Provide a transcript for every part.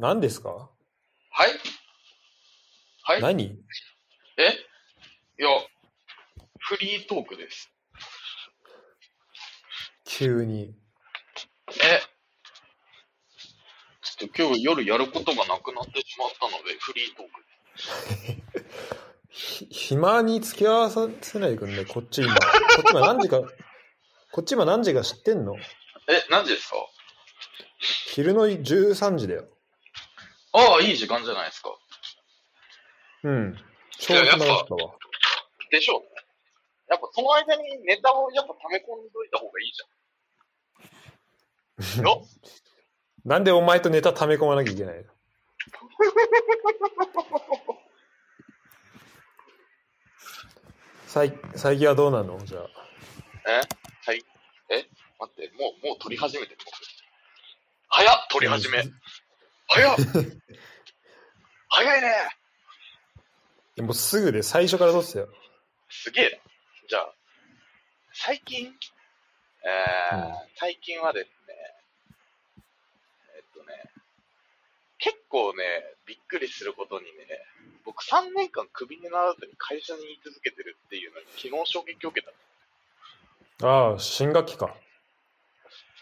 何ですか？はい？はい？何？え？いや、フリートークです。急に。え？ちょっと今日夜やることがなくなってしまったので、フリートーク ひ暇に付き合わせないでくんね、こっち今。こっち今何時か、こっち今何時か知ってんの？え、何時ですか？昼の13時だよ。ああ、いい時間じゃないですか。うん。ちょうど暇だったわ。でしょうね。やっぱその間にネタをやっぱ溜め込んどいた方がいいじゃん。よなんでお前とネタ溜め込まなきゃいけないの？最最近はどうなの？じゃあ。え？はい。え？待って、もう、もう撮り始めてる僕。早っ撮り始め。早っ 早いねでもうすぐで最初から撮ってたよ。すげえな。じゃあ、最近、えーうん最近はですね、えっとね、結構ね、びっくりすることにね、僕3年間クビにならずに会社に居続けてるっていうのに昨日衝撃を受けた。ああ、新学期か。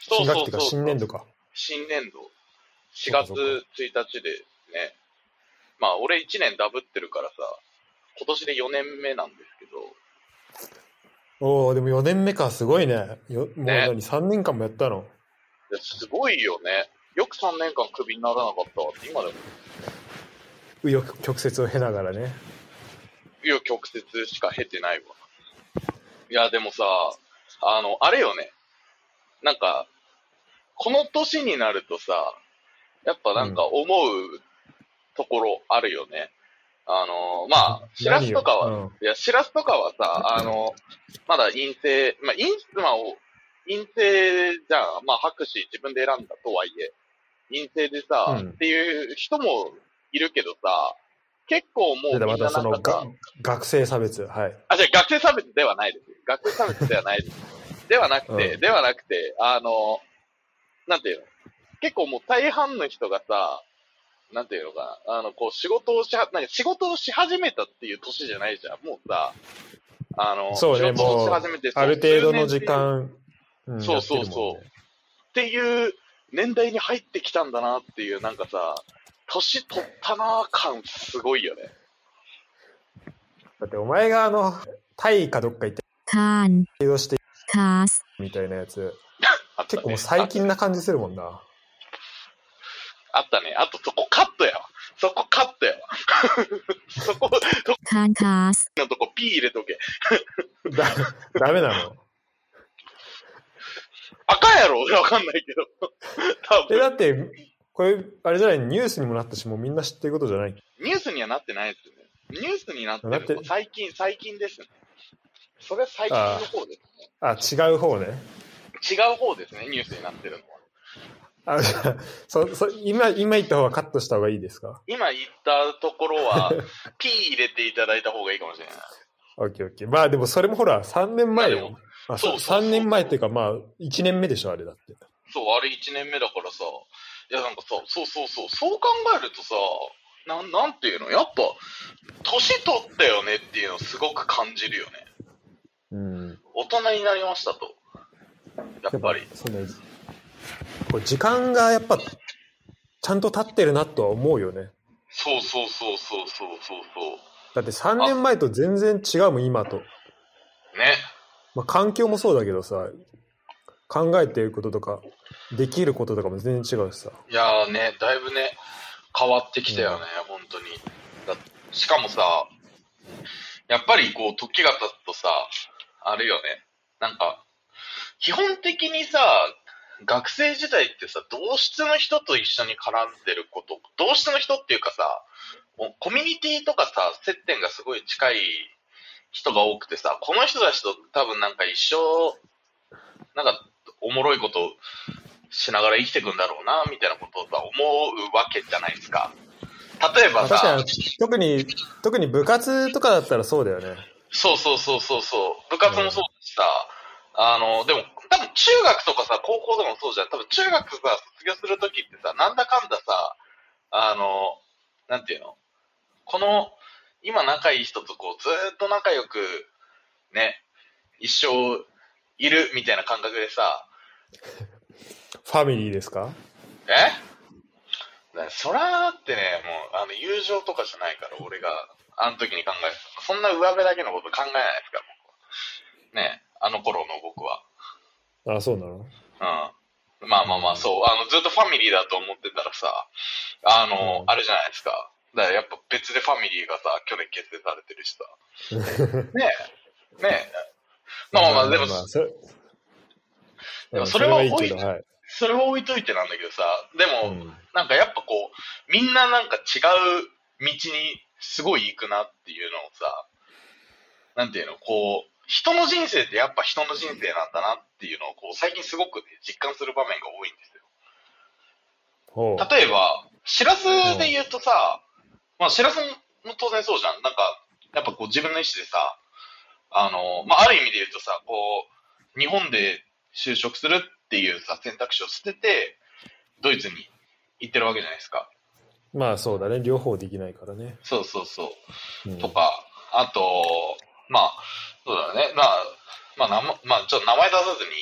新学期か新年度。度か。新年度。4月そうかそうか1日でね、まあ俺1年ダブってるからさ、今年で4年目なんですけど、おおでも4年目か、すごいね。よもうね何、3年間もやったの？いやすごいよね。よく3年間クビにならなかったわって今でも、紆余曲折を経ながらね。いや、曲折しか経てないわ。いや、でもさ、あの、あれよね。なんか、この年になるとさ、やっぱなんか思うところあるよね。あの、まあ、しらすとかは、何よいや、しらすとかはさ、あの、まだ陰性、まあ、陰、まあ、お陰性じゃん。まあ、博士自分で選んだとはいえ、陰性でさ、うんっていう人もいるけどさ、結構もうみんなまたそのなんか学生差別。はい。あ、じゃあ学生差別ではないです。学生差別ではないです。ではなくて、うんではなくて、あの、なんていうの？結構もう大半の人がさ、なんていうのかな、あの、こう仕事をしは、なんか仕事をし始めたっていう年じゃないじゃん。もうさ、あの、そうね、仕事をし始めてある程度の時間、うん、そうそうそう、っていう年代に入ってきたんだなっていう、なんかさ、年取ったな感すごいよね。だってお前があの、タイかどっか行って、ターン、移動して、カース、みたいなやつ、ね、結構最近な感じするもんな。あったね。あとそこカットやわ。そこカットやわ。そこ、そこカンカース。のとこ P 入れとけ。だ、ダメなの？赤やろ？わかんないけど。多分え、だって、これ、あれじゃない、ニュースにもなったし、もうみんな知ってることじゃない。ニュースにはなってないですよね。ニュースになってる最近、最近ですね。それ最近の方ですね。あ違う方ね。違う方ですね、ニュースになってるのは。あ、じゃあそ、そ、今、今言った方がカットした方がいいですか？今言ったところは、P 入れていただいた方がいいかもしれない。オッケーオッケー。まあでもそれもほら、3年前よまあそうそうそう3年前っていうか、まあ、1年目でしょ、あれだって。そう、あれ1年目だからさ、いやなんかさ、そうそうそう、そう考えるとさ、なん、なんていうの？やっぱ、年取ったよねっていうのをすごく感じるよね。うん。大人になりましたと。やっぱり。そうね。これ時間がやっぱ、ちゃんと経ってるなとは思うよね。そうそうそうそうそうそうそう。だって3年前と全然違うもん、今と。ね。まあ、環境もそうだけどさ、考えてることとか、できることとかも全然違うしさ。いやーね、だいぶね、変わってきたよね、本当に。だしかもさ、やっぱりこう、時が経つとさ、あれよね、なんか、基本的にさ、学生時代ってさ、同室の人と一緒に絡んでること、同室の人っていうかさ、コミュニティとかさ、接点がすごい近い人が多くてさ、この人たちと多分なんか一生、なんか、おもろいことしながら生きていくんだろうな、みたいなことをさ、思うわけじゃないですか。例えばさに、特に、特に部活とかだったらそうだよね。そうそうそうそうそう、部活もそうだしさ、あの、でも、多分中学とかさ、高校とかもそうじゃん。多分中学さ、卒業するときってさ、なんだかんださ、あの、なんていうの？この、今仲いい人とこう、ずーっと仲良く、ね、一生いるみたいな感覚でさ、ファミリーですか？え？そらってね、もう、あの、友情とかじゃないから、俺が、あの時に考えた。そんな上辺だけのこと考えないですから、僕はね、あの頃の僕は。あ、そうなの？うん。まあまあまあ、そう。あの、ずっとファミリーだと思ってたらさ、あの、うんあれじゃないですか。だからやっぱ別でファミリーがさ、去年結成されてるしさ。ねえ。ねえ。まあまあまあ、でも、それでもそれはうんいはい。それは置いといてなんだけどさ、でも、うんなんかやっぱこう、みんななんか違う道にすごい行くなっていうのをさ、なんていうの、こう、人の人生ってやっぱ人の人生なんだなっていうのをこう最近すごくね、実感する場面が多いんですよ。例えば、しらすで言うとさ、まあしらすも当然そうじゃん。なんか、やっぱこう自分の意思でさ、あの、まあある意味で言うとさ、こう、日本で就職するっていうさ、選択肢を捨てて、ドイツに行ってるわけじゃないですか。まあそうだね。両方できないからね。そうそうそう。うんとか、あと、まあ、そうだね。まあ、まあ、まあ、ちょっと名前出さずに、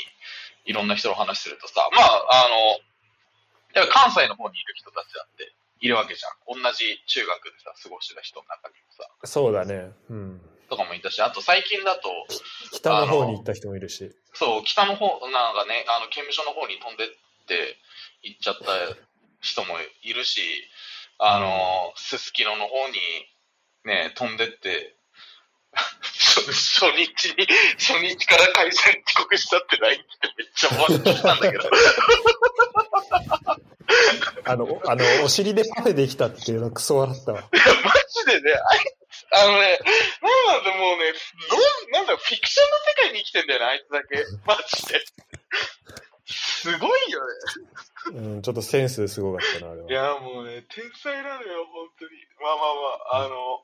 いろんな人の話するとさ、まあ、あの、やっぱ関西の方にいる人たちだっているわけじゃん。同じ中学でさ、過ごしてた人の中にもさ、そうだね。うん。とかもいたし、あと最近だと、北の方に行った人もいるし。そう、北の方、なんかね、あの、刑務所の方に飛んでって行っちゃった人もいるし、あの、すすきのの方にね、飛んでって、初初日に、初日から会社に遅刻したって LINE ってめっちゃ笑ってたんだけど。あの、おあの、お尻でパフェできたっていうのクソ笑ったわ。マジでね、あいつ、あのね、なんなんだもうね、どんなんだフィクションの世界に生きてんだよね、あいつだけ。マジで。すごいよね。うん、ちょっとセンスすごかったな、あれは。いや、もうね、天才なのよ、本当に。まあまあまあ、あの、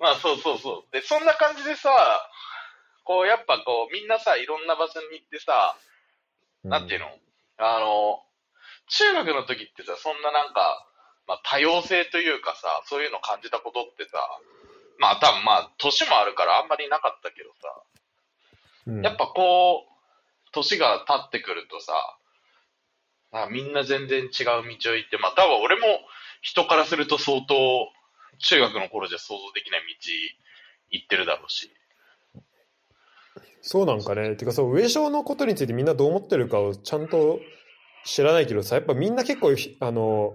まあそうそうそう。で、そんな感じでさ、こう、やっぱこう、みんなさ、いろんな場所に行ってさ、なんていうの？あの、中学の時ってさ、そんななんか、まあ多様性というかさ、そういうの感じたことってさ、まあ多分まあ、年もあるからあんまりなかったけどさ、うん。やっぱこう、年が経ってくるとさ、あみんな全然違う道を行って、まあ多分俺も人からすると相当、中学の頃じゃ想像できない道行ってるだろうし。そうなんかね。てかそう、上昇のことについてみんなどう思ってるかをちゃんと知らないけどさ、やっぱみんな結構ひ、あの、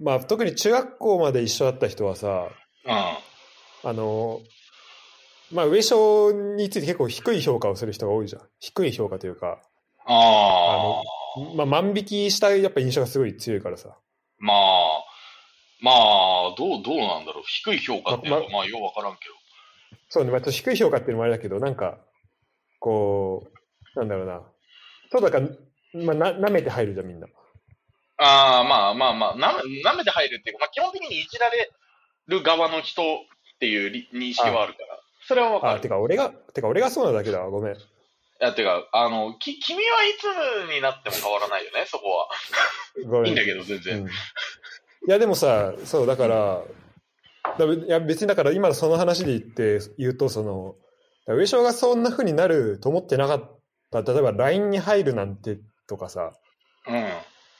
まあ特に中学校まで一緒だった人はさ、うん。あの、まあ上昇について結構低い評価をする人が多いじゃん。低い評価というか、ああ。まあ万引きしたやっぱ印象がすごい強いからさ。まあ、まあ、どう、どうなんだろう。低い評価っていうか、ままあ、ようわからんけど。そうね、まあ、低い評価っていうのもあれだけど、なんか、こう、なんだろうな。ちょっとなんか、まあ、な舐めて入るじゃん、みんな。ああ、まあまあまあ、なめ、舐めて入るっていうか、まあ基本的にいじられる側の人っていうり認識はあるから。それはわかあ、る。てか俺が、てか俺がそうなだけだわ、ごめん。いや、てか、あの、き、君はいつになっても変わらないよね、そこは。いいんだけど、全然。うんいや、でもさ、そう、だから、だいや別にだから今のその話で言って、言うと、その、上昇がそんな風になると思ってなかった、例えば LINE に入るなんてとかさ、うん。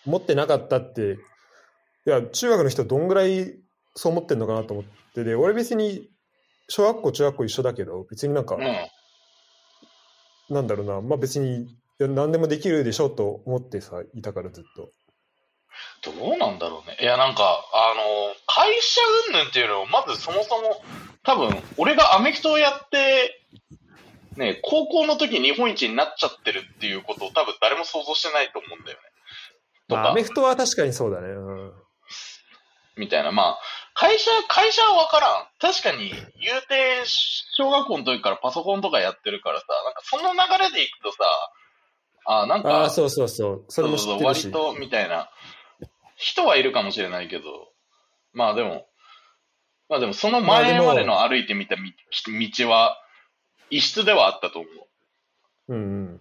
思ってなかったって、いや、中学の人どんぐらいそう思ってんのかなと思って、で、俺別に、小学校、中学校一緒だけど、別になんか、うん。なんだろうな、まあ別に、何でもできるでしょと思ってさ、いたからずっと。どうなんだろうね。いや、なんか、あの、会社云々っていうのを、まずそもそも、多分、俺がアメフトをやって、ね、高校の時日本一になっちゃってるっていうことを多分誰も想像してないと思うんだよね。とかまあアメ、フトは確かにそうだね。うん。みたいな。まあ、会社、会社はわからん。確かに、言うて、小学校の時からパソコンとかやってるからさ、なんかその流れでいくとさ、あなんか、ああ、そうそうそう。それも知ってるし。そうそう割と、みたいな人はいるかもしれないけど、まあでも、まあでもその前までの歩いてみた道道は、異質ではあったと思う。うんうん。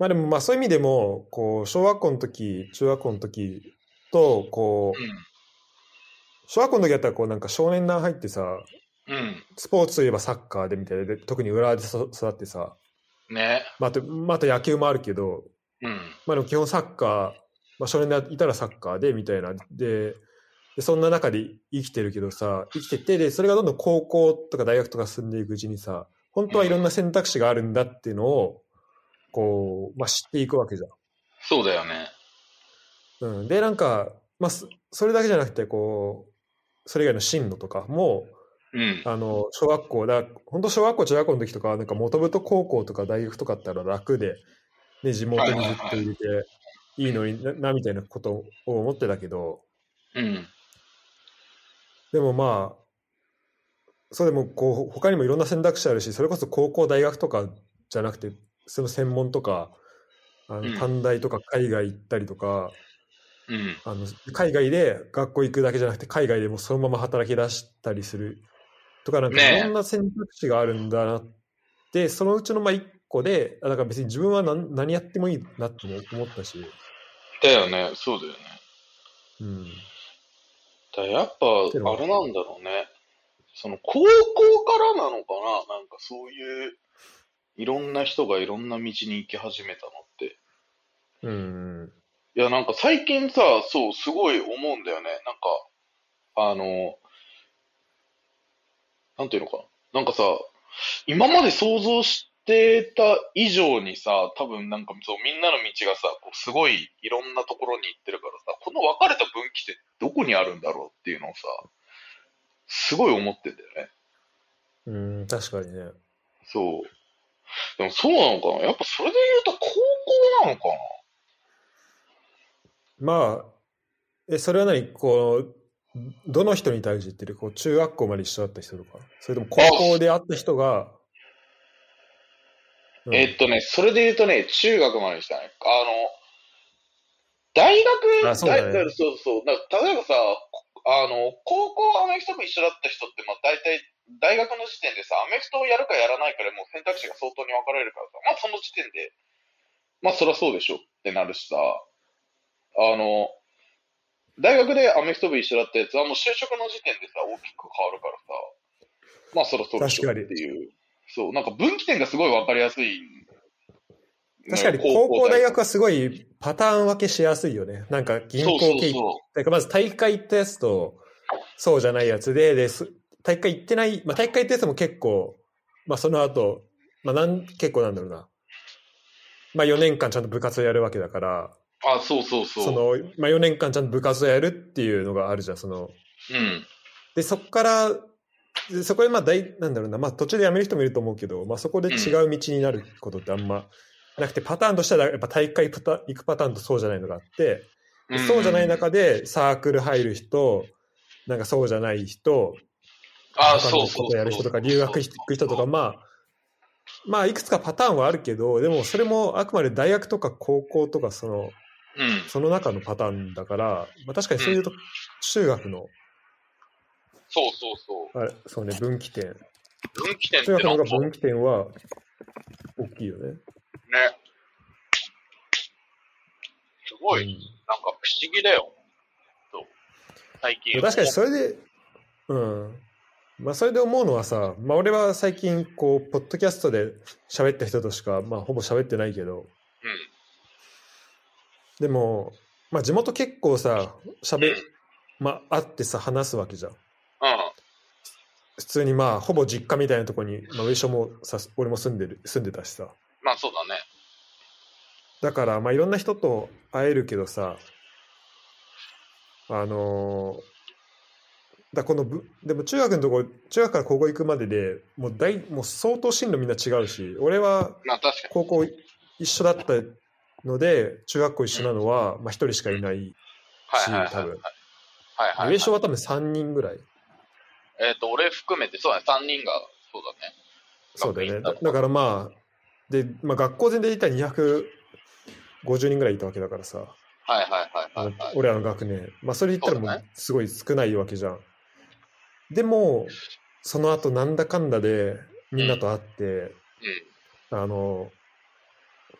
まあでも、まあそういう意味でも、こう、小学校の時、中学校の時と、こう、小学校の時だったらこうなんか少年団入ってさ、うん。スポーツといえばサッカーでみたいなで、特に浦和でそ育ってさ、ね。まあ、あと、まあ、あと野球もあるけど、うん。まあ、でも基本サッカー、まあ、少年でいたらサッカーでみたいなででそんな中で生きてるけどさ生きててでそれがどんどん高校とか大学とか進んでいくうちにさ本当はいろんな選択肢があるんだっていうのをこう、まあ、知っていくわけじそうだよね。ゃん。うん、でなんか、まあ、そそれだけじゃなくてこうそれ以外の進路とかもうん。あの小学校だ本当小学校中学校の時とかはなんか元々高校とか大学とかあったら楽で、ね、地元にずっと入れていいのにななみたいなことを思ってたけど。うん。でもまあそうでもこう他にもいろんな選択肢あるしそれこそ高校大学とかじゃなくてその専門とかあうん。の短大とか海外行ったりとか、うん。あの海外で学校行くだけじゃなくて海外でもそのまま働き出したりする。とかなんかいろんな選択肢があるんだなって、そのうちのまあ一個であだから別に自分は何何やってもいいなとも思ったし、だよね。そうだよね。うん、だやっぱ、あれなんだろうね。その、高校からなのかな？なんかそういう、いろんな人がいろんな道に行き始めたのって。うん、いや、なんか最近さ、そう、すごい思うんだよね。なんか、あの、なんていうのかな？なんかさ、今まで想像してた以上にさ、多分なんかそう、みんなの道がさ、こうすごいいろんなところに行ってるからさ、この分かれた分岐ってどこにあるんだろうっていうのをさ、すごい思ってんだよね。うん、確かにね。そう。でもそうなのかな？やっぱそれで言うと高校なのかな？まあ、え、それは何？こう、どの人に対して言ってるこう中学校まで一緒だった人とか？それとも高校で会った人が、うん。えっとね、それで言うとね、中学まででしたね。あの、大学、あそうだね。大そうそう。例えばさ、こあの、高校アメフト部一緒だった人って、まあ大体、大学の時点でさ、アメフトをやるかやらないかでもう選択肢が相当に分かれるからさ、まあその時点で、まあそりゃそうでしょ。ってなるしさ、あの、大学でアメフト部一緒だったやつはもう就職の時点でさ、大きく変わるからさ、まあそりゃそうでしょ。っていう。そう、なんか分岐点がすごい分かりやすい。確かに高校大学はすごいパターン分けしやすいよね。なんか銀行経費。だからまず大会行ったやつと、そうじゃないやつで、です大会行ってない、まあ大会行ったやつも結構、まあその後、まあなん、結構なんだろうな。まあ4年間ちゃんと部活をやるわけだから、あ、そうそうそう。その、まあ4年間ちゃんと部活をやるっていうのがあるじゃん、その。うん。で、そこから、でそこでまあ大、なんだろうな、まあ途中で辞める人もいると思うけど、まあそこで違う道になることってあんまなくて、パターンとしてはやっぱ大会パタ行くパターンとそうじゃないのがあって、でそうじゃない中でサークル入る人、なんかそうじゃない人、あ、他のそうそうことやる人とか、留学行く人とか、まあ、まあいくつかパターンはあるけど、でもそれもあくまで大学とか高校とかその、うん。その中のパターンだから、まあ確かにそういうと、中学の、そうそうそう。あれ、そうね、分岐点。分岐点ってか分岐点は大きいよね。すごい、うんなんか不思議だよ。そう。最近。確かにそれで、うん。まあそれで思うのはさ、まあ俺は最近こう、ポッドキャストで喋った人としか、まあほぼ喋ってないけど、うん。でも、まあ地元結構さ、喋、まあ会ってさ、話すわけじゃん。うん。普通にまあほぼ実家みたいなところに、まあ上所もさ、俺も住んでる、住んでたしさ。まあそうだね。だからまあいろんな人と会えるけどさ、あのーだこのぶでも中学のとこ中学から高校行くまででもう大もう相当進路みんな違うし俺は。高校一緒だったので中学校一緒なのはまあ、一人しかいないはいはいはい。多分。上所は多分3人ぐらいえっ、と、俺含めて、そうだね。3人が、そうだね。そうだよねだだからまあで、まあ、学校全体でいたら250人ぐらいいたわけだからさはいはいはいはい、はい。俺らの学年、まあ、それ言ったらもそうすごい少ないわけじゃん。でも、その後なんだかんだでみんなと会って、あの、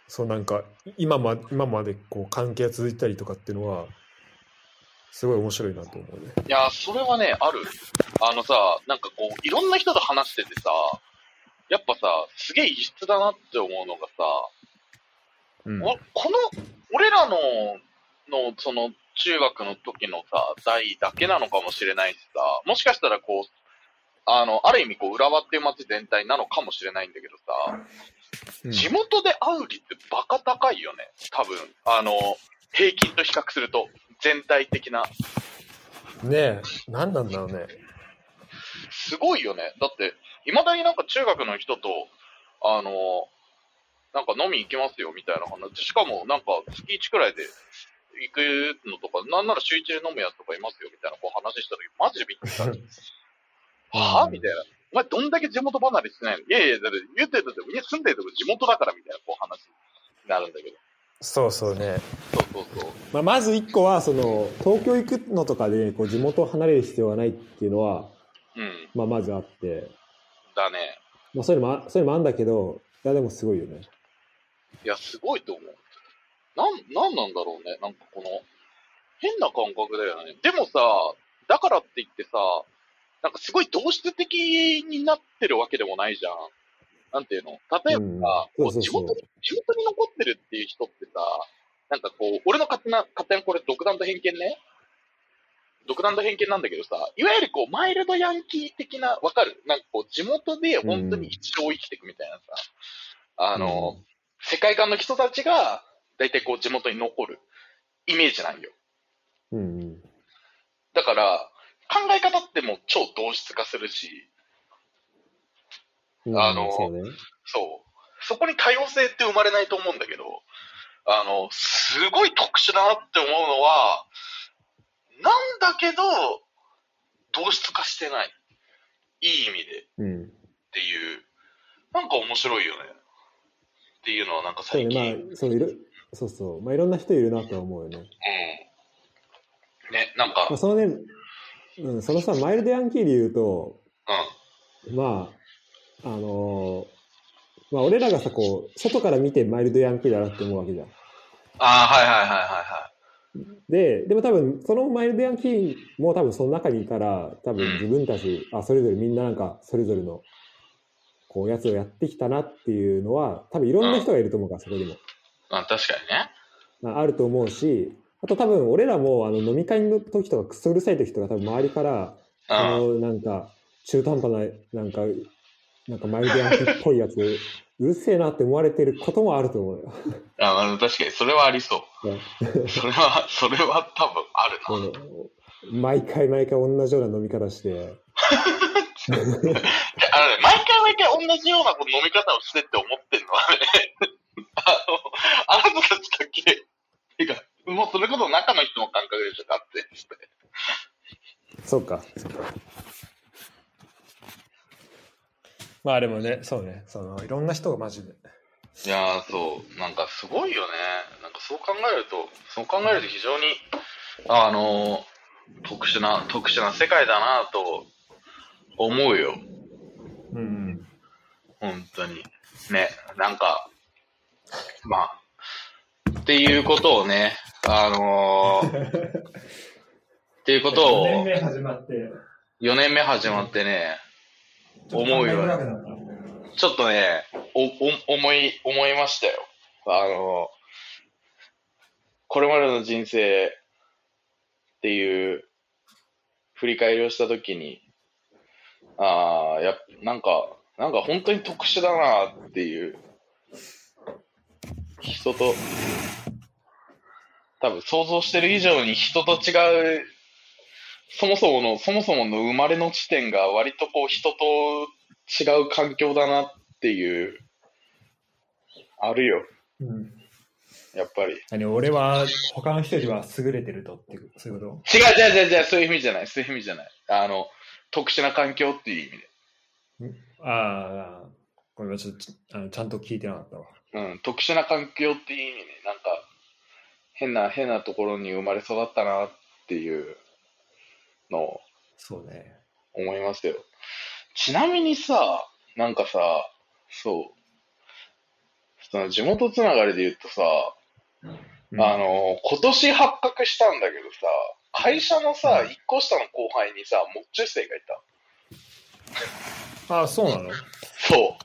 そうなんか、今ま今までこう関係が続いたりとかっていうのは、すごい面白いなと思うね。いや、それはね、ある。あのさ、なんかこう、いろんな人と話しててさ、やっぱさ、すげえ異質だなって思うのがさ、うん。おこの、俺らの、の、その、中学の時のさ、代だけなのかもしれないしさ、もしかしたらこう、あの、ある意味こう、浦和っていう街全体なのかもしれないんだけどさ、うん地元で会う率ってバカ高いよね。多分。あの、平均と比較すると、全体的な。ねえ、何なんだろうね。すごいよね。だって、未だになんか中学の人と、あの、なんか飲み行きますよみたいな話。しかもなんか月1くらいで行くのとか、なんなら週1で飲むやつとかいますよみたいなこう話した時、マジでびっくりした。はぁ？みたいな。お前どんだけ地元離れしてないの？いやいや、だって言うてるだって家住んでるとこ地元だからみたいなこう話になるんだけど。そうそうね。そうそうそう。まあ、まず一個は、その、東京行くのとかで、こう、地元を離れる必要がないっていうのは、うん。まあ、まずあって、だね。まあ、そういうのもあ、そういうのもあるんだけど、いや、でもすごいよね。いや、すごいと思う。なん、なんなんだろうね。なんかこの、変な感覚だよね。でもさ、だからって言ってさ、なんかすごい同質的になってるわけでもないじゃん。なんていうの？例えばさ、うんこうそうそうそう地元に、地元に残ってるっていう人ってさ、なんかこう、俺の勝手な、勝手なこれ独断と偏見ね。独断と偏見なんだけどさ、いわゆるこう、マイルドヤンキー的な、わかる？なんかこう、地元で本当に一生生きていくみたいなさ、あの、世界観の人たちが、大体こう地元に残るイメージなんよ。うんうん。だから、考え方ってもう超同質化するし、うんあのそうね。そう。そこに多様性って生まれないと思うんだけど、あの、すごい特殊だなって思うのは、なんだけど、同質化してない。いい意味でっうん。ていう、なんか面白いよね。っていうのはなんかそう最近、ね、まあ、そういろ、そうそう。まあ、いろんな人いるなとは思うよね。うん。ね、なんか、まあ、そのね、うん、そのさ、マイルドヤンキーで言うと、うん。まあ、あのーまあ、俺らがさ、こう、外から見てマイルドヤンキーだなって思うわけじゃん。ああ、はいはいはいはいはい。で、でも多分、そのマイルドヤンキーも多分その中にいたら、多分自分たち、あ、それぞれみんななんか、それぞれの、こう、やつをやってきたなっていうのは、多分いろんな人がいると思うから、そこにも。まあ確かにね。まあ、あると思うし、あと多分俺らもあの飲み会の時とかクソうるさい時とか多分周りから、そうん。のなんか中途半端な、なんか、なんかマイルドヤンキーっぽいやつ、うるせえなって思われてることもあると思うよ。ああの確かに、それはありそう。ねそれは、それは多分あるこな。の毎回毎回同じような飲み方して、あのね、毎回毎回同じようなこの飲み方をしてって思ってんのはね、あの、あなたたちだけ、てか、もうそれこそ中の人の感覚でしょ、勝手にして。そうか。まあでもね、そうね、そのいろんな人がマジで。いやー、そう、なんかすごいよね。なんかそう考えると、そう考えると非常に、あの、特殊な、特殊な世界だなと思うよ。うん。本当に。ね、なんか、まあ、っていうことをね、あのー、っていうことを、目始まって、4年目始まってね、思うよね。ちょっとね、お、お、思い、思いましたよ。あの、これまでの人生っていう振り返りをしたときに、ああ、やっなんか、なんか本当に特殊だなっていう、人と、多分想像してる以上に人と違う、そもそもの、そもそもの生まれの地点が割とこう人と違う環境だなっていう、あるよ、うん。やっぱり。何？俺は他の人よりは優れてるとっていう、そういうこ違う違う違う違う、そういう意味じゃない、そういう意味じゃない。あの、特殊な環境っていう意味で。とああ、これはちょっとあのちゃんと聞いてなかったわ。うん、特殊な環境っていう意味で、なんか、変な、変なところに生まれ育ったなっていうのをそうね。思いますよ。ちなみにさ、なんかさ、そう、その地元つながりで言うとさ、うんあの、今年発覚したんだけどさ、会社のさ、うん一個下の後輩にさ、もっちゅ生がいた。あ、そうなの？そ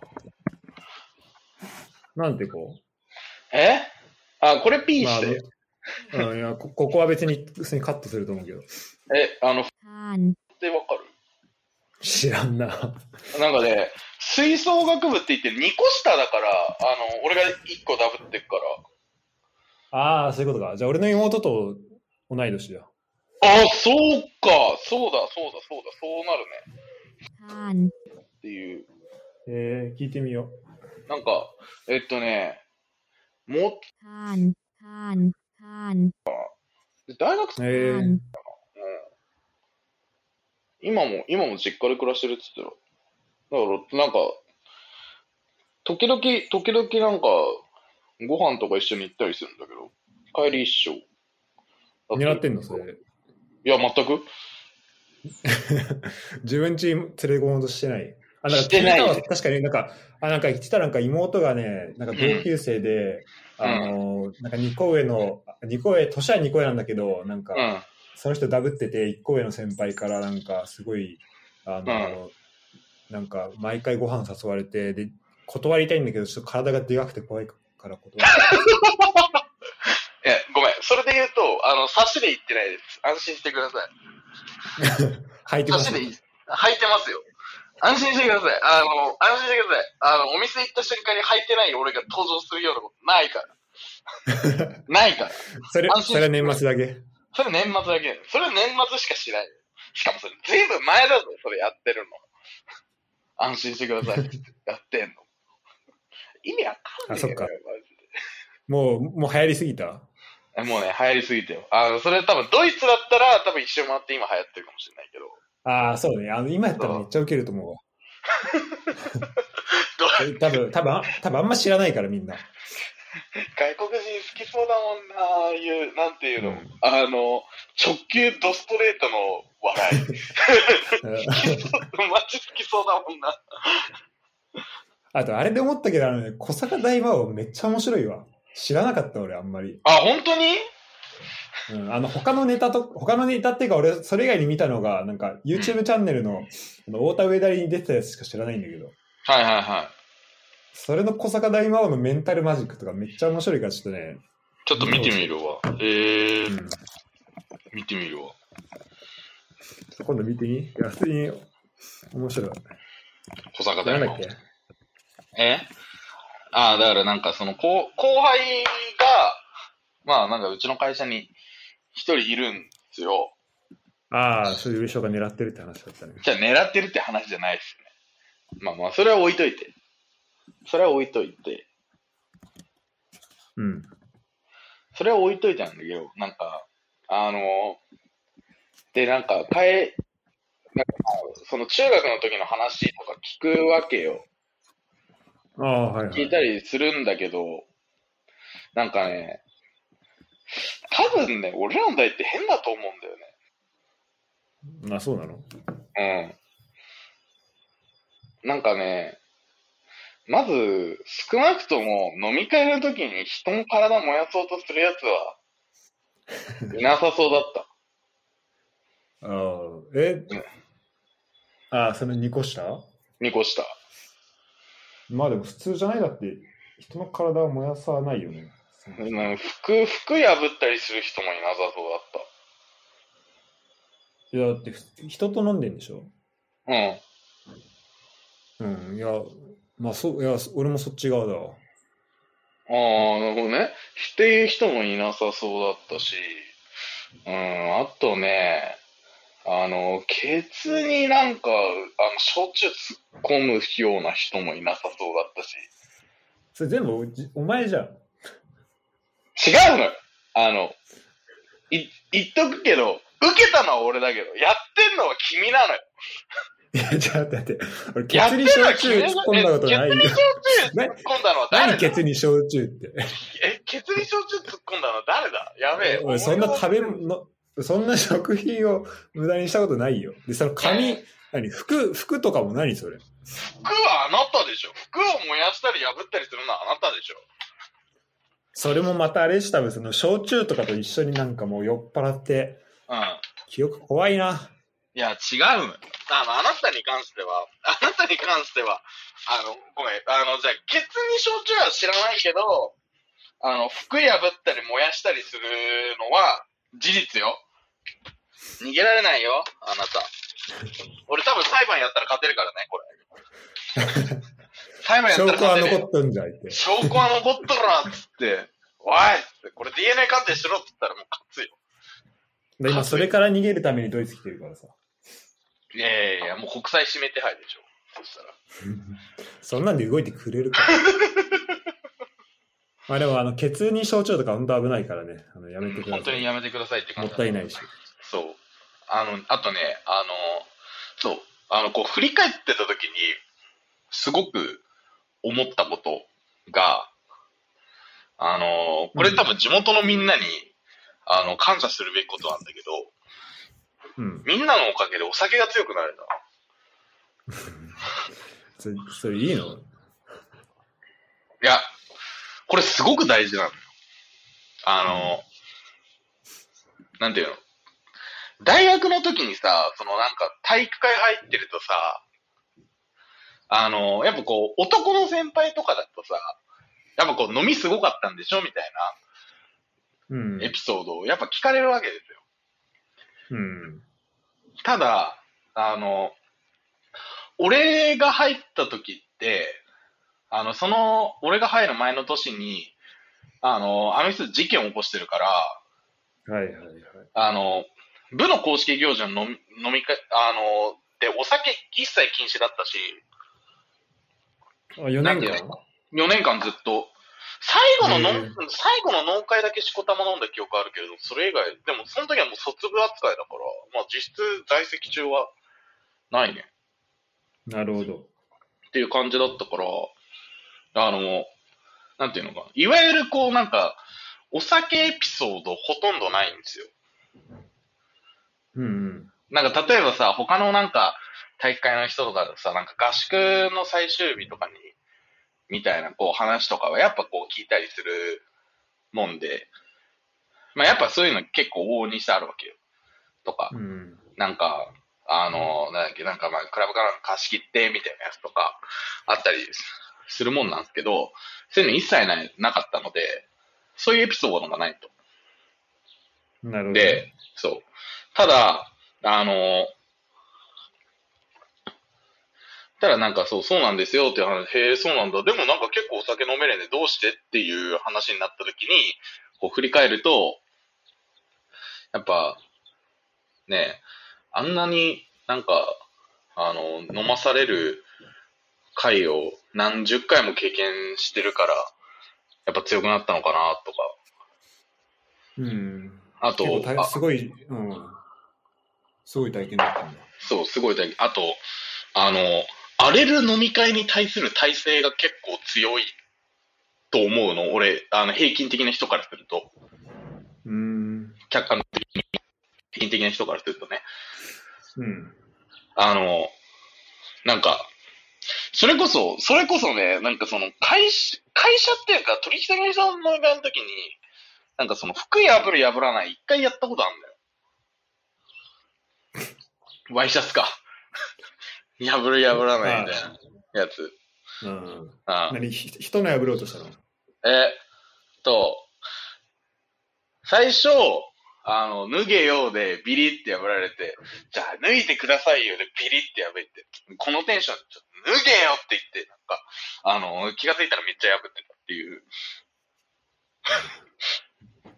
う。なんてこえ？あ、これ P まあして。うん、いやこここは別に普通にカットすると思うけど。え、あの、ってわかる？知らんな。なんかね、吹奏楽部って言って2個下だから、あの、俺が1個ダブってっから。ああ、そういうことか。じゃあ俺の妹と同い年だ。あ、そうか。そうだ、そうだ、そうだ、そうなるね。っていう。えー、聞いてみよなんか、えっとね、も大学生、う。えー今も、今も実家で暮らしてるって言ってたら。だから、なんか、時々、時々なんか、ご飯とか一緒に行ったりするんだけど、帰り一緒。狙ってんのそれ。いや、全く 自分家連れ込もうとしてない。あ、なんかしてない確かになんか、あ、なんか言ってたなんか妹がね、なんか同級生で、うんあの、なんか2個上の、2個上、年は2個上なんだけど、なんか、うん。その人ダブってて、1個上の先輩からなんかすごい、あの、なんか毎回ご飯誘われて、で、断りたいんだけど、ちょっと体がでかくて怖いから断る。え、ごめん。それで言うと、あの、差しで言ってないです。安心してください。履いてます差しでいい。履いてますよ。安心してください。あの、安心してください。あの、お店行った瞬間に履いてない俺が登場するようなことないから。ないから。それ、それは年末だけ。それ年末だけ。それ年末しかしないよ。しかもそれずいぶん前だぞ、それやってるの。安心してください。やってんの。意味わかんねえよ。あそっかマジもう、もう流行りすぎた？でもうね、流行りすぎてよ。あの、それ多分ドイツだったら多分一周回って今流行ってるかもしれないけど。ああ、そうね。あの、今やったらめっちゃウケると思うわ。多分、多分、あ多分あんま知らないからみんな。外国人好きそうだもんな、ああいう、なんていうの、うんあの、直球ドストレートの笑い。マジ好きそうだもんな。あと、あれで思ったけど、あのね、小坂大魔王めっちゃ面白いわ。知らなかった俺、あんまり。あ、本当に？うん、あの、他のネタと、他のネタっていうか、俺、それ以外に見たのが、なんか、YouTube チャンネルの、あの、太田上田に出てたやつしか知らないんだけど、はいはいはい。それの小坂大魔王のメンタルマジックとかめっちゃ面白いから、ちょっとね、ちょっと見てみるわ。えー、うん、見てみるわ。今度見てみ？いや、普通に面白い。小坂大魔王なんだっけ？え？ああ、だからなんかその後後輩が、まあなんかうちの会社に一人いるんですよ。ああ、そういう優勝が狙ってるって話だったね。じゃあ狙ってるって話じゃないですね。まあまあ、それは置いといて。それは置いといて。うん。それは置いといてなんだけど、なんか、あの、で、なんか、かえ、なんかその中学の時の話とか聞くわけよ。ああ、はい、はい。聞いたりするんだけど、なんかね、多分ね、俺らの代って変だと思うんだよね。あ、そうなの？うん。なんかね、まず、少なくとも飲み会の時に人の体燃やそうとするやつは、いなさそうだった。ああ、え、ああ、その2個下2個下。まあでも普通じゃないだって、人の体を燃やさないよね。うん服、服破ったりする人もいなさそうだっいや、だってふ人と飲んでんでしょ？た。うん。うん、いや、まあそう、いや、俺もそっち側だわ。ああ、なるほどね。って人もいなさそうだったし、うん、あとね、あの、ケツになんか、あの、焼酎突っ込むような人もいなさそうだったし、それ全部お前じゃん。違うのよあの、い、言っとくけど、受けたのは俺だけど、やってんのは君なのよ。いや、ちょっと待って。俺、ケツに焼酎突っ込んだことないよえ。ケツに焼酎突ねっ込んだのは誰何だケツに焼酎って？え、ケツに焼酎突っ込んだの？は誰だ？やべえ。俺、そんな食べの、そんな食品を無駄にしたことないよ。で、その紙、何？服、服とかも何それ？服はあなたでしょ。服を燃やしたり破ったりするのはあなたでしょ。それもまたあれした分、その焼酎とかと一緒になんかもう酔っ払って、うん。記憶怖いな。いや、違うのよ。あの、あなたに関しては、あなたに関しては、あの、ごめん、あの、じゃあ、ケツに焼酎は知らないけど、あの、服破ったり燃やしたりするのは事実よ。逃げられないよ、あなた。俺多分裁判やったら勝てるからね、これ。裁判やった証拠はら勝てるよ。残っとんじゃいって。証拠は残っとるな、っつって。おいっつって、これ DNA 鑑定しろっつったらもう勝つよ。で今、それから逃げるためにドイツ来てるからさ。いやいやいや、もう国際指名手配でしょ。そしたら。そんなんで動いてくれるか。まあでも、あの、ケツに焼酎とか本当危ないからね。あのやめてください。本当にやめてくださいって感もじったいないし。そう。あの、あとね、あの、そう、あの、こう、振り返ってた時に、すごく思ったことが、あの、これ多分地元のみんなに、あの、感謝するべきことなんだけど、うん。みんなのおかげでお酒が強くなれた。それ、それいいの？いや、これすごく大事なのよ。あの、なんていうの？大学の時にさ、そのなんか体育会入ってるとさ、あの、やっぱこう、男の先輩とかだとさ、やっぱこう飲みすごかったんでしょみたいうんなエピソードをやっぱ聞かれるわけですよ。うん。ただ、あの、俺が入った時って、あの、その、俺が入る前の年に、あの、あの人事件を起こしてるから、はいはいはい。あの、部の公式行事の飲み飲み会、あの、で、お酒一切禁止だったし、あ、4なんていう年間の ?4 年間ずっと。最後の飲へえ最後の農会だけしこたま飲んだ記憶あるけれど、それ以外、でもその時はもう卒部扱いだから、まあ実質在籍中はないね。なるほど。っていう感じだったから、あの、なんていうのかな。いわゆるこうなんか、お酒エピソードほとんどないんですよ。うんうん。なんか例えばさ、他のなんか大会の人とかさ、なんか合宿の最終日とかに、みたいなこう話とかはやっぱこう聞いたりするもんで、まあやっぱそういうの結構往々にしてあるわけよ。とか、うん。なんか、あの、なんだっけ、なんかまあ、クラブから貸し切ってみたいなやつとか、あったりするもんなんですけど、そういうの一切ない、なかったので、そういうエピソードがないと。なるほど。で、そう。ただ、あの、ただなんかそう、そうなんですよっていう話、へえ、そうなんだ。でもなんか結構お酒飲めれんでどうしてっていう話になった時に、こう振り返ると、やっぱ、ね、あんなになんか、あの、飲まされる回を何十回も経験してるから、やっぱ強くなったのかなとか。うん。あと、あすごい、うん。すごい体験だったんだ。そう、すごい大事。あと、あの、荒れる飲み会に対する体制が結構強いと思うの？俺、あの、平均的な人からすると。うん。客観的に、平均的な人からするとね。うん。あの、なんか、それこそ、それこそね、なんかその、会社、会社っていうか、取引先の人の飲み会の時に、なんかその、服破る破らない、一回やったことあるんだよ。ワイシャツか。破る破らないみたいなやつ。うん。あ何？ひ人の破ろうとしたの？えっと、最初、あの、脱げようでビリって破られて、じゃあ脱いでくださいよでビリって破って、このテンションでちょっと脱げよって言って、なんか、あの、気がついたらめっちゃ破ってたっていう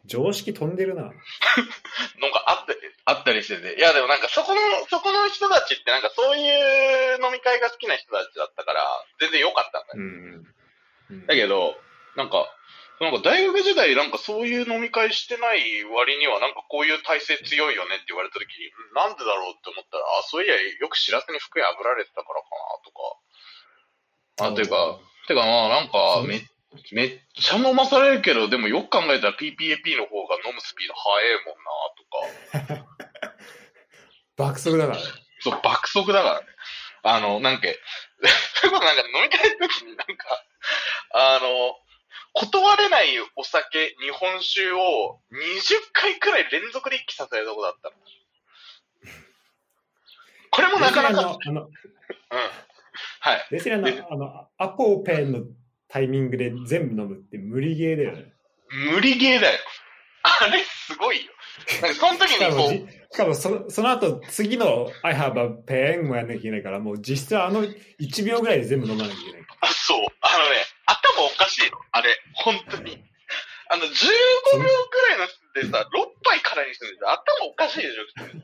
常識飛んでるな。のがあったり、あったりしてて。いやでもなんかそこの、そこの人たちってなんかそういう飲み会が好きな人たちだったから、全然良かったんだようん。うんだけど、なんか、なんか大学時代なんかそういう飲み会してない割にはなんかこういう体制強いよねって言われた時に、うんなんでだろうって思ったら、あ、そういやよく知らずに服破られてたからかなとか。あ、というか、てかまあなんかめ、めっちゃ飲まされるけど、でもよく考えたら PPAP の方が飲むスピード速いもんなとか。爆速だからね。そう、爆速だからね。あの、なんか、それこそなんか飲み会の時になんか、あの、断れないお酒、日本酒を20回くらい連続で一気させるとこだったの。これもなかなか、うん。あの、はい。別にあの、あの、アポペンのタイミングで全部飲むって無理ゲーだよね。無理ゲーだよ。あれすごいよ。なんかその時しかにこう、しかもそその後、次の I have a pen もやんなきゃいけないから、もう実質あの1秒ぐらいで全部飲まなきゃいけない。あ、そう。あのね、頭おかしいの。あれ、本当に。あの、15秒くらいのでさ、6杯からにするんで頭おかしいでしょ、普通に。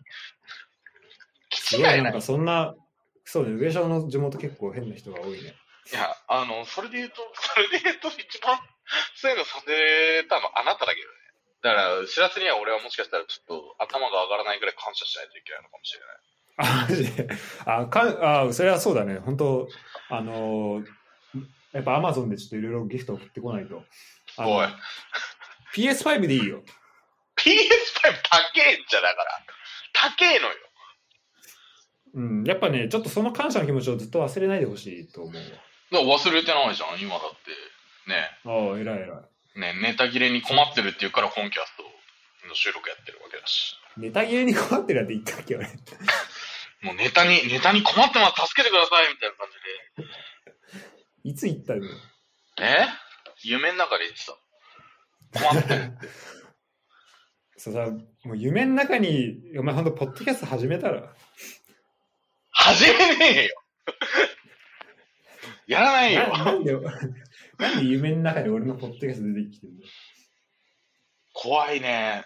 すごい、気違いない。なんかそんな、そうね、上昇の地元結構変な人が多いね。いや、あの、それで言うと、それで言うと一番、そういうのさせたのあなただけどね。だから、知らせには俺はもしかしたらちょっと頭が上がらないくらい感謝しないといけないのかもしれない。あ、マジで。あ、かん あそれはそうだね。本当あのーやっぱアマゾンでちょっといろいろギフト送ってこないと。おい。PS5 でいいよ。PS5 高えんじゃだから。高えのよ。うん。やっぱね、ちょっとその感謝の気持ちをずっと忘れないでほしいと思うだから忘れてないじゃん、今だって。ねわ。ああ、偉い偉い。ね、ネタ切れに困ってるっていうから本キャストの収録やってるわけだし。ネタ切れに困ってるやって言ったっけ俺。もうネタに、ネタに困ってます、助けてくださいみたいな感じで。いつ言ったの？え？夢の中で言ってた。困ってるって。そうさ、もう夢の中に、お前ほんと、ポッドキャスト始めたら？始めねえよ。やらないよ。ななんで、なんで夢の中に俺のポッドキャスト出てきてるの？怖いね。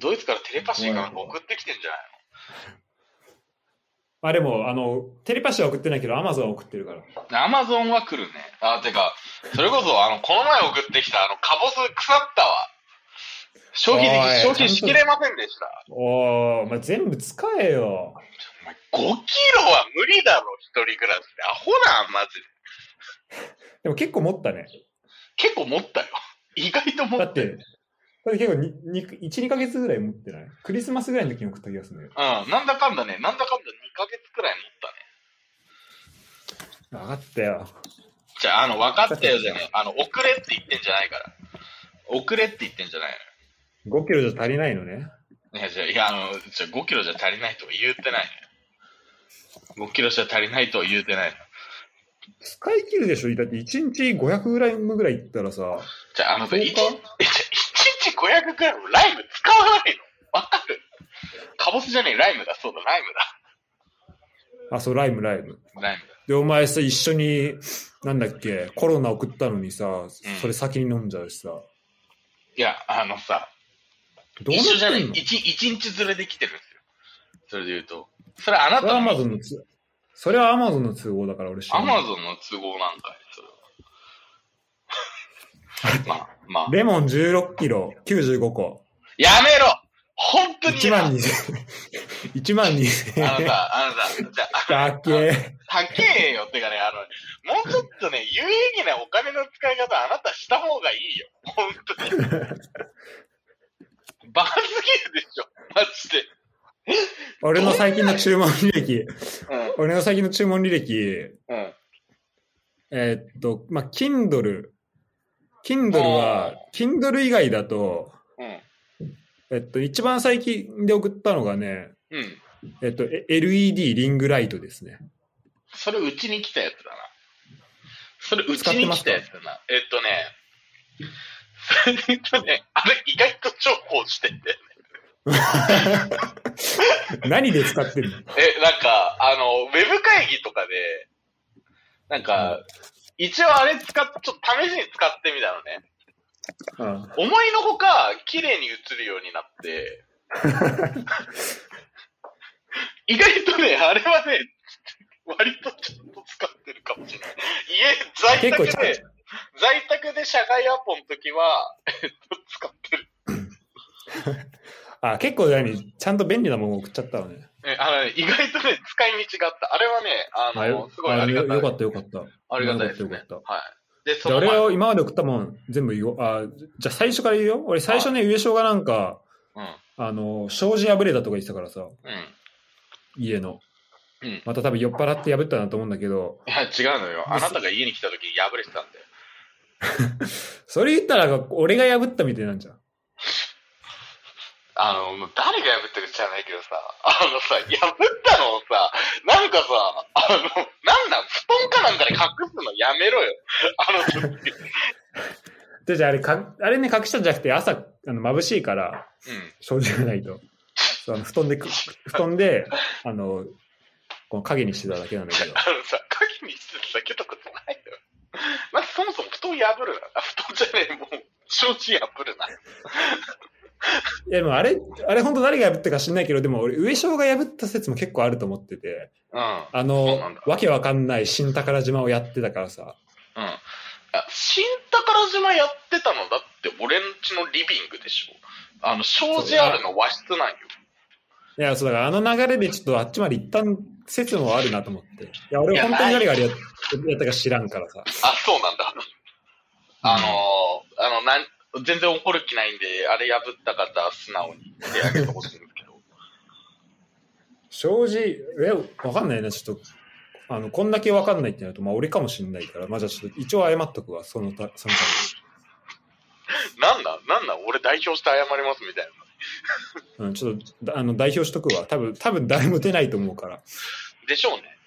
ドイツからテレパシーかなんか送ってきてんじゃない あ、でも、あの、テレパシーは送ってないけど、アマゾンは送ってるから。のアマゾンは来るね。あ、てか、それこそ、あの、この前送ってきた、あの、カボス腐ったわ。消費消費しきれませんでした。おー、お前全部使えよ。お前5キロは無理だろ、一人暮らしで。アホな、マジで。でも結構持ったね。結構持ったよ。意外と持っだったて、だって結構にに1、2ヶ月ぐらい持ってない？クリスマスぐらいの時に送った気がするのよ。うん、なんだかんだね、なんだかんだ2ヶ月くらい持ったね。分かったよ。じゃあ、あの、分かったよじゃねあの、遅れって言ってんじゃないから。遅れって言ってんじゃない5キロじゃ足りないのね。の。いや、じゃあ、いや、あの、じゃあ5キロじゃ足りないとは言ってないのよ。5キロじゃ足りないとは言ってないの。使い切るでしょ？だって1日500グラムぐらいいったらさ、じゃあ、あのさ、そうか？1、えじゃあ一日500グラムライム使わないの？わかる？カボスじゃねえ、ライムだ、そうだ、ライムあ、そう、ライム、ライム。だ。ライムだ。で、お前さ、一緒に、なんだっけ、コロナ送ったのにさ、それ先に飲んじゃうしさ。いや、あのさ、どうな一緒じゃない。一一日ずれできてるんですよ。それで言うと。それあなたのマゾンのつ、それはアマゾンの都合だから俺知らアないマゾンの都合なんかい、それは。まあ、まあ。レモン16キロ、95個。やめろ本当に1万2000、1万2000円。あのさ、あのさ、じゃあ、だっけ高えよ。てかね、あの、もうちょっとね、有意義なお金の使い方あなたした方がいいよ。本当に。バカすぎるでしょ。マジで。俺の最近の注文履歴、う俺の最近の注文履歴、ん。うん。えーっと、まあ、Kindle。Kindle は、Kindle 以外だと、うん。えっと、一番最近で送ったのがね、うん。えっと、え LED リングライトですね。それうちに来たやつだな。それうちに来たやつだな。えっとね、それとね、あれ意外と重宝してんだよね。何で使ってるの？え、なんか、あの、ウェブ会議とかで、なんか、一応あれ使っ、ちょっと試しに使ってみたのね。うん思いのほか、綺麗に映るようになって、意外とね、あれはね、割とちょっと使ってるかもしれない。家、在宅で、在宅で社外アポの時は、えっと、使ってる。あ、結構何ちゃんと便利なもの送っちゃったのね。え、あのね、意外とね、使い道があった。あれはね、あの、あよすごいありがたい。よかったよかった。ありがたいですね。よかったはい。で、その前俺は今まで送ったもん全部言おう。あ、じゃあ最初から言うよ。俺最初ね、上昇がなんか、うん。あの、障子破れたとか言ってたからさ、うん。家の。うんまた多分酔っ払って破ったなと思うんだけど、いや、違うのよ。あなたが家に来た時に破れてたんだよ。それ言ったら、俺が破ったみたいなんじゃん。あの、誰が破ったか知らないけどさ、あのさ、破ったのをさ、なんかさ、あの、なんなん、布団かなんかで隠すのやめろよ。あの時。で、じゃああれか、あれね、隠したんじゃなくて、朝、あの、眩しいから、うん。障子がないと。そうあの布団でく、布団で、あの、この影にしてただけなんだけど。あのさ、鍵にしてただけとかじゃないよ。まずそもそも布団破るな。あ、布団じゃねえ、もう、承知破るな。いや、でもあれ、あれ本当誰が破ったか知んないけど、でも俺、上昇が破った説も結構あると思ってて、うん。うん。あのわけわかんない新宝島をやってたからさ、あ新宝島やってたのだって俺んちのリビングでしょ。あの、障子あるの和室なんよ。いや、そうだからあの流れでちょっとあっちまで行った説もあるなと思って。いや、俺本当に誰があれややったか知らんからさ。あ、そうなんだ。あのー、あの、なん、全然怒る気ないんで、あれ破った方は素直に手挙げてほしいんですけど。正直、え、わかんないな、ちょっと、あの、こんだけわかんないってなると、まあ俺かもしんないから、まあじゃあちょっと一応謝っとくわ、そのた、その なんなんなんなん俺代表して謝りますみたいな。ために。うん、ちょっと、だあの、代表しとくわ。多分、多分誰も出ないと思うから。でしょうね。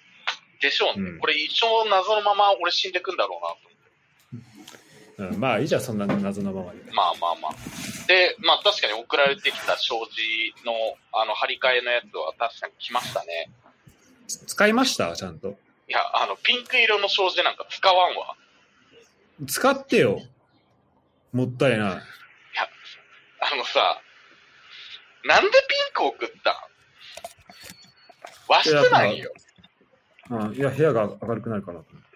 でしょうね。うんこれ一生謎のまま俺死んでくんだろうなと。うん、まあいいじゃん、そんな謎のままで。まあまあまあ。で、まあ確かに送られてきた障子の、あの、張り替えのやつは確かに来ましたね。つ使いました？ちゃんと。いや、あの、ピンク色の障子なんか使わんわ。使ってよ。もったいない。あのさ、なんでピンク送ったん？和室なんよ。うん、いや、部屋が明るくなるかなと思って。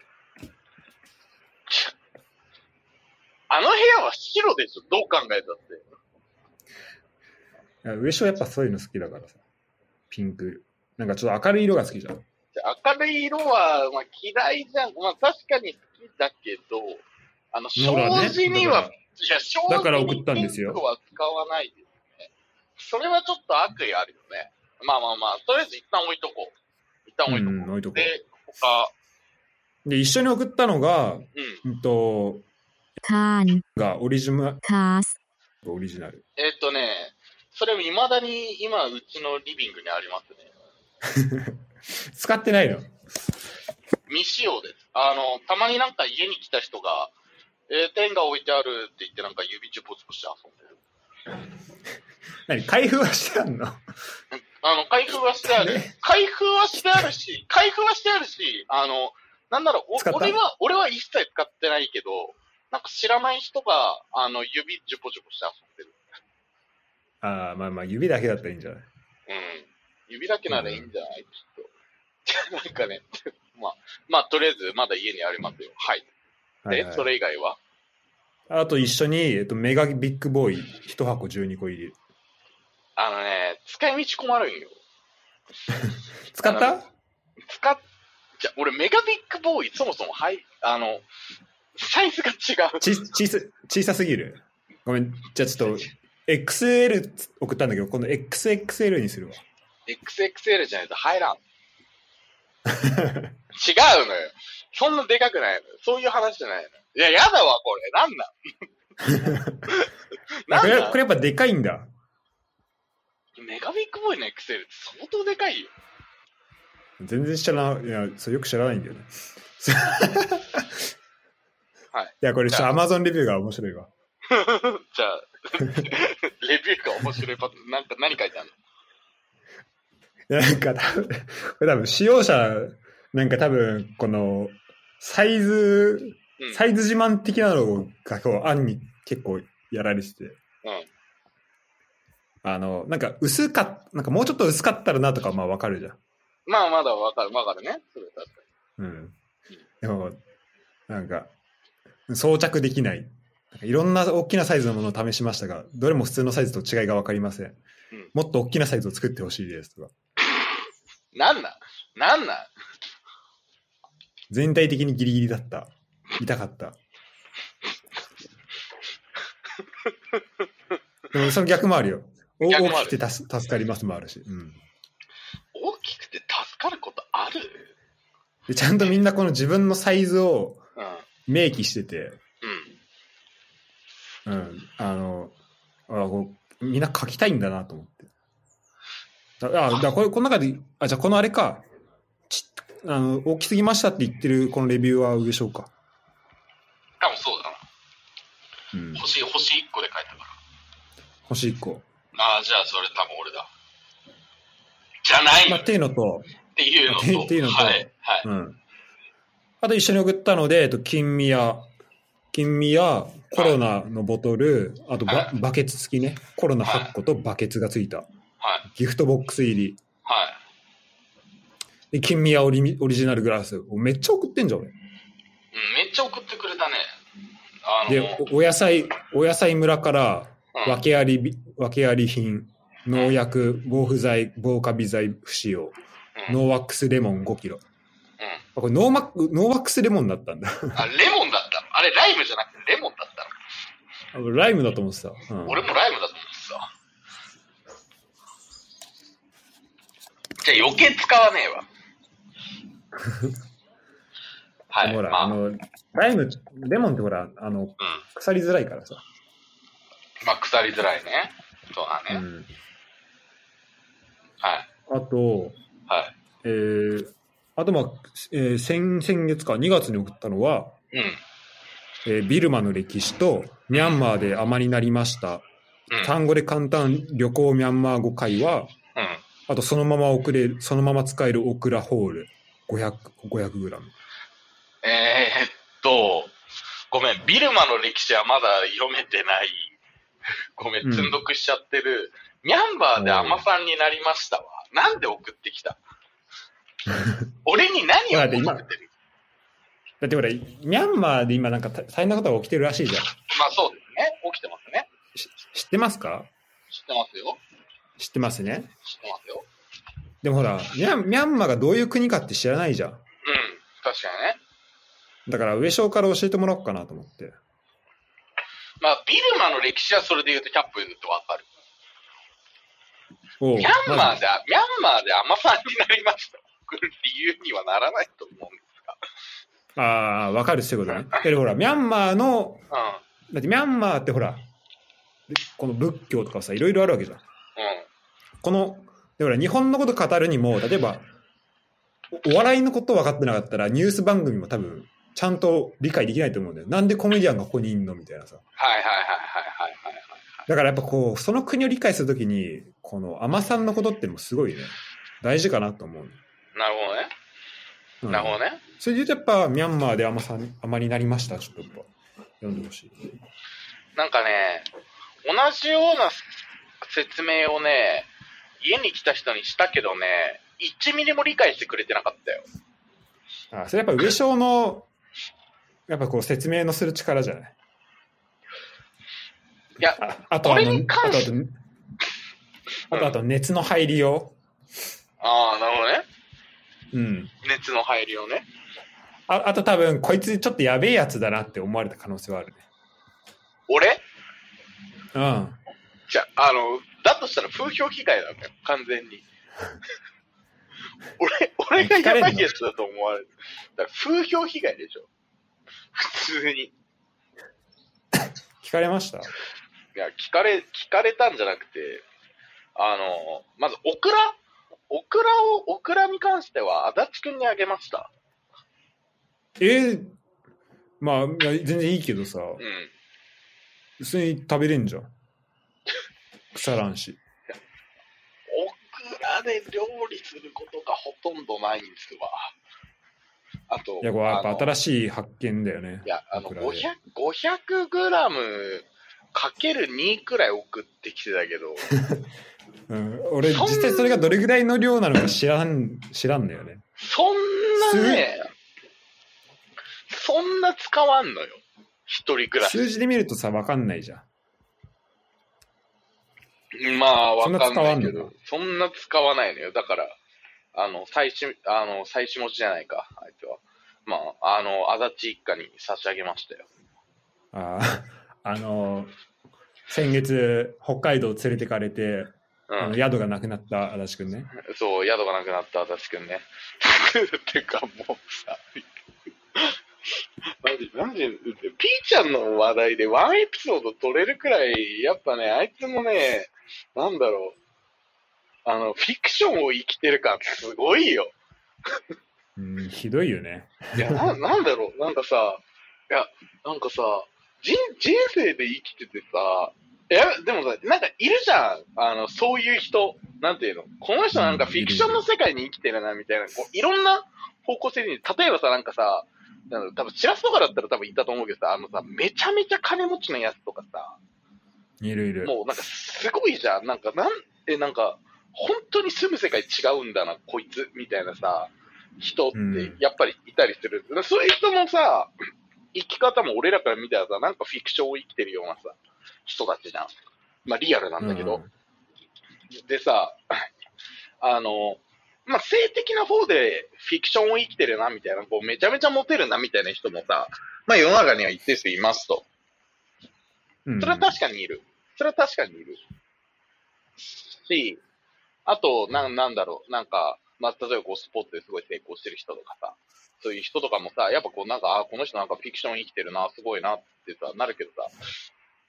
あの部屋は白でしょ？どう考えたって。上昇やっぱそういうの好きだからさ。ピンク。なんかちょっと明るい色が好きじゃん。明るい色は、まあ、嫌いじゃん。まあ、確かに好きだけど、あの、障子には、だかいや、障子に送ったんですよピンクは使わないですね。それはちょっと悪意あるよね。まあまあまあ、とりあえず一旦置いとこう。一旦置いとこう。うん、置いとこで、他、う。で、一緒に送ったのが、うん。うんと、Khan, がオリジナル、Cast, オリジナル。えっ、とね、それ未だに今、うちのリビングにありますね。使ってないの？未使用です。あの、たまになんか家に来た人が、えー、ペンが置いてあるって言ってなんか指チュポチュポして遊んでる。何？開封はしてあんの？あの、開封はしてある。開封はしてあるし、開封はしてあるし、あの、なんだろう、俺は、俺は一切使ってないけど、なんか知らない人が、あの、指チュポチュポして遊んでる。ああ、まあまあ、指だけだったらいいんじゃない？うん。指だけならいいんじゃない？きっと。なんかね、まあ、まあ、とりあえずまだ家にありますよ。はい。で、はいはいそれ以外は？あと一緒に、えっと、メガビッグボーイ1箱12個入り。あのね、使い道困るんよ。使った？使っ、じゃ、俺メガビッグボーイそもそも、はい、あの、サイズが違う。ち小さ小さすぎるごめん、じゃあちょっと、XL 送ったんだけど、今度 XXL にするわ。XXL じゃないと入らん。違うのよ。そんなでかくないのよ。そういう話じゃないのよ。いや、やだわ、これ。なんなん？あなんなんこれこれやっぱでかいんだ。メガビッグボーイの XL って相当でかいよ。全然知らない。いや、それよく知らないんだよね。はい。いや、これちょっと Amazon レビューが面白いわ。じゃあ、レビューが面白いパターン、なんか何書いてあるの？いやなんか多分、これ多分使用者、なんか多分、この、サイズ、うん。サイズ自慢的なのがこう、案に結構やられてて。うん。あの、なんか薄かっ、なんかもうちょっと薄かったらなとかまあわかるじゃん。まあ、まだわかる、わかるね。それ確かうん。でも、なんか、装着できない。いろんな大きなサイズのものを試しましたが、どれも普通のサイズと違いがわかりません。うんもっと大きなサイズを作ってほしいですとか。に。なんなんなんなん全体的にギリギリだった。痛かった。でもその逆もあるよ。る大きくて助助かりますもあるし、うん大きくて助かることある？で。ちゃんとみんなこの自分のサイズを。明記してて、うん、あの、あこうみんな書きたいんだなと思って。だあ、だこれ、この中で、あ、じゃあこのあれか、ちあの大きすぎましたって言ってるこのレビューは上昇か。多分そうだな。うん。星、星1個で書いたから。星1個。ああ、じゃあそれ多分俺だ。じゃないまあ、っていうのと、っていうのと。ってっていうのとはい。はい。うん。あと一緒に送ったので、えっと、金宮、金宮、コロナのボトル、あとバはいバケツ付きね。コロナ8個とバケツが付いた。はい。ギフトボックス入り。はい。で、金宮オリオリジナルグラス。めっちゃ送ってんじゃん、俺。うん、めっちゃ送ってくれたね。あの、で、おお野菜、お野菜村から、うん訳ありび、訳あり品、農薬、防腐剤、防カビ剤不使用、うんノーワックスレモン5キロ。うあこれノーマック、ノーワックスレモンだったんだ。ん。あ、レモンだったの？あれ、ライムじゃなくてレモンだったの、ライムだと思ってた。うん俺もライムだと思ってさ。じゃあ余計使わねえわ。はい。ほら、まあ、あの、ライム、レモンってほら、あの、うん。腐りづらいからさ。まあ、腐りづらいね。そうだね。うん。はい。あと、はい。えー、あとまあ、えー先、先月か、2月に送ったのは、うん。えービルマの歴史と、ミャンマーで甘になりました。うん。単語で簡単旅行ミャンマー語会話、うん。あとそのまま送れる、そのまま使えるオクラホール、500、500グラム。えー、っと、ごめん、ビルマの歴史はまだ読めてない。ごめん、うん積んどくしちゃってる。ミャンマーでアマさんになりましたわ。なんで送ってきた？俺に何を求めてる？だってほら、ミャンマーで今なんか大変なことが起きてるらしいじゃん。まあそうですね。起きてますね。し知ってますか？知ってますよ。知ってますね。知ってますよ。でもほら、ミャンミャンマーがどういう国かって知らないじゃん。うん。確かにね。だから上昇から教えてもらおうかなと思って。まあ、ビルマの歴史はそれで言うと100歩譲ってわかる。ミャンマまーで、ミャンマーでアマさんになりました。送る理由にはならないと思うんですが。ずああ、わかるってことね。だけどほら、ミャンマーの、うん。だってミャンマーってほら、この仏教とかさ、いろいろあるわけじゃん。うん。この、でほら、日本のこと語るにも、例えば、おお笑いのこと分かってなかったら、ニュース番組も多分、ちゃんと理解できないと思うんだよ。なんでコメディアンがここにいんのみたいなさ。はいはいはいはいはいはいはい。だからやっぱこう、その国を理解するときに、この、アマさんのことってもすごいね、大事かなと思う。なるほどね。うんなるほどね。それで言うとやっぱ、ミャンマーでアマさん、アマになりました？ちょっとやっぱ、読んでほしい。なんかね、同じような説明をね、家に来た人にしたけどね、1ミリも理解してくれてなかったよ。あ、それやっぱ上昇の、やっぱこう説明のする力じゃない？いや、ああとあの、あとあと、あとあと熱の入りよああ、なるほどね。う。うん。熱の入りをね。ああと多分、こいつちょっとやべえやつだなって思われた可能性はあるね。俺？うん。じゃあ、あの、だとしたら風評被害なんだよ、完全に。俺、俺がやばいやつだと思われる。だから風評被害でしょ。普通に。い聞かれました？や、聞かれ、聞かれたんじゃなくて、あの、まず、オクラオクラを、オクラに関しては、足立くんにあげました。えー、まあ、全然いいけどさ、うん、普通に食べれんじゃん。腐らんし。オクラで料理することがほとんどないんですわ。あと、いや、これやっぱ新しい発見だよね。いや、あの、500g かける2くらい送ってきてたけど、うん、俺、実際それがどれぐらいの量なのか知らん、知らんだよね。そんなね、そんな使わんのよ。一人暮らし。数字で見るとさ、わかんないじゃん。まあ、わかんないけど、そんな使わないのよ。だから、あの、最初、あの、最初持ちじゃないか、相手は。まあ、あの、足立一家に差し上げましたよ。ああ、あの、先月、北海道連れてかれて、うん。あの宿がなくなった足立くんね。そう、宿がなくなった足立くんね。っ てか、もうさ、マジ、マジ、ピーちゃんの話題でワンエピソード取れるくらい、やっぱね、あいつもね、なんだろう。あの、フィクションを生きてる感すごいよ。うん、ひどいよね。いや、な、なんだろう。なんかさ、いや、なんかさ、人、人生で生きててさ、いや、でもさ、なんかいるじゃん。あの、そういう人。なんていうの？この人なんかフィクションの世界に生きてるな、みたいな。こういろんな方向性に、例えばさ、なんかさ、なんか多分、シラスとかだったら多分いたと思うけどさ、あのさ、めちゃめちゃ金持ちのやつとかさ、いるいる。もうなんかすごいじゃん。なんか、なん、え、なんか、本当に住む世界違うんだな、こいつ、みたいなさ、人ってうんやっぱりいたりする。そういう人もさ、生き方も俺らから見たらさ、なんかフィクションを生きてるようなさ、人たちじゃん。まあリアルなんだけど。うんでさ、あの、まあ性的な方でフィクションを生きてるな、みたいな、こうめちゃめちゃモテるな、みたいな人もさ、まあ世の中には一定数いますと。うんそれは確かにいる。それは確かにいる。し、あと、なん、なんだろう、なんか、まあ、例えばこう、スポーツですごい成功してる人とかさ、そういう人とかもさ、やっぱこう、なんか、あ、この人なんかフィクション生きてるな、すごいなってさ、なるけどさ、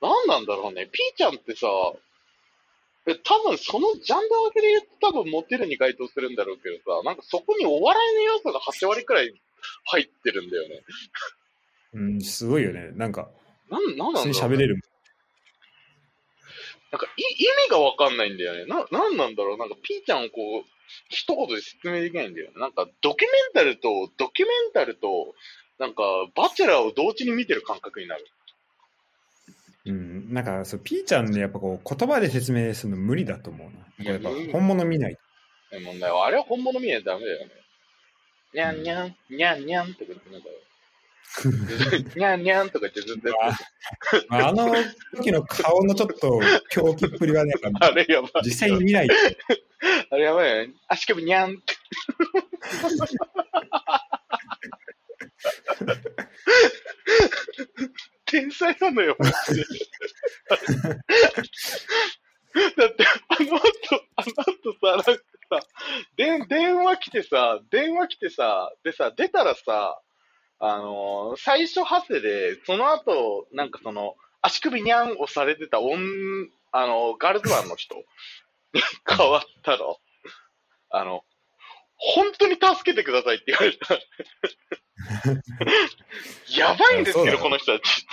なんなんだろうね、ピーちゃんってさ、え、多分そのジャンル分けで言うと多分モテるに該当するんだろうけどさ、なんかそこにお笑いの要素が8割くらい入ってるんだよね。うん、すごいよね。なんか、なん、なん普なんね。喋れる。なんかい意味がわかんないんだよね。な、なんなんだろうなんかピーちゃんをこう、一言で説明できないんだよね。なんかドキュメンタルと、ドキュメンタルと、なんかバチェラーを同時に見てる感覚になる。うん、なんかそう、ピーちゃんね、やっぱこう、言葉で説明するの無理だと思うな。やっぱ本物見ない問題は、あれは本物見ないとダメだよね。にゃんにゃん、にゃんにゃんとか言ってなんか、にゃんにゃんとか言ってずっとやってあの時の顔のちょっと狂気っぷりはね、あれやばい。実際に見ないと。あれやばいよね。足首にゃんって。天才なのよ、だって、あの後、あの後さ、なんかさ、で電話来てさ、電話来てさ、でさ、出たらさ、あのー最初ハセで、その後、なんかその、足首にゃんをされてた女、あの、ガールズバーの人に 変わったの。あの、本当に助けてくださいって言われた。やばいんですけど、この人たち。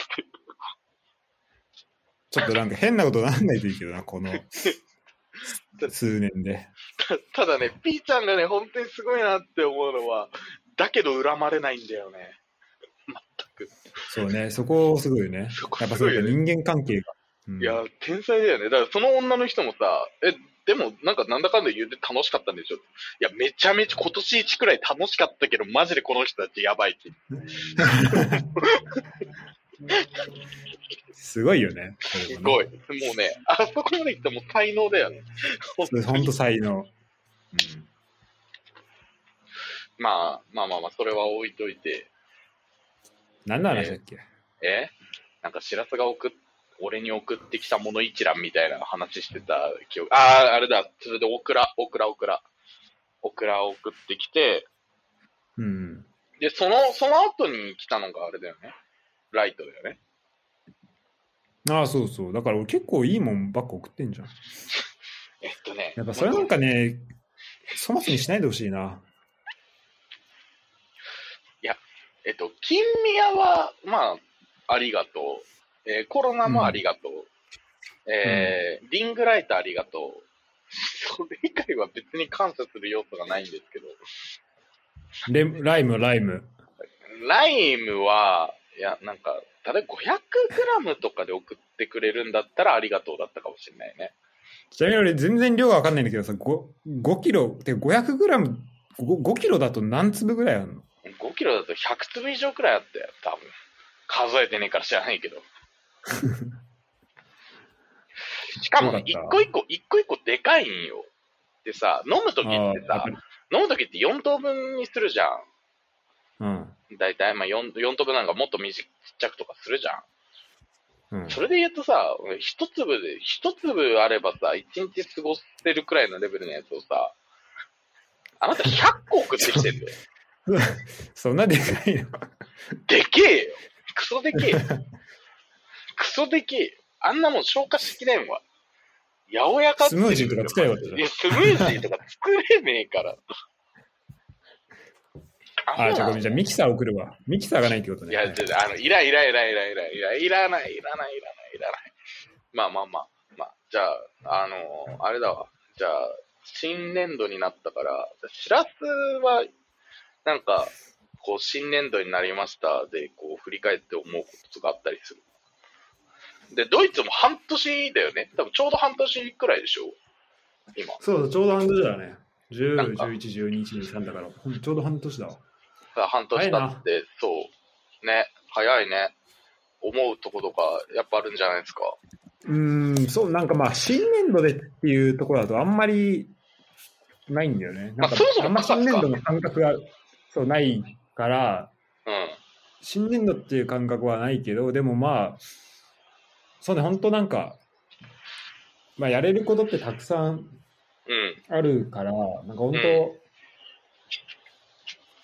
ちょっとなんか変なことなんないといいけどな、この 数年で。ただね、ピーちゃんがね、本当にすごいなって思うのは、だけど恨まれないんだよね。全く。そうね、そこすごいよね。そこやっぱすごいよね。人間関係が。うんいや、天才だよね。だからその女の人もさ、え、でもなんかなんだかんだ言うて楽しかったんでしょいや、めちゃめちゃ今年一くらい楽しかったけど、マジでこの人たちやばいって。すごいよね。すごい。もうね、あそこまで来てもう才能だよね。本当才能。まあ、まあまあまあ、それは置いといて、何の話だっけ、え？なんか、しらすが送っ、俺に送ってきたもの一覧みたいな話してた記憶。ああ、あれだ。それで、オクラ、オクラ、オクラ。オクラを送ってきて、うん。で、その、その後に来たのがあれだよね。ライトだよね。ああ、そうそう。だから俺結構いいもんばっか送ってんじゃん。えっとね。やっぱそれなんかね、粗末にしないでほしいな。えっと、金宮は、まあ、ありがとう。えーコロナもありがとう。えーリングライトありがとう。それ以外は別に感謝する要素がないんですけど。レライム、ライム。ライムは、いや、なんか、例えば 500g とかで送ってくれるんだったらありがとうだったかもしれないね。ちなみに俺全然量がわかんないんだけどさ、5, 5キロ、てか500グラム、5, 5キロだと何粒ぐらいあるの？5キロだと100粒以上くらいあったよ、多分。数えてねえから知らないけど。しかもね、一個一個、一個一個でかいんよ。でさ、飲むときってさあ、飲むときって4等分にするじゃうん。ん。だいたい、まあ 4, 4等分なんかもっと短ちっちゃくとかするじゃん。うん。それで言うとさ、一粒で、一粒あればさ、一日過ごせるくらいのレベルのやつをさ、あなた100個送ってきてんだよ。そんなでかいの？でけえよ。クソでけえよ。クソでけえよ。あんなもん消化しきれんわ。八百屋かスムージーとか作れいや、スムージーとか作れねえから。あ、じゃあごめん、んじゃあミキサー送るわ。ミキサーがないってことね。いや、じゃあの、いらんいらんいらんいらんいらんいらんいらない、いらない、いらない、いらない。まあまあまあ、まあ、じゃあ、あのあれだわ。じゃあ、新年度になったから、しらすは、なんか、こう、新年度になりましたで、こう、振り返って思うことがあったりする？で、ドイツも半年だよね。多分ちょうど半年くらいでしょ今。そう、ちょうど半年だね。10、なんか11、12、1、2、3だから、ちょうど半年だわ。半年経って、そう。ね、早いね。思うとことか、やっぱあるんじゃないですか。うーん、そう、なんかまあ、新年度でっていうところだとあんまりないんだよね。なんかあんま新年度の感覚がそうないから、うん。新年度っていう感覚はないけど、でもまあ、そうね、本当なんか、まあ、やれることってたくさんうん。あるから、なんか本当、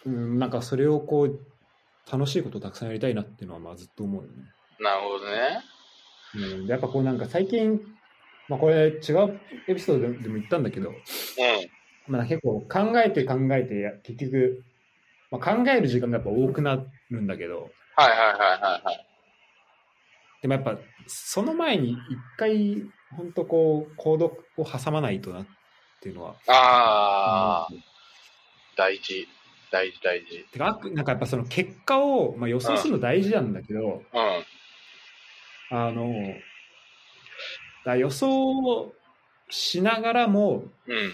うん、なんかそれをこう、楽しいことをたくさんやりたいなっていうのはまあずっと思うよね。なるほどね。うん、でやっぱこうなんか最近、まあこれ違うエピソードででも言ったんだけど、うん。まあ結構考えて考えてや、結局、まあ、考える時間がやっぱ多くなるんだけど、はいはいはいはいはい。でもやっぱその前に一回、本当こう、行動を挟まないとなっていうのは。ああ、大事。大事大事。てか、なんかやっぱその結果を、まあ、予想するの大事なんだけど、うん。あの、だ予想しながらも、うん。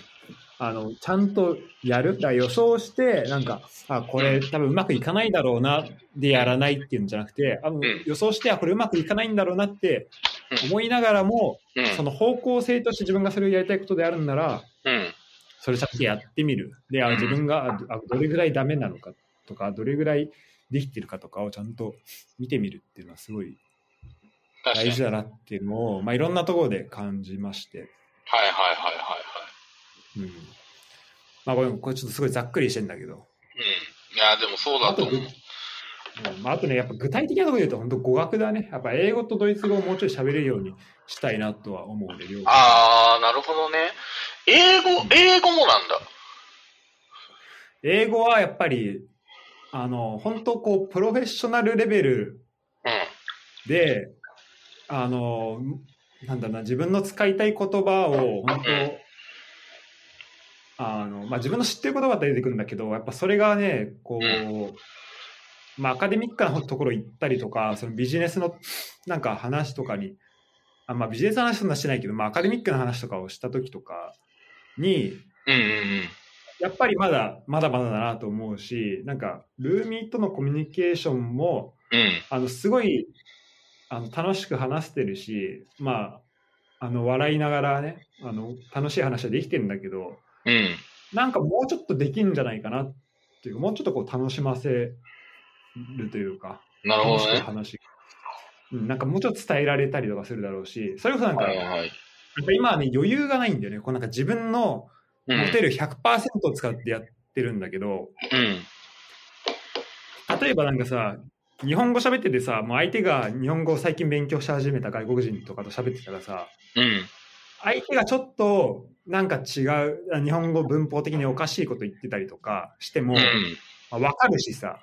あの、ちゃんとやる。だ予想して、なんか、あ、これ多分うまくいかないだろうな、でやらないっていうんじゃなくて、あ予想して、あ、これうまくいかないんだろうなってうん思いながらも、うん。その方向性として自分がそれをやりたいことであるんなら、うん。それちゃんとやってみる。で、あ自分があどれぐらいダメなのかとか、どれぐらいできてるかとかをちゃんと見てみるっていうのはすごい。大事だなっていうのを、まあ、いろんなところで感じまして。はいはいはいはいはい。うん。まあ、これ、これちょっとすごいざっくりしてんだけど。うん。いや、でもそうだと思う。うんまあ、あとね、やっぱ具体的なところで言うと、本当語学だね。やっぱ英語とドイツ語をもうちょい喋れるようにしたいなとは思うので、両方ああ、なるほどね。英語、英語もなんだ。英語はやっぱり、あの、本当こう、プロフェッショナルレベルうん。で、あの、なんだろうな、自分の使いたい言葉を、本当、あの、まあ、自分の知ってる言葉って出てくるんだけど、やっぱそれがね、こう、まあ、アカデミックなところ行ったりとか、そのビジネスのなんか話とかに、あまあ、ビジネスの話そんなしてないけど、まあ、アカデミックな話とかをした時とかに、うんうんうん。やっぱりまだ、まだまだだなと思うし、なんか、ルーミーとのコミュニケーションも、うん。あの、すごい、あの、楽しく話してるし、まあ、あの、笑いながらね、あの、楽しい話はできてるんだけど、うん。なんかもうちょっとできんじゃないかなっていうか、もうちょっとこう楽しませるというか、なるほどね。話、うん、なんかもうちょっと伝えられたりとかするだろうし、それこそなんか、やはいはい。っぱ今はね、余裕がないんだよね。こうなんか自分のうん。持てる100%を使ってやってるんだけど、うん。例えばなんかさ、日本語喋っててさ、もう相手が日本語を最近勉強し始めた外国人とかと喋ってたらさ、うん。相手がちょっとなんか違う、あ日本語文法的におかしいこと言ってたりとかしても、うん。まあ、わかるしさ、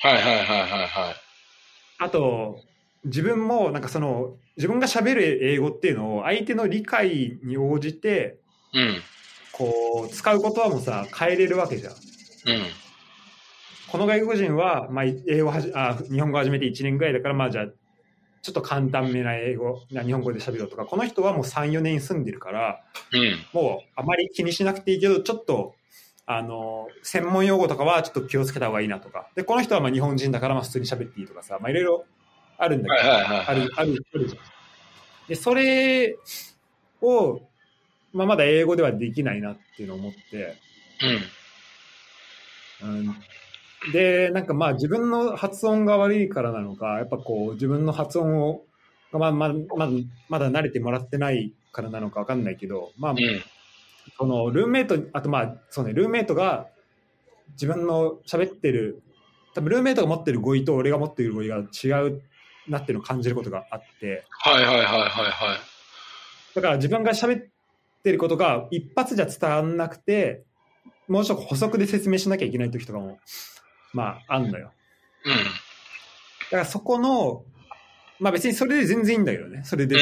はいはいはいはいはい。あと、自分もなんかその、自分が喋る英語っていうのを相手の理解に応じて、うん。こう、使う言葉もさ、変えれるわけじゃん。うん。この外国人は、まあ、英語はじあ、日本語始めて1年ぐらいだから、まあじゃあ、ちょっと簡単めな英語、な日本語で喋ろうとか、この人はもう3、4年住んでるから、うん。もうあまり気にしなくていいけど、ちょっと、あの、専門用語とかはちょっと気をつけた方がいいなとか。で、この人はまあ日本人だからまあ普通に喋っていいとかさ、まあいろいろあるんだけど、ある、ある、あるじゃん。で、それを、まあまだ英語ではできないなっていうのを思って、うん。うんで、なんかまあ自分の発音が悪いからなのか、やっぱこう自分の発音を、まあまあ、まだ、まだ慣れてもらってないからなのかわかんないけど、まあ、うん。そのルームメイト、あとまあ、そうね、ルームメイトが、自分の喋ってる、多分ルームメイトが持ってる語彙と俺が持ってる語彙が違うなっていうのを感じることがあって、はいはいはいはいはい。だから自分が喋ってることが一発じゃ伝わんなくて、もうちょっと補足で説明しなきゃいけない時とかも、まあ、あんのよ。うん。だからそこの、まあ別にそれで全然いいんだけどね。それで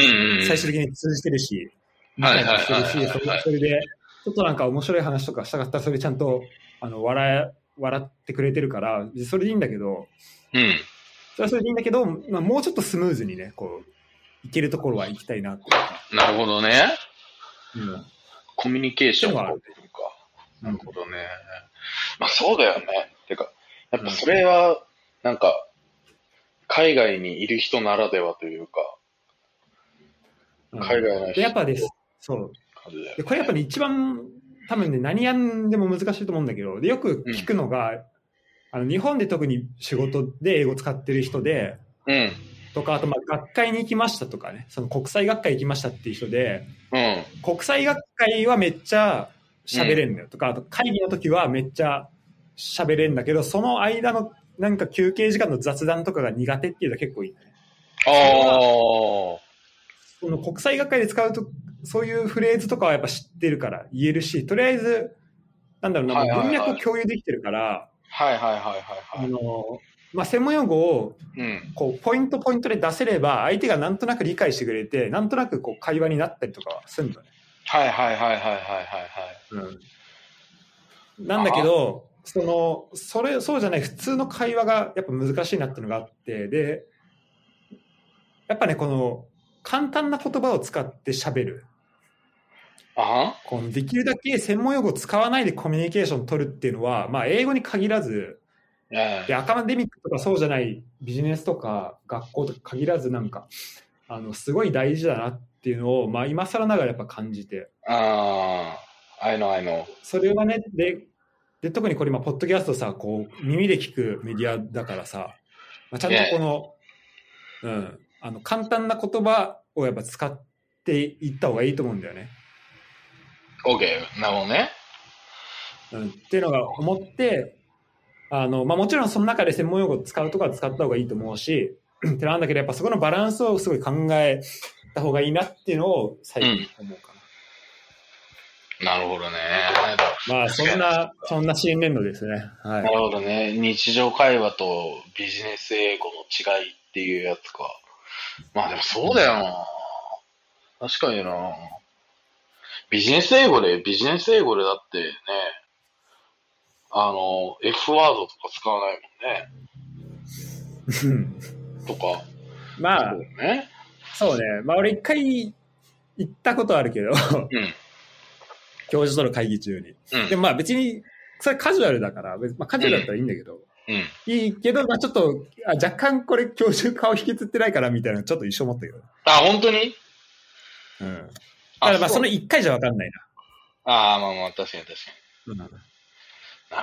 最終的に通じてるし、理はいはい解もしてるし、それで、ちょっとなんか面白い話とかしたかったら、それちゃんと、あの、笑え、笑ってくれてるから、それでいいんだけど、うん。それはそれでいいんだけど、まあもうちょっとスムーズにね、こう、いけるところは行きたいなってなるほどね。いうか。コミュニケーションってのがあるっていうか。なるほどね。まあそうだよね。てか、やっぱそれは、なんか、海外にいる人ならではというか、うん海外の人で、やっぱです。そう。で、これやっぱり一番、多分ね、何やんでも難しいと思うんだけど、で、よく聞くのが、あの、日本で特に仕事で英語使ってる人で、うん。とか、あと、まあ、学会に行きましたとかね、その国際学会行きましたっていう人で、うん。国際学会はめっちゃ喋れるんだよとか、あと会議の時はめっちゃ喋れるんだけど、その間のなんか休憩時間の雑談とかが苦手っていうのは結構いい、ね。ああ。その国際学会で使うと、そういうフレーズとかはやっぱ知ってるから言えるし、とりあえず、なんだろうな、はいはいはい文脈を共有できてるから、はいはいはいはいあはい。の、まあ、専門用語をうん。こうポイントポイントで出せれば、相手がなんとなく理解してくれて、なんとなくこう会話になったりとかはするんだね。はいはいはいはいはいはいはい。うん、なんだけど、その、それ、そうじゃない普通の会話がやっぱ難しいなっていうのがあって、で、やっぱね、この、簡単な言葉を使って喋る。あは？このできるだけ専門用語を使わないでコミュニケーションを取るっていうのは、まあ、英語に限らず、えでアカデミックとかそうじゃないビジネスとか学校とか限らずなんか、あの、すごい大事だなっていうのを、まあ、今更ながらやっぱ感じて、ああ。I know, I know. それはね、で、で特にこれ今、ポッドキャストさ、こう、耳で聞くメディアだからさ、まあ、ちゃんとこの、うん、あの、簡単な言葉をやっぱ使っていった方がいいと思うんだよね。OK。なるほどね。うん、っていうのが思って、あの、まあ、もちろんその中で専門用語を使うとかは使った方がいいと思うし、ってなんだけど、やっぱそこのバランスをすごい考えた方がいいなっていうのを最近思うかなるほどね。な。まあ、そんな、そんな新年度ですね。は。ないるほどね。日常会話とビジネス英語の違いっていうやつか。まあでもそうだよな。確かにな。ビジネス英語で、ビジネス英語でだってね、あの、F ワードとか使わないもんね。とか。まあそう、ね。そうね。まあ、俺一回行ったことあるけど、うん。教授との会議中に。うん。でもまあ別に、それカジュアルだから、別まあカジュアルだったらいいんだけど、うん。いいけど、まあちょっと、あ若干これ教授顔引きつってないからみたいな、ちょっと一緒思ったけど。あ、本当に？うん。だからまあそのう一回じゃわかんないああ、まあまあ、確かに確かな。うん、に。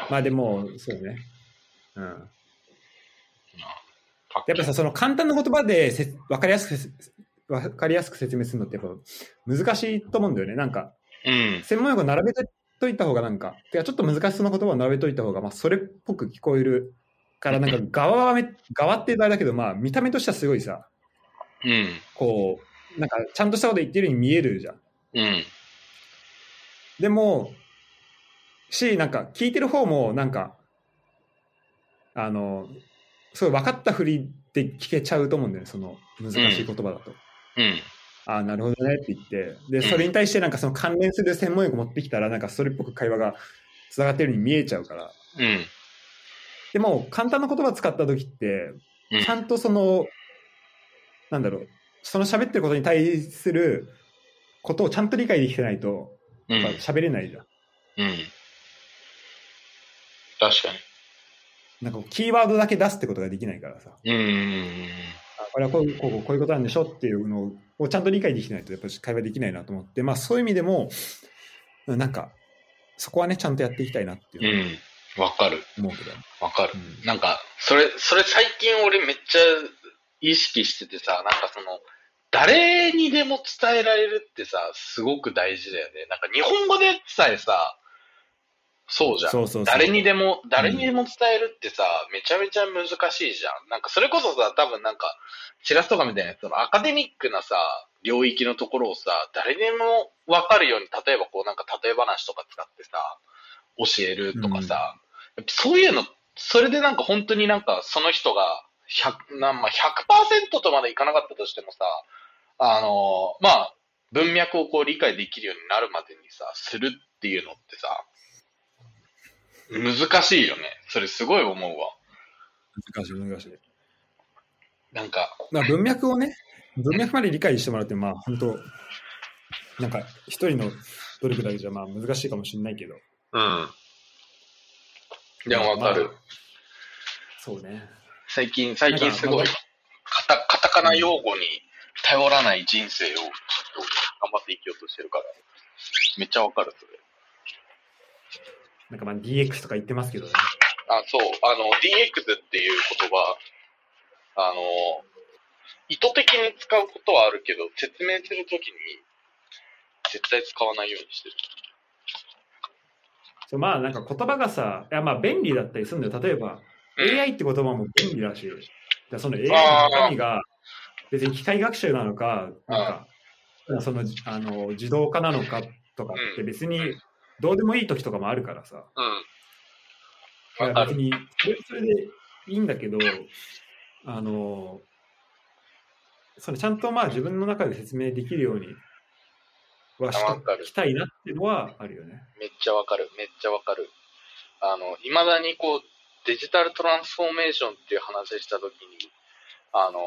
まあでも、そうね。うん。やっぱさ、その簡単な言葉でせわかりやすくせ、わかりやすく説明するのってやっぱ難しいと思うんだよね。なんか、うん。専門用語並べといた方がなんか、いやちょっと難しそうな言葉を並べといた方が、まあそれっぽく聞こえるから、なんか側はめ、側ってあれだけど、まあ見た目としてはすごいさ、うん。こう、なんかちゃんとしたこと言ってるように見えるじゃん。うん。でも、し、なんか聞いてる方もなんか、あの、すごい分かったふりで聞けちゃうと思うんだよね、その難しい言葉だと。うん。ああ、なるほどねって言って、で、んそれに対してなんかその関連する専門用語持ってきたら、なんかそれっぽく会話が繋がってるように見えちゃうから。うん。でも、簡単な言葉使った時って、うんちゃんとその、なんだろう、その喋ってることに対することをちゃんと理解できてないと、うんやっぱ。喋れないじゃん。うん。確かなんかキーワードだけ出すってことができないからさ、に。うん。あこれはこうこうこういうことなんでしょっていうのをちゃんと理解できないと、やっぱり会話できないなと思って、まあそういう意味でも、なんか、そこはね、ちゃんとやっていきたいなっていううのん。わかる。思うけど。わかる。うんなんか、それ、それ最近俺めっちゃ意識しててさ、なんかその、誰にでも伝えられるってさ、すごく大事だよね。なんか日本語でさえさ、そうじゃん。そうそうそう誰にでも、誰にでも伝えるってさ、めちゃめちゃ難しいじゃん。なんかそれこそさ、多分なんか、チラスとかみたいな、そのアカデミックなさ、領域のところをさ、誰にでもわかるように、例えばこうなんか例え話とか使ってさ、教えるとかさ、やっぱそういうの、それでなんか本当になんかその人が100、なんまあ、100%とまでいかなかったとしてもさ、あのまあ、文脈をこう理解できるようになるまでにさ、するっていうのってさ、難しいよね。それすごい思うわ。難しい、難しい。なんか、まあ、文脈をね、文脈まで理解してもらって、まあ、本当なんか、一人の努力だけじゃ、まあ、難しいかもしれないけど。うん。でもわかる。まあそうね。最近、最近すごいカタカタカナ用語に頼らない人生をちょっと頑張って生きようとしてるから、めっちゃわかる、それ。なんかまあ DX とか言ってますけどね。あ、そう、あの、DX っていう言葉、あの、意図的に使うことはあるけど、説明するときに、絶対使わないようにしてる。そうまあなんか言葉がさ、いやまあ便利だったりするんだよ。例えば、AI って言葉も便利だし、だその AI の中身が別に機械学習なのか、なんか、そのあの自動化なのかとかって別にどうでもいい時とかもあるからさ。うん。わかる。別にそれはそれでいいんだけど、あの、そのちゃんとまあ自分の中で説明できるようにはしきたいなっていうのはあるよね。めっちゃわかる。めっちゃわかる。あの、未だにこう、デジタルトランスフォーメーションっていう話したときに、あの、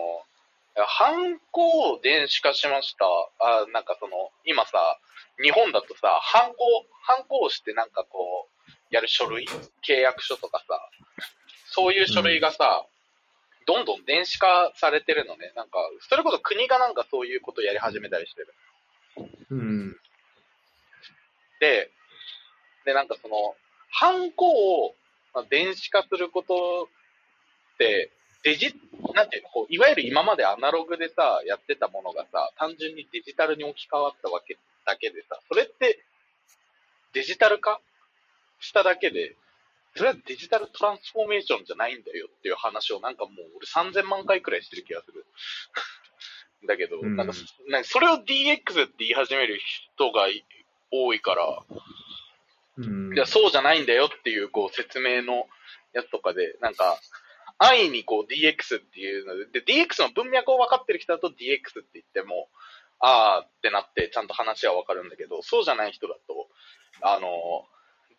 ハンコを電子化しました。あ、なんかその、今さ、日本だとさ、ハンコ、ハンコをしてなんかこう、やる書類、契約書とかさ、そういう書類がさ、どんどん電子化されてるのね。なんか、それこそ国がなんかそういうことやり始めたりしてる。うん。で、で、なんかその、ハンコをまあ電子化することって、デジ、なんていうの、こういわゆる今までアナログでさ、やってたものがさ、単純にデジタルに置き換わったわけだけでさ、それってデジタル化しただけで、それはデジタルトランスフォーメーションじゃないんだよっていう話をなんかもう俺3000万回くらいしてる気がする。だけど、うんなんか、なんかそれを DX って言い始める人がい多いから、うんいや、そうじゃないんだよっていう、こう、説明のやつとかで、なんか、安易にこう DX っていうので、で、DX の文脈を分かってる人だと DX って言っても、あーってなって、ちゃんと話は分かるんだけど、そうじゃない人だと、あの、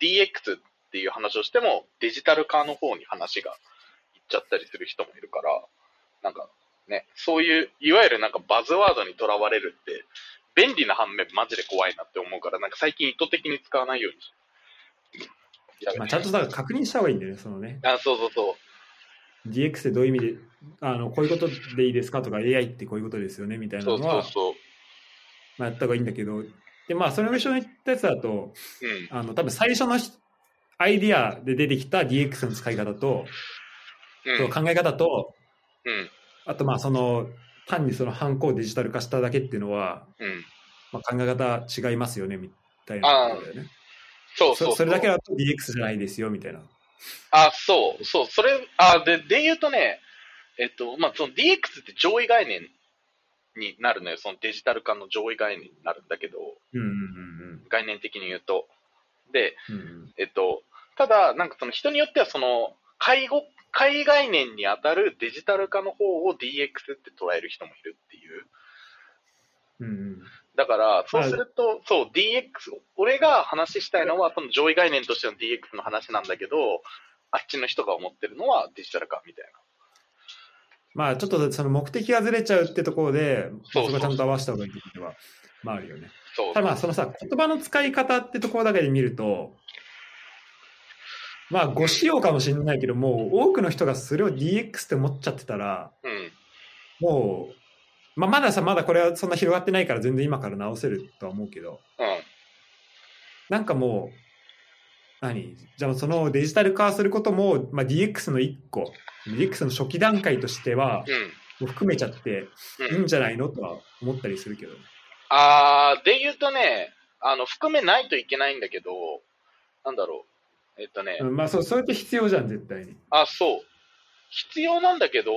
DX っていう話をしても、デジタル化の方に話がいっちゃったりする人もいるから、なんかね、そういう、いわゆるなんかバズワードにとらわれるって、便利な反面マジで怖いなって思うから、なんか最近意図的に使わないようにまあ、ちゃんとだから確認した方がいいんだよね、そのね。あ、そうそうそう。DX ってどういう意味で、あの、こういうことでいいですか？とか、AI ってこういうことですよね？みたいなのは。まあ、やった方がいいんだけど、で、まあ、その後ろに言ったやつだと、うん。あの、多分最初のしアイディアで出てきた DX の使い方と、うん。考え方と、うん。あとまあその単にそのハンコをデジタル化しただけっていうのは、うん。まあ、考え方違いますよね？みたいなことだよね。そうそうそそれだけだと DX じゃないですよ？みたいな。あ、そう、そう、それ、あ、で、で言うとね、えっと、まあ、その DX って上位概念になるのよ。そのデジタル化の上位概念になるんだけど、うんうん概念的に言うと。で、うんうんえっと、ただ、なんかその人によってはその、介護、介概念に当たるデジタル化の方を DX って捉える人もいるっていう。うんうんだから、そうすると、そう、DX、俺が話したいのは、その上位概念としての DX の話なんだけど、あっちの人が思ってるのはデジタル化みたいな。まあちょっとその目的がずれちゃうってところで、そこはちゃんと合わせた方がいいってことは、まああるよね。そうただまあそのさ、言葉の使い方ってところだけで見ると、まあご使用かもしれないけど、もう多くの人がそれを DX って思っちゃってたら、うん。もう、まあ、まださ、まだこれはそんな広がってないから全然今から直せるとは思うけど、うん。なんかもう、何？じゃあそのデジタル化することも、まあ、DX の一個、DX の初期段階としては、うん。もう含めちゃってうんいいんじゃないの？とは思ったりするけど。あー、で言うとね、あの、含めないといけないんだけど、なんだろう。えっとね、うんまあそう、それって必要じゃん、絶対に。あ、そう。必要なんだけど、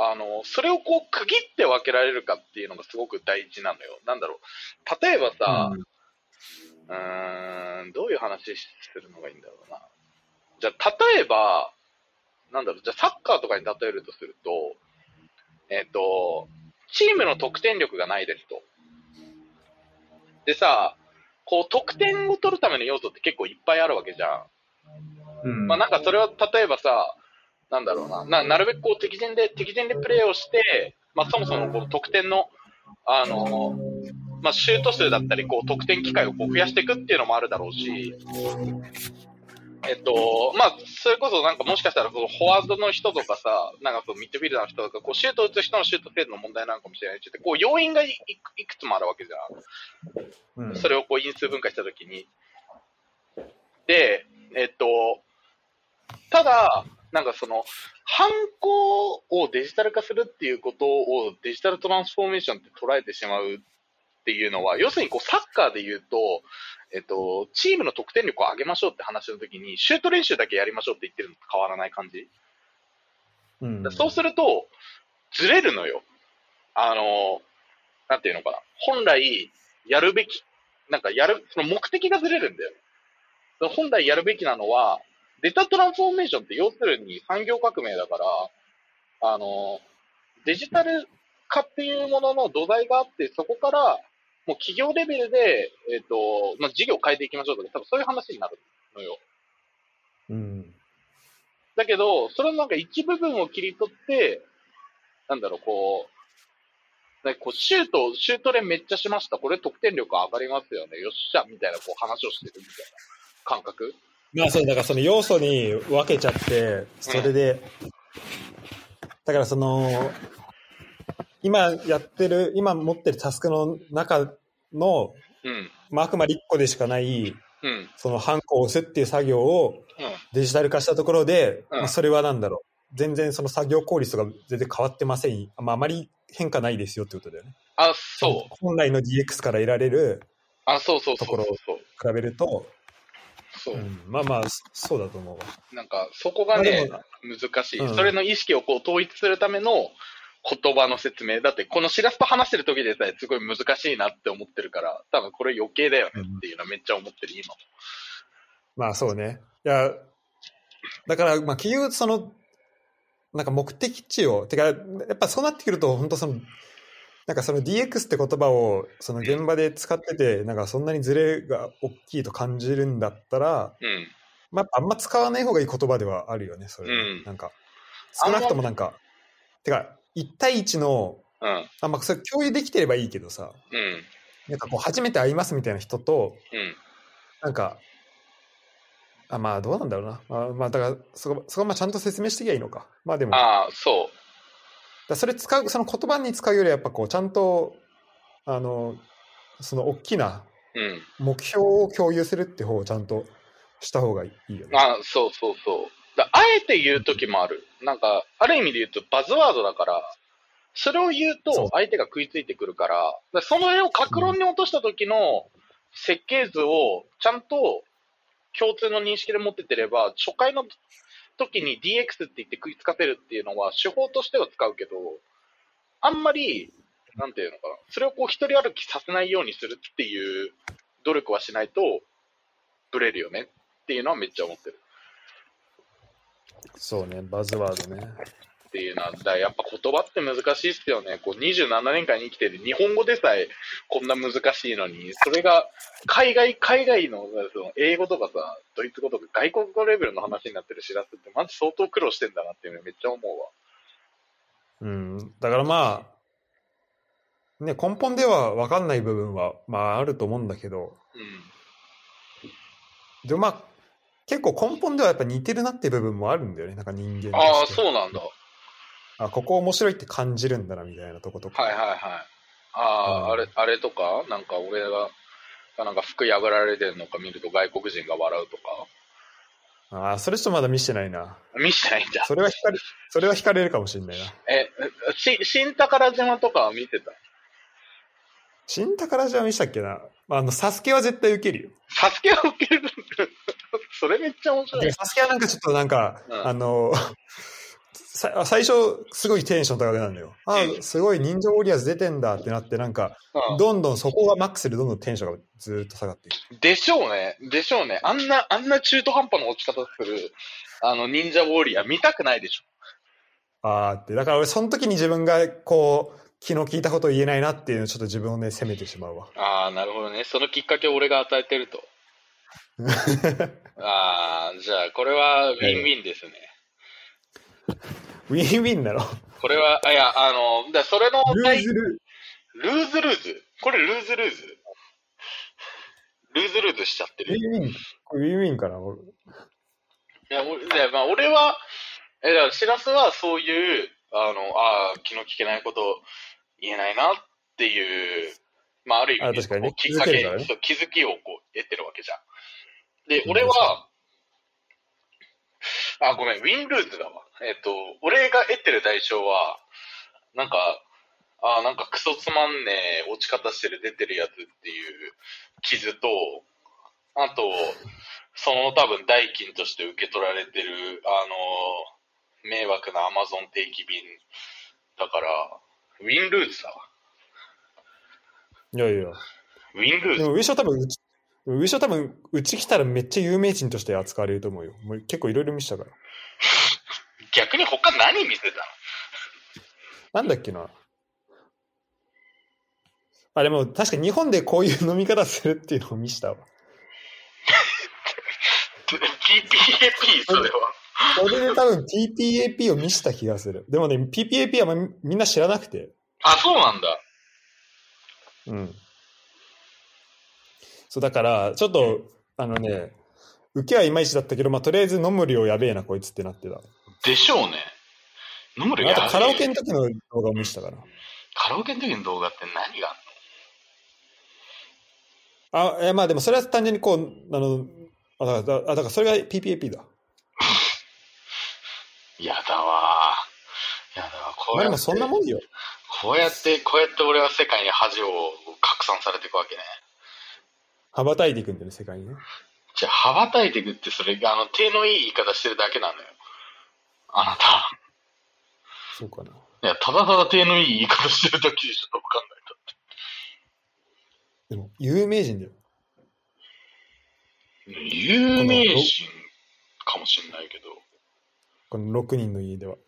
あの、それをこう区切って分けられるかっていうのがすごく大事なのよ。なんだろう。例えばさ、うんん、どういう話するのがいいんだろうな。じゃあ、例えば、なんだろう、じゃあサッカーとかに例えるとすると、えっ、と、チームの得点力がないですと。でさ、こう得点を取るための要素って結構いっぱいあるわけじゃん。うんまあなんかそれは例えばさ、なんだろうな、ななるべくこう敵陣で、敵陣でプレーをして、まあそもそもこう得点の、あの、まあシュート数だったり、こう得点機会をこう増やしていくっていうのもあるだろうし、えっと、まあそれこそなんかもしかしたらフォワードの人とかさ、なんかこうミッドフィルダーの人とか、こうシュートを打つ人のシュート精度の問題なのかもしれないし、こう要因がいいいくつもあるわけじゃん。うんそれをこう因数分解したときに。で、えっと、ただ、なんかその、ハンコをデジタル化するっていうことをデジタルトランスフォーメーションって捉えてしまうっていうのは、要するにこうサッカーで言うと、えっと、チームの得点力を上げましょうって話の時に、シュート練習だけやりましょうって言ってるのと変わらない感じ。うんそうすると、ずれるのよ。あの、なんていうのかな。本来、やるべき、なんかやる、その目的がずれるんだよ。本来やるべきなのは、データトランスフォーメーションって要するに産業革命だから、あの、デジタル化っていうものの土台があって、そこから、もう企業レベルで、えっ、と、まあ、事業を変えていきましょうとか、多分そういう話になるのよ。うん。だけど、それのなんか一部分を切り取って、なんだろう、こう、ね、こうシュート、シュート練めっちゃしました。これ得点力上がりますよね。よっしゃ、みたいなこう話をしてるみたいな感覚。まあそう、だからその要素に分けちゃって、それで、だからその、今やってる、今持ってるタスクの中の、うん。まあ、あくまで1個でしかない、うん。そのハンコを押すっていう作業をデジタル化したところで、うんまあ、それはなんだろう。全然その作業効率が全然変わってません。まあ、あまり変化ないですよってことだよね。あ、そう。本来の DX から得られるあ、そうそうそうところそうそう。比べると、そうう。ん、まあまあ、そそうだと思うわ。なんか、そこがね難しい、うんそれの意識をこう統一するための言葉の説明。だって、このしらすと話してる時でさえすごい難しいなって思ってるから、多分これ余計だよねっていうのはめっちゃ思ってる、今も。まあそうね。いや、だから、まあ結局その、なんか目的地を、てか、やっぱそうなってくると、本当その、なんかその DX って言葉をその現場で使ってて、なんかそんなにズレが大きいと感じるんだったら、うん。まああんま使わない方がいい言葉ではあるよね、それね、うんなんか、少なくともなんか、てか、1対1の、うん。あまあそれ共有できてればいいけどさ、うん。なんかこう初めて会いますみたいな人と、うん。なんか、あまあどうなんだろうな。まあ、まあ、だからそこ、そこはまあちゃんと説明してきゃいいのか。まあでも、ああ、そらそれ使う、その言葉に使うよりはやっぱこう、ちゃんと、あの、その大きな。目標を共有するって方をちゃんとした方がいいよね。あそうそうそう。だあえて言う時もある。なんか、ある意味で言うとバズワードだから、それを言うと相手が食いついてくるから、だからその辺を格論に落とした時の設計図をちゃんと共通の認識で持っててれば、初回の時に DX って言って食いつかせるっていうのは手法としては使うけど、あんまり、なんていうのかな、それをこう一人歩きさせないようにするっていう努力はしないと、ブレるよねっていうのはめっちゃ思ってる。そうね、バズワードね。っていうのは、だやっぱ言葉って難しいっすよね。こう27年間に生きてて、日本語でさえこんな難しいのに、それが海外、海外のその英語とかさ、ドイツ語とか外国語レベルの話になってる知らせって、マジ相当苦労してんだなっていうのめっちゃ思うわ。うん。だからまあ、ね、根本では分かんない部分は、まああると思うんだけど、うん。でもまあ、結構根本ではやっぱ似てるなって部分もあるんだよね、なんか人間。ああ、そうなんだ。あ、ここ面白いって感じるんだな、みたいなとことか。はいはいはい。ああ、うんあれ、あれとかなんか俺が、なんか服破られてるのか見ると外国人が笑うとかああ、それちょっとまだ見してないな。見してないんだ。それは惹かれ、それは惹かれるかもしれないな。え、し、新宝島とかは見てた？新宝島見したっけな？まあ、あの、サスケは絶対受けるよ。サスケは受けるそれめっちゃ面白いで。サスケはなんかちょっとなんか、うんあの、さ最初、すごいテンション高くなるのよ。あうんすごい、忍者ウォリアーズ出てんだってなって、なんか、うんどんどんそこがマックスでどんどんテンションがずーっと下がっていく。でしょうね。でしょうね。あんな、あんな中途半端な落ち方する、あの、忍者ウォーリアー見たくないでしょ。あーって。だから俺、その時に自分が、こう、気の利いたことを言えないなっていうのをちょっと自分をね、責めてしまうわ。ああ、なるほどね。そのきっかけを俺が与えてると。ああ、じゃあ、これはウィンウィンですね。ウィンウィンなのこれは、あいや、あの、だそれのルーズルルーズルーズ？これルーズルーズ？ルーズルーズしちゃってる。ウィンウィンこれウィンウィンかな俺。いや、俺でまあ、俺は、え、だから、しらすはそういう、あの、ああ、気の利けないこと言えないなっていう、まあ、ある意味、きっかけ気づきをこう得てるわけじゃん。で、俺は、あ、ごめん、ウィンルーズだわ。えっ、と、俺が得てる代償は、なんか、あなんかクソつまんねえ落ち方してる出てるやつっていう傷と、あと、その多分代金として受け取られてる、あの、迷惑なアマゾン定期便だから、ウィンルーズだわ。いやいや。ウィンルーズ。でも上昇多分うち、上昇多分、うち来たらめっちゃ有名人として扱われると思うよ。もう結構いろいろ見せたから。逆に他何見せたの？なんだっけな。あ、でも確か日本でこういう飲み方するっていうのを見したわ。?PPAP、それは。それで多分 PPAP を見した気がする。でもね、PPAP はみんな知らなくて。あ、そうなんだ。うん。そう、だから、ちょっと、あのね、受けはいまいちだったけど、まあ、とりあえず飲む量やべえな、こいつってなってた。でしょうね。飲む量あとカラオケのの時の動画を見せたから。カラオケの時の動画って何があんあ、えまあでもそれは単純にこう、あの、あ、だから、だだからそれが PPAP だ。の やだわやだわこうやってまあでもそんなもんよ。こうやって、こうやって俺は世界に恥を拡散されていくわけね。羽ばたいていくんだよね、世界にね。じゃあ、羽ばたいていくって、それが、あの、手のいい言い方してるだけなのよ。あなた。そうかな。いや、ただただ手のいい言い方してるだけでしょ、どう考えたって。でも、有名人だよ。有名人かもしんないけど。この6人の家では。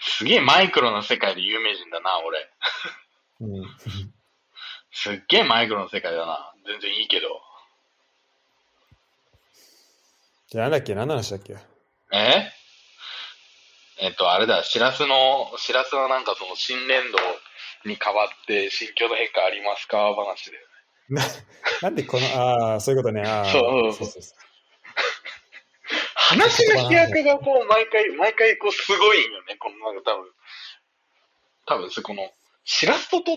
すげえマイクロな世界で有名人だな、俺。うん。すっげえマイクロな世界だな。全然いいけど。じゃあなんだっけ？何の話だっけ？え？えっと、あれだ、しらすの、しらすのなんかその新年度に変わって心境の変化ありますか？話で。ななんでこの、ああ、そういうことね。ああ、そうそうそう。話の飛躍がこう、毎回、毎回こう、すごいんよね。このなんか多分、多分そこの、しらすとと、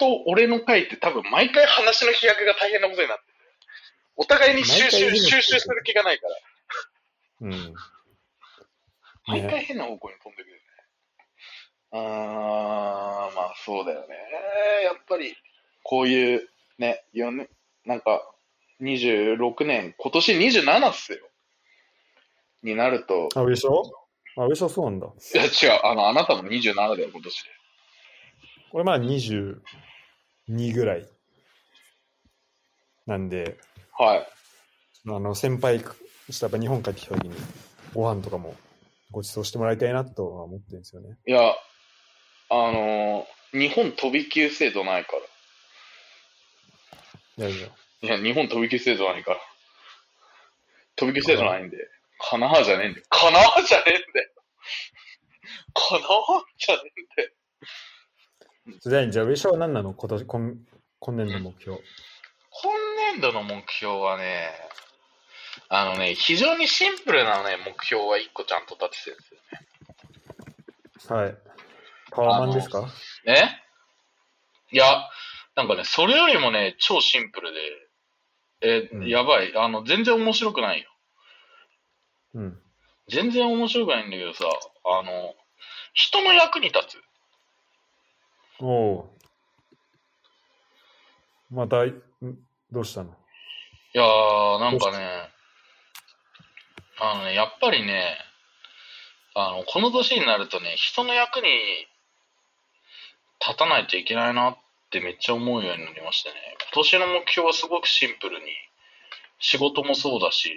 と俺の回って多分毎回話の飛躍が大変なことになってて、お互いに収集、収集する気がないから、うん。毎回変な方向に飛んでくるよね。あー、まあそうだよね。やっぱり、こういう、ね、4年、なんか、26年、今年27っすよ。になると、あ、上昇あ、上昇そうなんだ。いや違う、あの、あなたも27だよ、今年で。これまあ22ぐらい。なんで、はい。あの、先輩、ちょっとやっぱ日本帰ってきた時に、ご飯とかもご馳走してもらいたいなとは思ってるんですよね。いや、あのー日本飛び級制度ないから。いやいや。いや、日本飛び級制度ないから。飛び級制度ないんで。かなーじゃねえんだよ。かなーじゃねえんだよ。かなーじゃねえんだよ。じゃあ、じゃあ上昇は何なの？今年、今今年の目標。今年度の目標はね、あのね、非常にシンプルなね、目標は一個ちゃんと立ててるんですよね。はい。パワーマンですか？え？いや、なんかね、それよりもね、超シンプルで、え、うんやばい。あの、全然面白くないよ。うん。全然面白くないんだけどさ、あの、人の役に立つ。おお。また、んどうしたの？いやー、なんかね、あのね、やっぱりね、あの、この年になるとね、人の役に立たないといけないなってめっちゃ思うようになりましてね、今年の目標はすごくシンプルに、仕事もそうだし、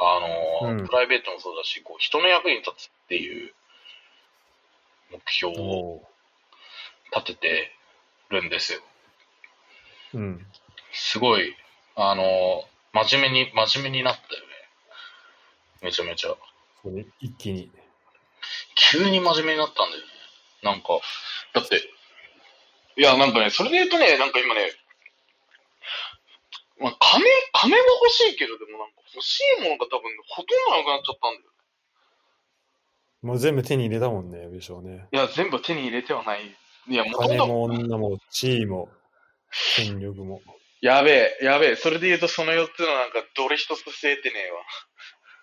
あの、うん。プライベートもそうだし、こう、人の役に立つっていう目標を立ててるんですよ。うん。すごい、あの、真面目に、真面目になったよね。めちゃめちゃ。ね、一気に。急に真面目になったんだよね。なんか、だって、いや、なんかね、それで言うとね、なんか今ね、まあ、金、金は欲しいけど、でもなんか欲しいものが多分ほとんどなくなっちゃったんだよ。もう全部手に入れたもんね、武将ね。いや、全部手に入れてはない。いや、もともと、金も女も地位も権力も。やべえ、やべえ、それで言うとその4つのなんか、どれ一つ据えてねえわ。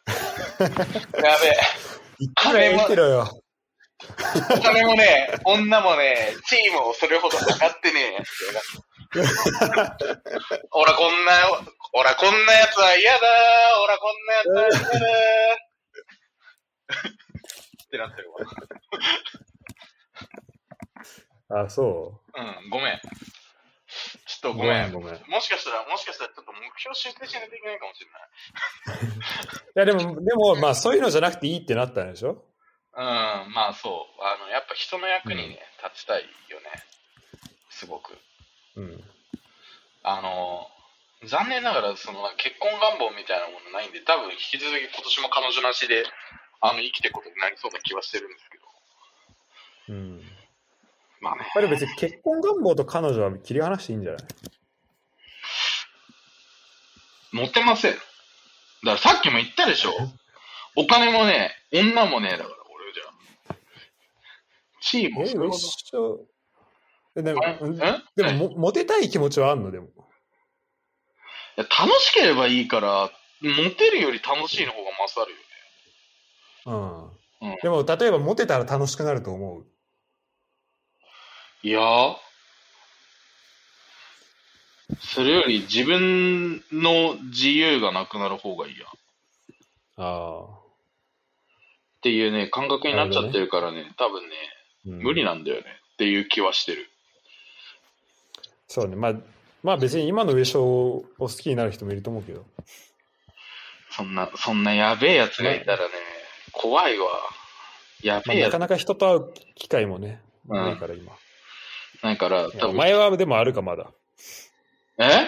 やべえ。一回見てろよ。お金もね、女もね、チームをそれほど測ってねえやつが。おらこんな、おらこんなやつは嫌だおらこんなやつは嫌だ ってなってるわ。あ、そう？ん、ごめん。ちょっとう。ごめん。ごめん。いもしかしたら、もしかしたらちょっと目標修正しないといけないかもしれない。や、でも、でも、まあ、そういうのじゃなくていいってなったんでしょ？うん、まあそう。あの、やっぱ人の役にね、立ちたいよね。すごく。うん。あの、残念ながら、その、結婚願望みたいなものないんで、多分引き続き今年も彼女なしで、あの、生きていくことになりそうな気はしてるんですけど。うん。まあねやっ。ぱり別に結婚願望と彼女は切り離していいんじゃない？モテません。だからさっきも言ったでしょ。お金もね、女もね、だから俺じゃ。チームえ、それほど一緒。えでもでもも、モテたい気持ちはあんの？でも。いや楽しければいいから、モテるより楽しいの方が勝るよね。うん。うんでも、例えばモテたら楽しくなると思う。いやーそれより自分の自由がなくなる方がいいや。っああ。ていうね、感覚になっちゃってるからね、多分ね、うん無理なんだよねっていう気はしてる。そうね。まあ、まあ別に今の上昇を好きになる人もいると思うけど。そんな、そんなやべえやつがいたらね、怖いわ。やまあ、べえやつなかなか人と会う機会もね、うんないから今。ないから、多分。お前はでもあるかまだ。え？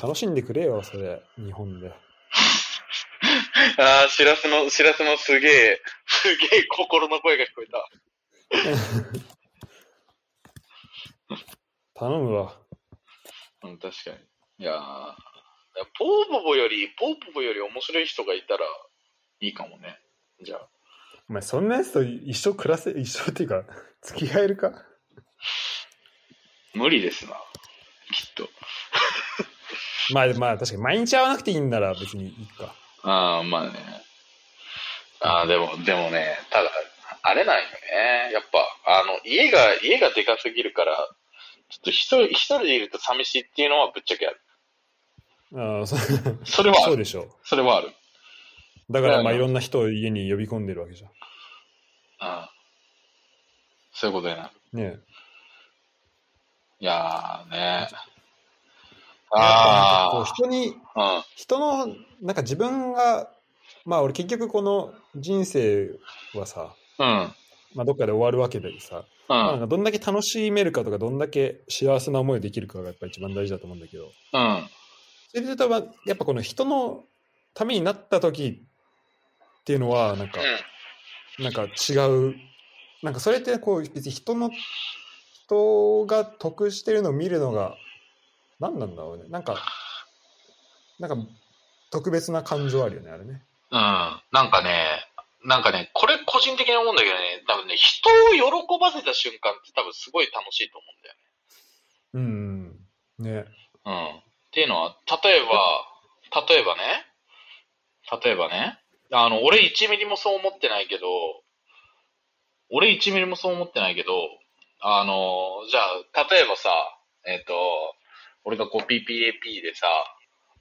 楽しんでくれよ、それ。日本で。ああ、しらすの、しらすのすげえ、すげえ心の声が聞こえた。頼むわ。うん、確かに。いやーポーポポより、ポーポポより面白い人がいたらいいかもね。じゃあ。お前、そんなやつと一生暮らせ、一生っていうか、付き合えるか？無理ですな。きっと。まあまあ、確かに毎日会わなくていいんなら別にいいか。ああ、まあね。ああ、でも、でもね、ただ、あれなんよね。やっぱ、あの、家が、家がでかすぎるから、ちょっと一人、一人でいると寂しいっていうのはぶっちゃけある。ああ、そそれはある。そうでしょう。それはある。だから、まあ、うんいろんな人を家に呼び込んでるわけじゃん。ああそういうことやな。ねいやーね。やっぱなんかこうあ人に、あ。人の、なんか自分が、まあ俺結局この人生はさ、うん。うん。まあどっかで終わるわけでさ、うん。かどんだけ楽しめるかとか、どんだけ幸せな思いできるかがやっぱ一番大事だと思うんだけど、うん。それで言うと、まあやっぱこの人のためになった時っていうのは、なんか、なんか違う、なんかそれってこう別に人の、人が得してるのを見るのが、何なんだろうね。なんか、なんか特別な感情あるよね、あれね。うん。なんかね、なんかね、これ個人的に思うんだけどね、多分ね、人を喜ばせた瞬間って多分すごい楽しいと思うんだよね。うん、うん。ね。うん。っていうのは、例えば、例えばね、例えばね、あの、俺1ミリもそう思ってないけど、俺1ミリもそう思ってないけど、あの、じゃあ、例えばさ、えっ、と、俺がこう PPAP でさ、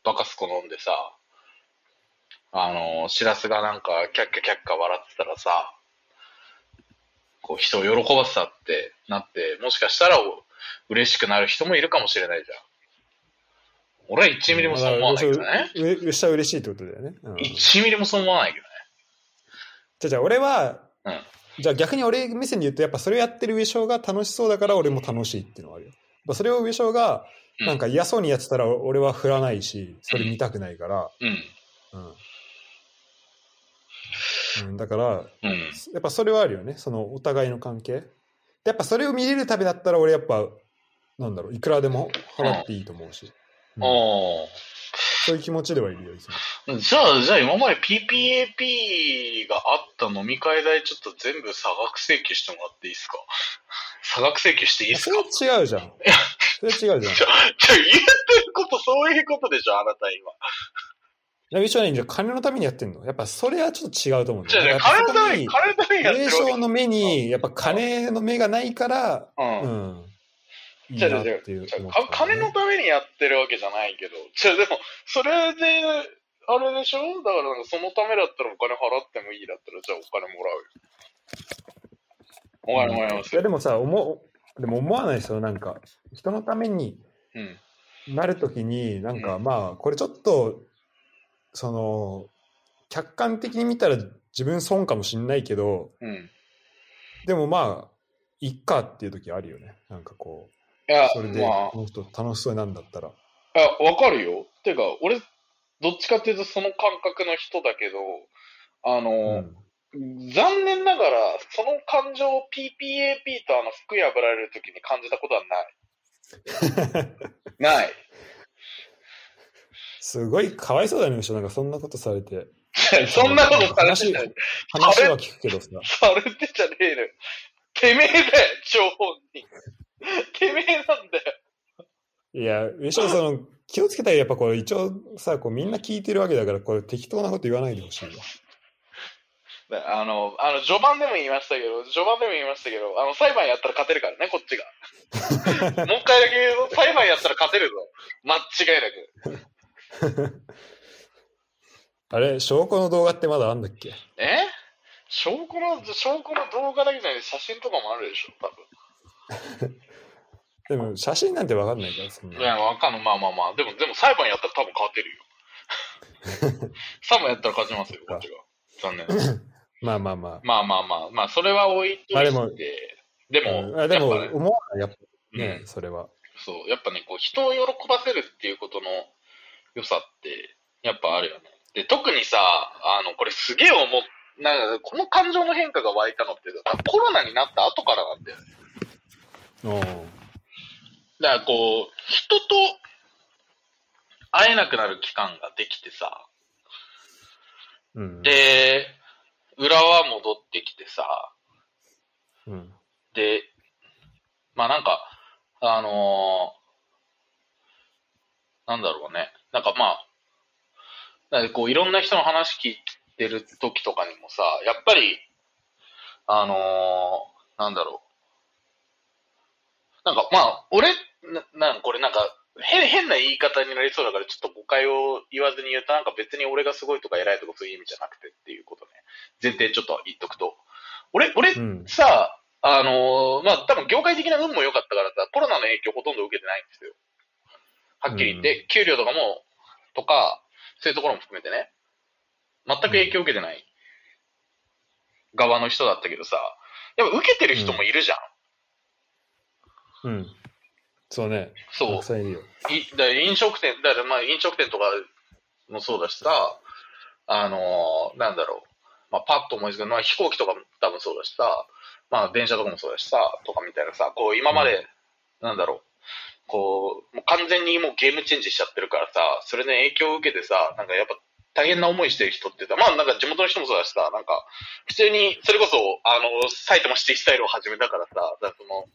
バカスコ飲んでさ、あの、しらすがなんか、キャッキャキャッキャ笑ってたらさ、こう、人を喜ばせたってなって、もしかしたらお嬉しくなる人もいるかもしれないじゃん。俺は1ミリもそう思わないけどね。上上下嬉しいってことだよね。うん、1ミリもそう思わないけどね。じゃあじゃあ俺は、うんじゃあ逆に俺目線で言うとやっぱそれをやってる上昇が楽しそうだから俺も楽しいっていうのはあるよ。それを上昇がうんなんか嫌そうにやってたら俺は振らないし、それ見たくないから、うん。うん。うん、だから、うん。やっぱそれはあるよね。そのお互いの関係。でやっぱそれを見れるためだったら俺やっぱ、なんだろう、いくらでも払っていいと思うし。うんそういう気持ちではいるよ、いつも。じゃあ、じゃあ今まで PPAP があった飲み会代ちょっと全部差額請求してもらっていいですか？差額請求していいですそかれは違うじゃん。それは違うじゃん。じゃあ、じゃあ言ってることそういうことでしょあなた今。いや、一緒にじゃあ金のためにやってんの？やっぱそれはちょっと違うと思う。んだじゃあ、金のために、金のためにやってる霊障の目に、やっぱ金の目がないから、うん。じゃあ、じゃじゃ金のためにやってるわけじゃないけど、じゃあでも、それで、あれでしょ？だからなんかそのためだったらお金払ってもいいだったら、じゃあお金もらうよ。お金もらいますよ。いやでもさ思うでも思わないですよなんか人のためにうん。なるときになんか、うんまあこれちょっとその客観的に見たら自分損かもしんないけどうん。でもまあいっかっていう時あるよねなんかこいやうそれ、でまあ、この人楽しそうなんだったら、いや、わかるよ。てか、俺、どっちかっていうとその感覚の人だけど、あの、うん残念ながら、その感情を PPAP とあの服破られるときに感じたことはない。ない。すごいかわいそうだねむしろなんかそんなことされて そんなことされてたよ。話は聞くけどさされてじゃねえのよ。てめえだよ、張本人。てめえなんだよ。いやむしろその気をつけたらやっぱこれ一応さこうみんな聞いてるわけだからこれ適当なこと言わないでほしいわあの、あの、序盤でも言いましたけど、序盤でも言いましたけど、あの、裁判やったら勝てるからね、こっちが。もう一回だけ言うと、裁判やったら勝てるぞ。間違いなく。あれ、証拠の動画ってまだあんだっけ？え？証拠の、証拠の動画だけじゃなくて写真とかもあるでしょ、多 でも写真なんてわかんないから、そん分。いや、な。わかんない。まあまあまあ。でも、でも裁判やったら多分勝てるよ。裁判やったら勝ちますよ、こっちが。残念。まあまあまあ。まあまあまあ。まあ、それは置いといて。まあでもでも、うんあでも、思わない、やっぱね、うんそれは。そう、やっぱね、こう、人を喜ばせるっていうことの良さって、やっぱあるよね。で、特にさ、あの、これすげえ思っ、なんか、この感情の変化が湧いたのって、コロナになった後からなんだよね。おだからこう、人と会えなくなる期間ができてさ、うん。で、裏は戻ってきてさ、うん。で、まあなんか、あのーなんだろうね。なんかまあ、なんかこういろんな人の話聞いてる時とかにもさ、やっぱり、あのーなんだろう。なんかまあ、俺、な、なんこれなんか、変、変な言い方になりそうだからちょっと誤解を言わずに言うとなんか別に俺がすごいとか偉いとかそういう意味じゃなくてっていうことね。前提ちょっと言っとくと。俺、俺うん。さあ、あのーまあ、多分業界的な運も良かったからさ、コロナの影響ほとんど受けてないんですよ。はっきり言って、給料とかも、とか、そういうところも含めてね、全く影響受けてない側の人だったけどさ、やっぱ受けてる人もいるじゃん。うん。そうね。そうたく。さんいだ飲食店、だからまあ飲食店とかもそうだしさ、あのーなんだろう。まあパッと思いつくまあ飛行機とかも多分そうだしさ、まあ電車とかもそうだしさ、とかみたいなさ、こう今まで、なんだろう。こう、もう完全にもうゲームチェンジしちゃってるからさ、それの影響を受けてさ、なんかやっぱ大変な思いしてる人ってさ、まあなんか地元の人もそうだしさ、なんか普通に、それこそ、あの、埼玉シティスタイルを始めたからさ、だからその、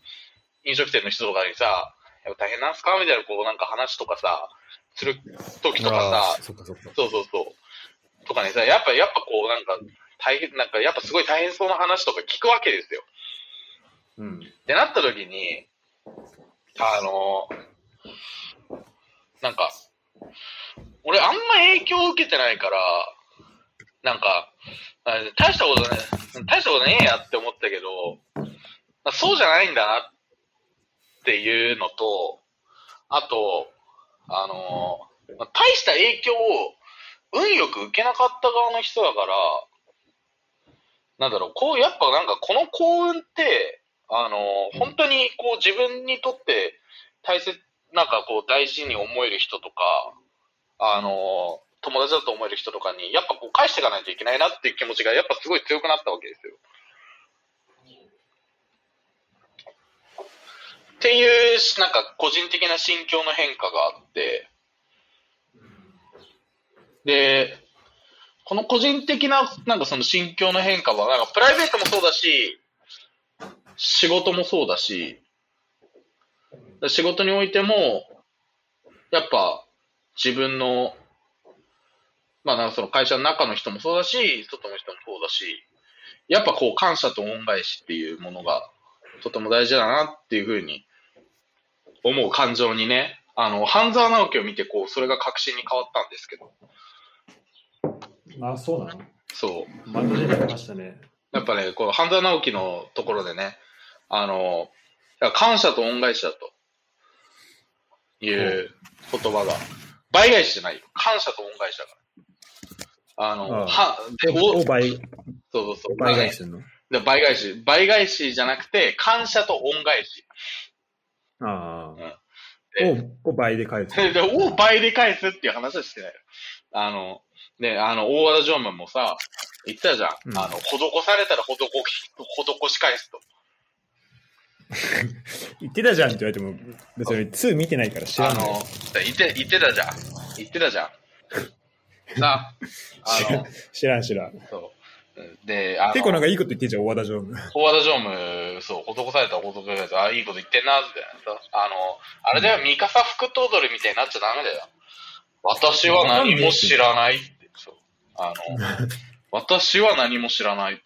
飲食店の人とかにさ、やっぱ大変なんすか？みたいな、こうなんか話とかさ、する時とかさ、そっかそっか。そうそうそう。とかにさ、やっぱ、やっぱこうなんか、大変、なんかやっぱすごい大変そうな話とか聞くわけですよ。うん。ってなった時に、あの、なんか、俺あんま影響を受けてないから、なんか、あ大したことね、大したことねえやって思ったけど、まあそうじゃないんだなっていうのと、あと、あのーまあ大した影響を運よく受けなかった側の人だから、なんだろう、こう、やっぱなんかこの幸運って、あのー本当にこう自分にとって大切、なんかこう大事に思える人とか、あのー友達だと思える人とかに、やっぱこう返していかないといけないなっていう気持ちがやっぱすごい強くなったわけですよ。っていう、なんか個人的な心境の変化があって、で、この個人的な、なんかその心境の変化は、なんかプライベートもそうだし、仕事もそうだし、仕事においても、やっぱ自分の、まあなんかその会社の中の人もそうだし、外の人もそうだし、やっぱこう感謝と恩返しっていうものがとても大事だなっていうふうに思う感情にね、あの、半沢直樹を見てこう、それが確信に変わったんですけど、あ、そうなの？そう。ましたね。やっぱね、この半沢直樹のところでね、あの、感謝と恩返しだという言葉が、倍返しじゃないよ。感謝と恩返しだから。あの、ああは、で、お、そう倍、そうそう。倍返しの？で倍返し。倍返しじゃなくて、感謝と恩返し。あうんあ。を、を倍で返す。で、を倍で返すっていう話はしてないよ。あの、ね、あの、大和田常務もさ、言ってたじゃん。うんあの、施されたら施し、施し返すと。言ってたじゃんって言われても、別に2見てないから知らない。あの、言って、言ってたじゃん。言ってたじゃん。さあの、知らん知らん。そう。で、あの、結構なんかいいこと言ってんじゃん、大和田常務。大和田常務、そう、施されたら施されたあ、いいこと言ってんな、って。あの、あれだよ、三笠福と踊りみたいになっちゃダメだよ。私は何も知らないって。そう。あの、私は何も知らないって。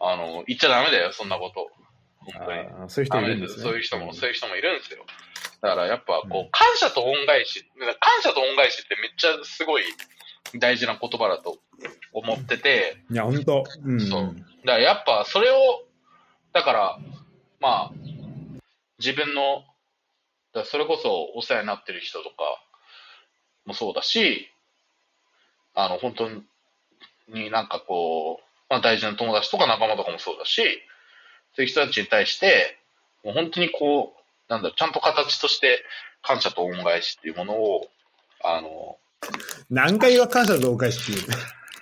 あの、言っちゃダメだよ、そんなこと。本当に。ああそういう人いるんですね。そういう人も、そういう人もいるんですよ。だからやっぱこう、感謝と恩返し、感謝と恩返しってめっちゃすごい大事な言葉だと思ってて、いや、ほんと。うん。そうだからやっぱそれを、だから、まあ、自分の、だそれこそお世話になってる人とかもそうだし、あの、本当になんかこう、まあ大事な友達とか仲間とかもそうだし、そういう人たちに対して、もう本当にこう、なんだろう、ちゃんと形として感謝と恩返しっていうものを、あの、何回は感謝とお返しっていう。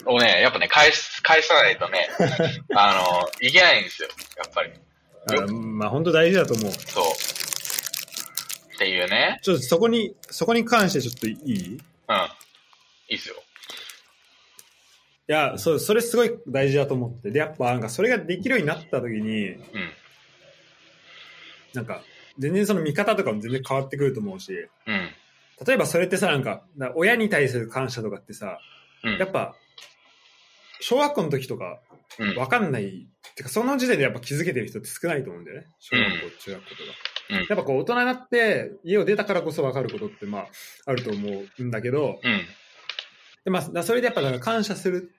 をね、やっぱね、返す、返さないとね、あの、いけないんですよ、やっぱり。あまあ本当大事だと思う。そう。っていうね。ちょっとそこに、そこに関してちょっといい？いうん。いいっすよ。や、そう、それすごい大事だと思って。で、やっぱなんかそれができるようになった時に、うん。なんか、全然その見方とかも全然変わってくると思うし、うん。例えばそれってさ、なんか、な親に対する感謝とかってさ、うん。やっぱ、小学校の時とか、うん。わかんない、てかその時点でやっぱ気づけてる人って少ないと思うんだよね。小学校、中学校とか。うんやっぱこう大人になって家を出たからこそわかることってまああると思うんだけど、うん。でまあ、だそれでやっぱなんか感謝する、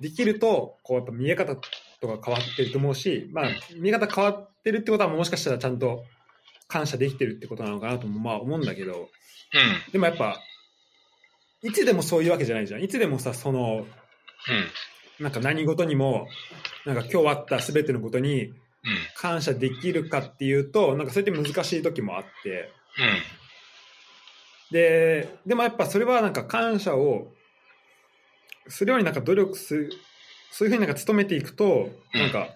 できると、こうやっぱ見え方とか変わってると思うし、まあ見え方変わってるってことはもしかしたらちゃんと感謝できてるってことなのかなともまあ思うんだけど、うん。でもやっぱ、いつでもそういうわけじゃないじゃん。いつでもさ、その、うん。なんか何事にも、なんか今日あった全てのことにうん。感謝できるかっていうと、なんかそれって難しい時もあって、うん。で、でもやっぱそれはなんか感謝をするようになんか努力する、そういうふうになんか努めていくと、うんなんか、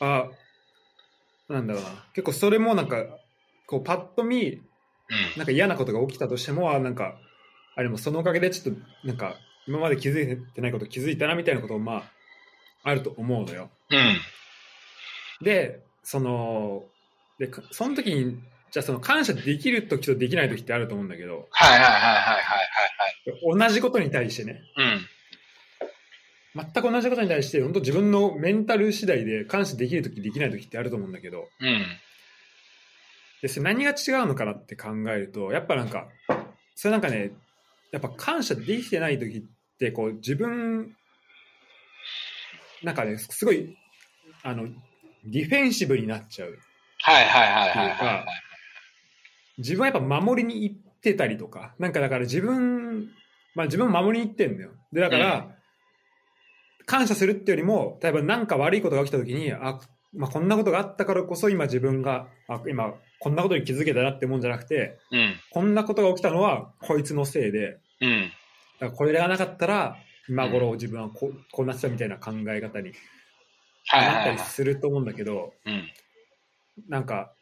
あ、なんだろうな、結構それもなんか、こうパッと見、うん。なんか嫌なことが起きたとしても、あなんか、あれもそのおかげでちょっとなんか今まで気づいてないこと気づいたなみたいなこともまああると思うのよ。うん。で、その、で、かその時に、じゃあその感謝できる時とできない時ってあると思うんだけど、はいはいはいはいはいはい。同じことに対してね、うん。全く同じことに対して、本当自分のメンタル次第で感謝できる時できない時ってあると思うんだけど、うん。でそれ何が違うのかなって考えると、やっぱなんか、それなんかね、やっぱ感謝できてない時って、こう、自分、なんかね、すごい、あの、ディフェンシブになっちゃう。はいはいはいはいはいか。自分はやっぱ守りに行ってたりとか、なんかだから自分、まあ自分も守りに行ってんだよ。で、だから、感謝するってよりも、例えば何か悪いことが起きた時に、あ、まあこんなことがあったからこそ今自分が、あ今こんなことに気づけたなってもんじゃなくて、うん。こんなことが起きたのはこいつのせいで、うん。だからこれがなかったら、今頃自分はこうこうなってたみたいな考え方になったり。すると思うんだけど、うん。なんか、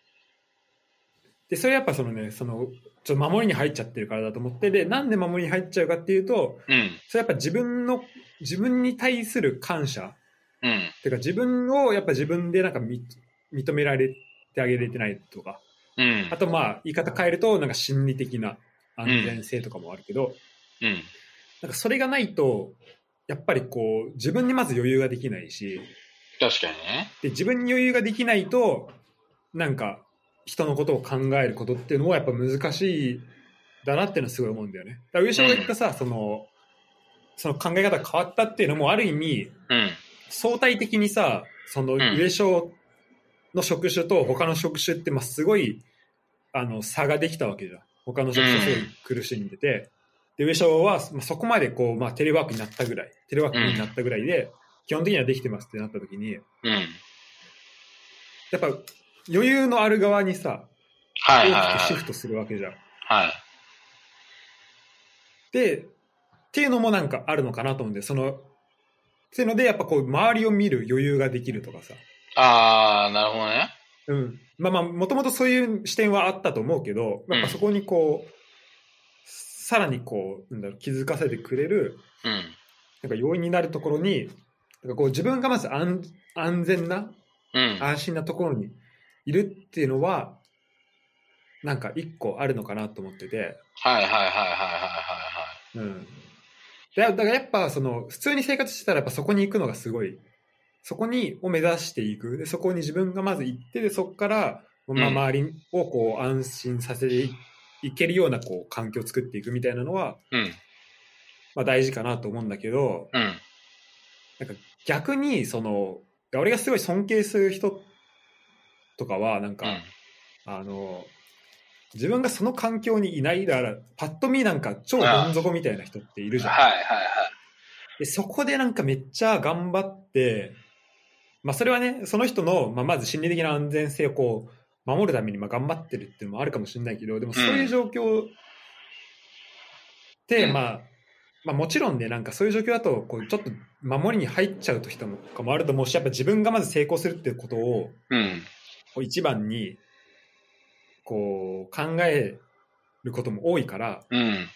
で、それやっぱそのね、その、ちょっと守りに入っちゃってるからだと思って、で、なんで守りに入っちゃうかっていうと、うん。それやっぱ自分の、自分に対する感謝、うん。っていうか自分をやっぱ自分でなんかみ認められてあげれてないとか、うんあ。とまあ言い方変えると、なんか心理的な安全性とかもあるけど、うん。なんかそれがないと、やっぱりこう、自分にまず余裕ができないし、確かにね。で、自分に余裕ができないと、なんか、人のことを考えることっていうのもやっぱ難しいだなっていうのはすごい思うんだよね。だから上昇が言ったさ、その、その考え方が変わったっていうのもある意味、うん。相対的にさ、そのん上昇の職種と他の職種って、まあすごい、あの、差ができたわけじゃん。他の職種すごい苦しんでて、で、上昇は、まあ、そこまでこう、まあテレワークになったぐらい、テレワークになったぐらいで、基本的にはできてますってなった時に、うん。やっぱ余裕のある側にさ、はいはい大きくシはい。フトするわけじゃん。はい。で、っていうのもなんかあるのかなと思うんで、その、っていうので、やっぱこう、周りを見る余裕ができるとかさ。あー、なるほどね。うん。まあまあ、もともとそういう視点はあったと思うけど、やっぱそこにこう、さらにこう、なんだろう、気づかせてくれる、うん。なんか要因になるところに、なんかこう、自分がまず安安全な、うん。安心なところにいるっていうのは、なんか一個あるのかなと思ってて、はいはいはいはいはいはいうん。でだからやっぱその普通に生活してたらやっぱそこに行くのがすごいそこにを目指していくでそこに自分がまず行ってでそこから、まあ、うん周りをこう安心させていいけるようなこう環境を作っていくみたいなのは、はい。うん。まあ、大事かなと思うんだけどうん。なんか逆にその俺がすごい尊敬する人とかはなんか、うん。あの自分がその環境にいないだからパッと見なんか超どん底みたいな人っているじゃん。はいはいはい。でそこでなんかめっちゃ頑張って、まあそれはね、その人の、まあ、まず心理的な安全性をこう、守るためにまあ頑張ってるっていうのもあるかもしれないけど、でもそういう状況って、うんまあ、まあもちろんね、なんかそういう状況だと、こうちょっと守りに入っちゃうと人もかもあると思うし、やっぱ自分がまず成功するっていうことを、うん。こう一番に、こう考えることも多いから、うん。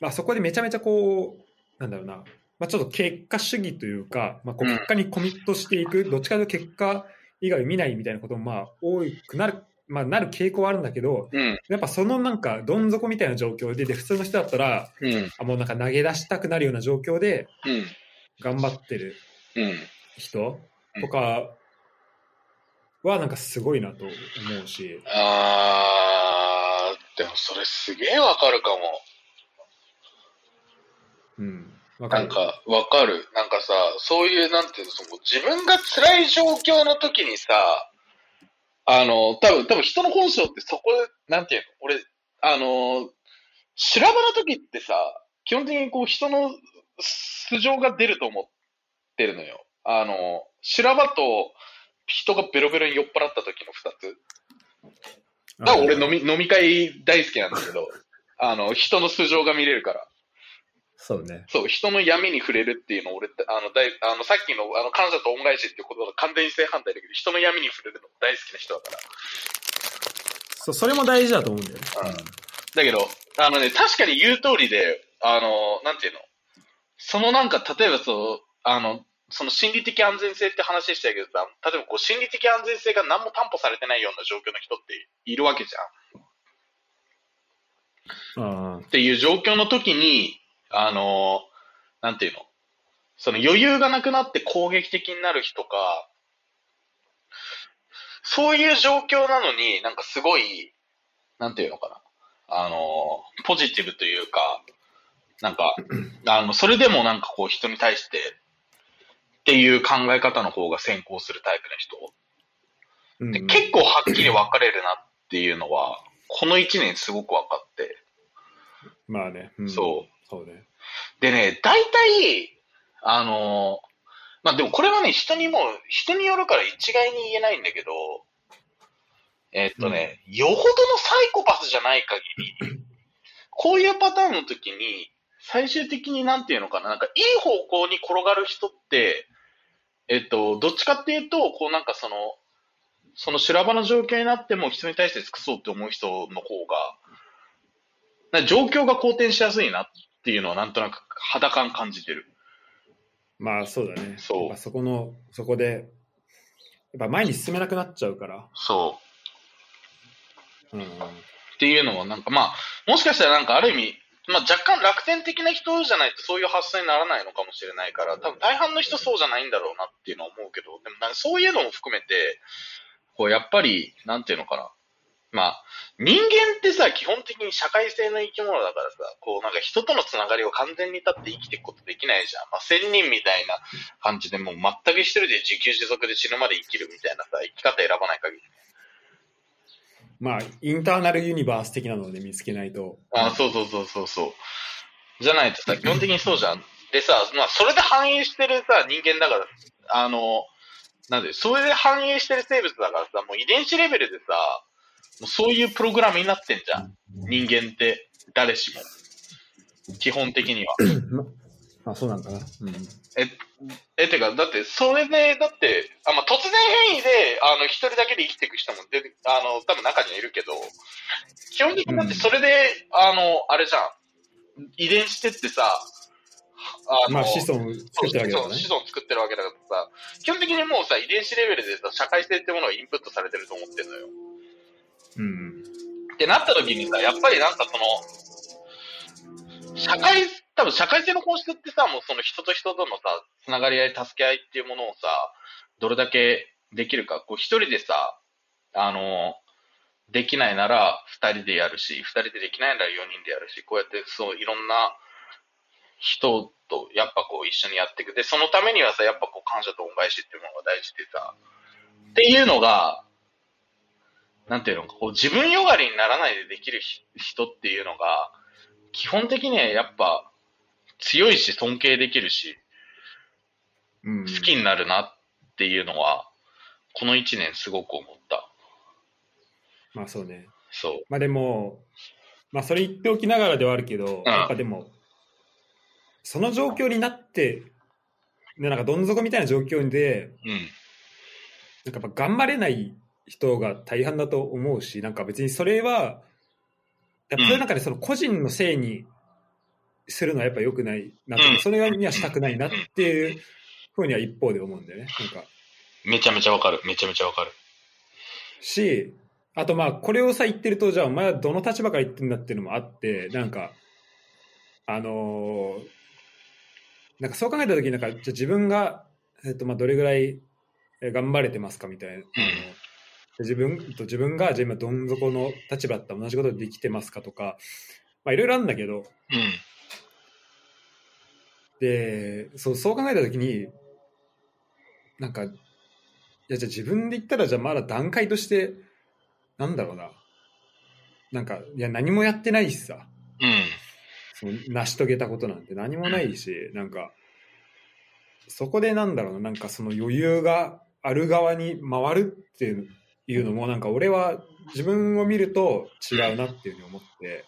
まあ、そこでめちゃめちゃこう、なんだろうな、まあ、ちょっと結果主義というか、まあ、こううん結果にコミットしていく、どっちかというと結果以外を見ないみたいなこともまあ多くなる、まあ、なる傾向はあるんだけど、うん。やっぱそのなんかどん底みたいな状況で、で普通の人だったら、うん。あもうなんか投げ出したくなるような状況でうん。頑張ってるうん。人とかはなんかすごいなと思うし、あー、でもそれすげえわかるかも。うん。わかる。なんか、わかる。なんかさ、そういう、なんていうの、その自分が辛い状況の時にさ、あの、多分、多分人の本性ってそこで、なんていうの、俺、あの、修羅場の時ってさ、基本的にこう人の素性が出ると思ってるのよ。あの、修羅場と人がベロベロに酔っ払った時の二つ。だから俺飲み、飲み会大好きなんだけど、あの、人の素性が見れるから。そうね。そう、人の闇に触れるっていうのを俺、あの、大あのさっきの、あの、感謝と恩返しっていうことが完全に正反対だけど、人の闇に触れるの大好きな人だから。そう、それも大事だと思うんだよね。だけど、あのね、確かに言う通りで、あの、なんていうの？そのなんか、例えばそう、あの、その心理的安全性って話したけどさ、例えばこう心理的安全性が何も担保されてないような状況の人っているわけじゃん。ああっていう状況の時に、あの、なんていうの？その余裕がなくなって攻撃的になる人か、そういう状況なのになんかすごい、なんていうのかな？あの、ポジティブというか、なんか、あの、それでもなんかこう人に対してっていう考え方の方が先行するタイプの人。うんで結構はっきり分かれるなっていうのは、この1年すごく分かって。まあね。うんそう。そうね。でね、大体、あの、まあでもこれはね、人にも、人によるから一概に言えないんだけど、えっとね、よほどのサイコパスじゃない限り、こういうパターンの時に、最終的になんていうのかな、なんかいい方向に転がる人って、えっと、どっちかっていうと、こうなんかその、その修羅場の状況になっても人に対して尽くそうって思う人の方が、状況が好転しやすいなっていうのはなんとなく肌感感じてる。まあそうだね。そうそこの、そこで、やっぱ前に進めなくなっちゃうから。そう。うん。っていうのはなんかまあ、もしかしたらなんかある意味、まあ若干楽天的な人じゃないとそういう発想にならないのかもしれないから、多分大半の人そうじゃないんだろうなっていうのは思うけど、でもなんかそういうのも含めて、こうやっぱり、なんていうのかな。まあ、人間ってさ、基本的に社会性の生き物だからさ、こうなんか人とのつながりを完全に立って生きていくことできないじゃん。まあ、仙人みたいな感じでもう全く一人で自給自足で死ぬまで生きるみたいなさ、生き方選ばない限り。まあ、インターナルユニバース的なのをね、見つけないと。あそうそうそうそうそう。じゃないとさ、基本的にそうじゃん。でさ、まあ、それで反映してるさ、人間だから、あの、なんで、それで反映してる生物だからさ、もう遺伝子レベルでさ、もうそういうプログラムになってんじゃん。人間って、誰しも。基本的には。あそうなんかな。うん。え、え、てか、だって、それで、だって、あ、まあ、突然変異で、あの、一人だけで生きていく人も出て、あの、多分中にはいるけど、基本的にだってそれで、あの、あれじゃん。遺伝子ってってさ、あまあ子孫を作ってるわけだからね子。孫作ってるわけだからさ、基本的にもうさ、遺伝子レベルでさ、社会性ってものがインプットされてると思ってるのよ。うん。ってなった時にさ、やっぱりなんかその、社会、多分社会性の本質ってさ、もうその人と人とのさ、つながり合い、助け合いっていうものをさ、どれだけできるか。こう一人でさ、あの、できないなら二人でやるし、二人でできないなら四人でやるし、こうやってそういろんな人とやっぱこう一緒にやっていく。で、そのためにはさ、やっぱこう感謝と恩返しっていうものが大事でさ、っていうのが、なんていうのか、こう自分よがりにならないでできる人っていうのが、基本的にはやっぱ強いし尊敬できるし、うん。好きになるなっていうのは、この一年すごく思った。まあそうね。そう。まあでも、まあそれ言っておきながらではあるけど、やっぱでも、その状況になって、でなんかどん底みたいな状況で、うん。なんかやっぱ頑張れない人が大半だと思うし、なんか別にそれは、やっぱそういう中でその個人のせいにするのはやっぱ良くないなうんそれにはしたくないなっていうふうには一方で思うんだよね。なんか、めちゃめちゃわかる。めちゃめちゃわかる。し、あとまあこれをさ言ってると、じゃあお前はどの立場から言ってんだっていうのもあって、なんか、あのーなんかそう考えた時になんか、じゃあ自分が、えっとまあどれぐらいえー頑張れてますかみたいな。あの自分と自分がじゃあ今どん底の立場だったら同じことできてますかとか、まあいろいろあるんだけど、うん。で、そうそう考えた時に、なんか、いやじゃあ自分で言ったらじゃあまだ段階として、なんだろうな。なんか、いや何もやってないしさ、うん。その成し遂げたことなんて何もないし、なんか、そこでなんだろうな、なんかその余裕がある側に回るっていうのも、なんか俺は自分を見ると違うなっていうふうに思って、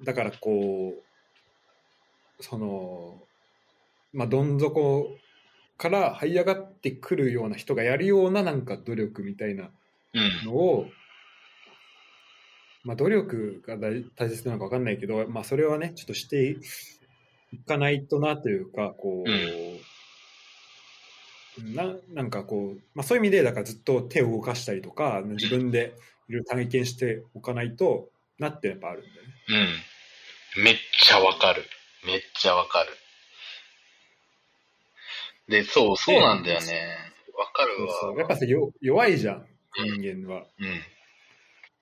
うん。だからこう、その、まあ、どん底から這い上がってくるような人がやるようななんか努力みたいなうん。のを、まあ、努力が大大切なのか分かんないけど、まあ、それはね、ちょっとしていかないとなというか、こう、ななんかこう、まあ、そういう意味で、だからずっと手を動かしたりとか、自分でいろいろ体験しておかないとなってやっぱあるんだよね。うん。めっちゃわかる。めっちゃわかる。で、そう、そうなんだよね。わかるわ。そうそうやっぱさよ弱いじゃん、人間は。うん。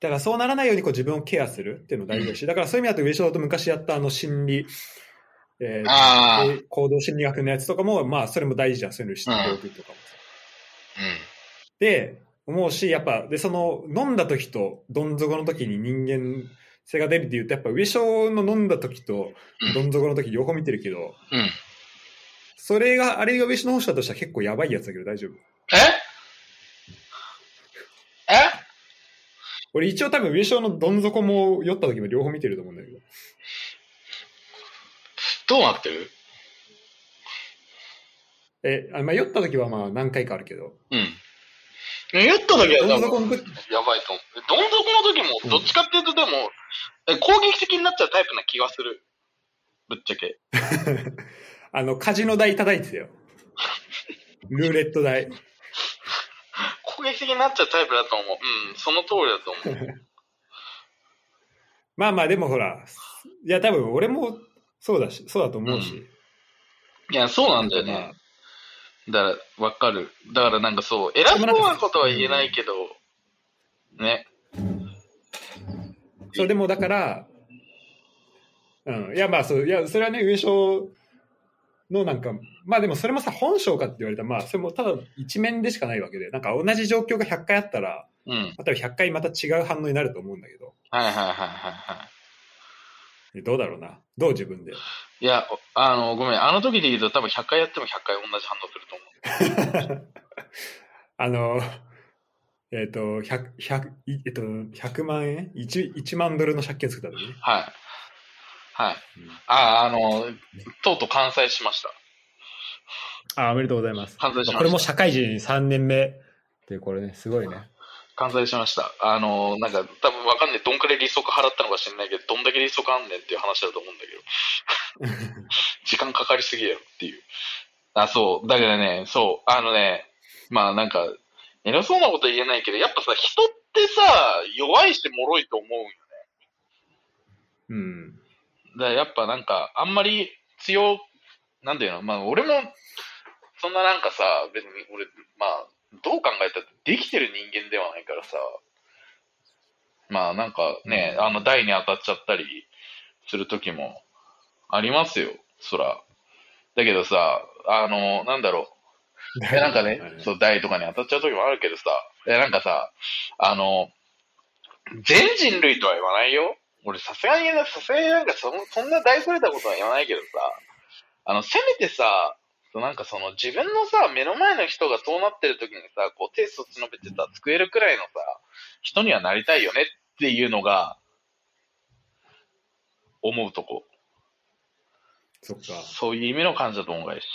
だからそうならないようにこう自分をケアするっていうの大事だし、だからそういう意味だと上昇だと昔やったあの心理、えー行動心理学のやつとかも、まあそれも大事じゃん、そういうの知っておくとかもさ。で、思うし、やっぱ、で、その、飲んだ時と、どん底の時に人間性が出るっていうと、やっぱ上昇の飲んだ時と、どん底の時両方見てるけど、うん。それが、あれが上昇の星だとしたら結構やばいやつだけど大丈夫。え？え？俺一応多分上昇のどん底も酔った時も両方見てると思うんだけど。どうなってる？え、あまあ酔った時はまあ何回かあるけど、うん。言った時はどん底の時、やばいと思う。どん底の時も、どっちかっていうとでも、え攻撃的になっちゃうタイプな気がする。ぶっちゃけ。あの、カジノ台叩いてたよ。ルーレット台。攻撃的になっちゃうタイプだと思う。うん、その通りだと思う。まあまあでもほら、いや多分俺もそうだし、そうだと思うし。いや、そうなんだよまあね。だから、わかる。だからなんかそう、偉そうなことは言えないけど、ね。そう、でもだから、うん、いやまあそう、いや、それはね、上昇のなんか、まあでもそれもさ、本性かって言われたら、まあそれもただ一面でしかないわけで、なんか同じ状況が100回あったら、うん。はい例えば100回また違う反応になると思うんだけど、はいはいはいはい。どうだろうな。どう自分で？いや、あの、ごめん。あの時で言うと多分100回やっても100回同じ反応すると思う。あの、えっ、と、100、100、いえっと、100万円？1, ?1 万ドルの借金作った時ね。はい。はい。うんあ、あの、とうとう完済しました。あ、おめでとうございます。完済しました。これも社会人3年目って、これね、すごいね。完済しました。あの、なんか、多分わかんない。どんくらい利息払ったのか知んないけど、どんだけ利息あんねんっていう話だと思うんだけど。時間かかりすぎやろっていう。あ、そう。だからね、そう。あのね、まあなんか、偉そうなこと言えないけど、やっぱさ、人ってさ、弱いし脆いと思うよね。うん。だやっぱなんか、あんまり強、なんていうの、まあ俺も、そんななんかさ、別に俺、まあ、どう考えたってできてる人間ではないからさ、まあなんかね、あの台に当たっちゃったりする時もありますよ、そら。だけどさ、あの、なんだろう、なんかね、そう、台とかに当たっちゃう時もあるけどさ、いやなんかさ、あの、全人類とは言わないよ。俺さすがに、さすがになんかそそんな大それたことは言わないけどさ、あの、せめてさ、そうなんかその自分のさ、目の前の人がそうなってる時にさ、こう手そっちのべてさ、救えるくらいのさ、人にはなりたいよねっていうのが、思うとこ。そっか。そういう意味の感謝と恩返し。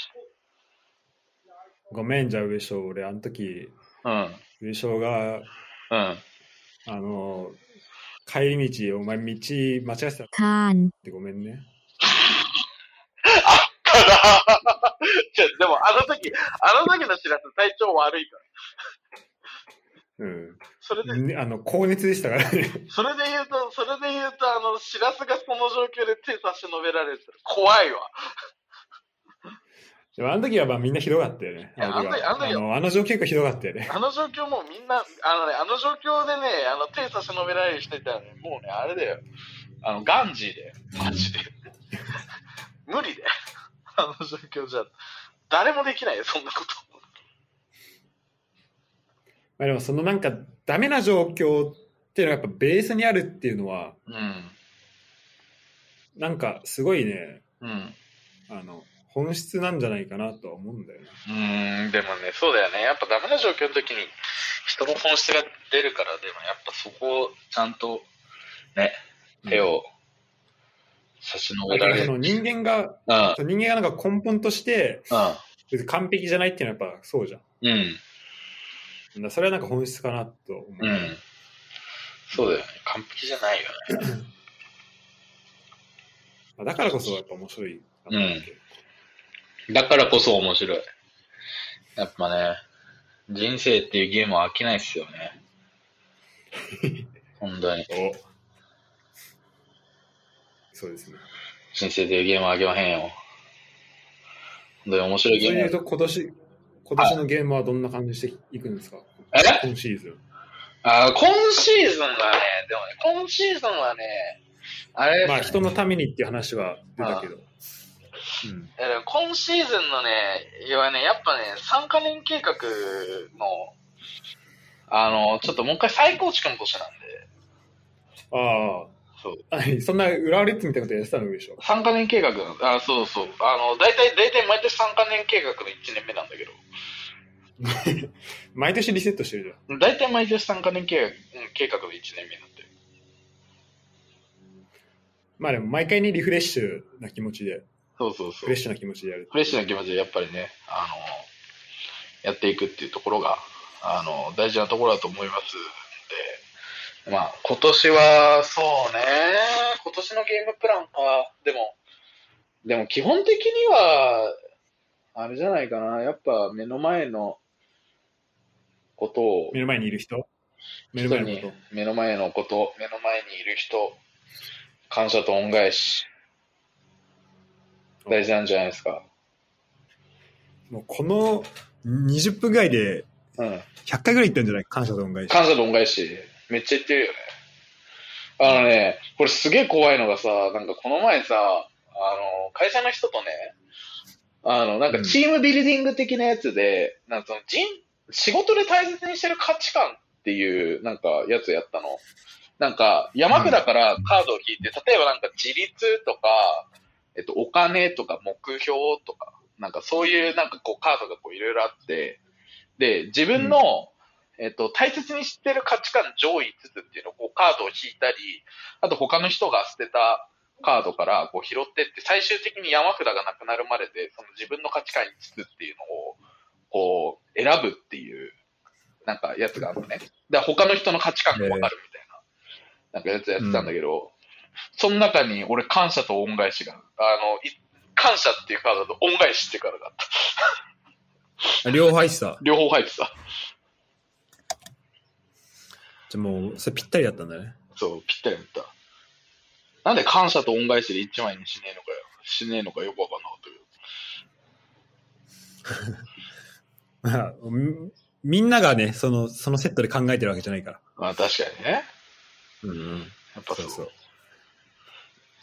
ごめん、じゃあ上昇。俺、あの時、うん。上昇が、うん。あの、帰り道、お前道間違えてたってごめんね。でもあの時、あの時の知らせ体調悪いから。うん。それで、ねあの、高熱でしたからね。それで言うと、それで言うと、あの、しらすがその状況で手差し伸べられてる。怖いわ。でもあの時はまあみんなひどかったよね。あの時あの時あの状況結構ひどかったよね。あの状況もうみんな、あのね、あの状況でね、あの手差し伸べられる人いたらね、もうね、あれだよ。あの、ガンジーで。マジで。無理で。あの状況じゃ。誰もできないよ、そんなこと。まあでもそのなんかダメな状況っていうのがやっぱベースにあるっていうのは、うん。なんかすごいね、うん。あの、本質なんじゃないかなとは思うんだよね。うーん、でもね、そうだよね。やっぱダメな状況の時に人の本質が出るから、でもやっぱそこをちゃんとね、手を差し伸べられ人間が、人間がなんか根本として、う別に完璧じゃないっていうのはやっぱそうじゃん。ん、うん、それはなんか本質かなと思う。うん。そうだよね。完璧じゃないよね。まあだからこそやっぱ面白いなと思って。だからこそ面白い。やっぱね、人生っていうゲームは飽きないっすよね。本当に。おそうですね。人生っていうゲームは飽きまへんよ。本当に面白いゲーム。そういうと今年、今年のゲームはどんな感じしていくんですか？え？今シーズン。あー今シーズンはね、でもね、今シーズンはね、あれねまあ人のためにっていう話は出たけど。うん。今シーズンのね、いやね、やっぱね、3カ年計画の、あの、ちょっともう一回再構築の年なんで、あそう。そんな浦和レッズみたいなことやってたのでしょ？3カ年計画の、あ、そうそう。あの、大体、大体毎年3カ年計画の1年目なんだけど、毎年リセットしてるじゃん。大体毎年3カ年計画の1年目なんで。まあでも毎回にリフレッシュな気持ちで、そうそうそうフレッ。シュな気持ちでやる。フレッシュな気持ちでやっぱりね、あの、やっていくっていうところが、あの、大事なところだと思いますんで、まあ、今年は、そうね、今年のゲームプランか、でも、でも基本的には、あれじゃないかな、やっぱ目の前のことを。目の前にいる人？目の前のこ目の前のこと、目の前にいる人、感謝と恩返し、と。大事なんじゃないですか。もうこの20分ぐらいでうん。100回ぐらい言ったんじゃない？感謝と恩返し。感謝と恩返し、めっちゃ言ってるよね。あのね、これすげえ怖いのがさ、なんかこの前さ、あの、会社の人とね、あの、なんかチームビルディング的なやつで、なんかその人、仕事で大切にしてる価値観っていう、なんかやつやったの。なんか、山札からカードを引いて、例えばなんか自立とか、えっと、お金とか目標とか、なんかそういうなんかこうカードがこういろいろあって、で、自分の、えっと、大切にしてる価値観上位5つっていうのをこうカードを引いたり、あと他の人が捨てたカードからこう拾ってって、最終的に山札がなくなるまでで、その自分の価値観5つっていうのを、こう、選ぶっていう、なんかやつがあるのね。で、他の人の価値観がわかるみたいな、なんかやつやってたんだけど、その中に俺感謝と恩返しが、あの、い感謝っていうカードと恩返しっていうカードがあった。あ両方入ってた。両方入ってた。じゃあもう、それぴったりだったんだね。そう、ぴったりやった。なんで感謝と恩返しで1枚にしねえのかよ。しねえのかよくわかんなかったけど。まあ、みみんながね、その、そのセットで考えてるわけじゃないから。まあ確かにね。うんうん。やっぱそ。そううそう。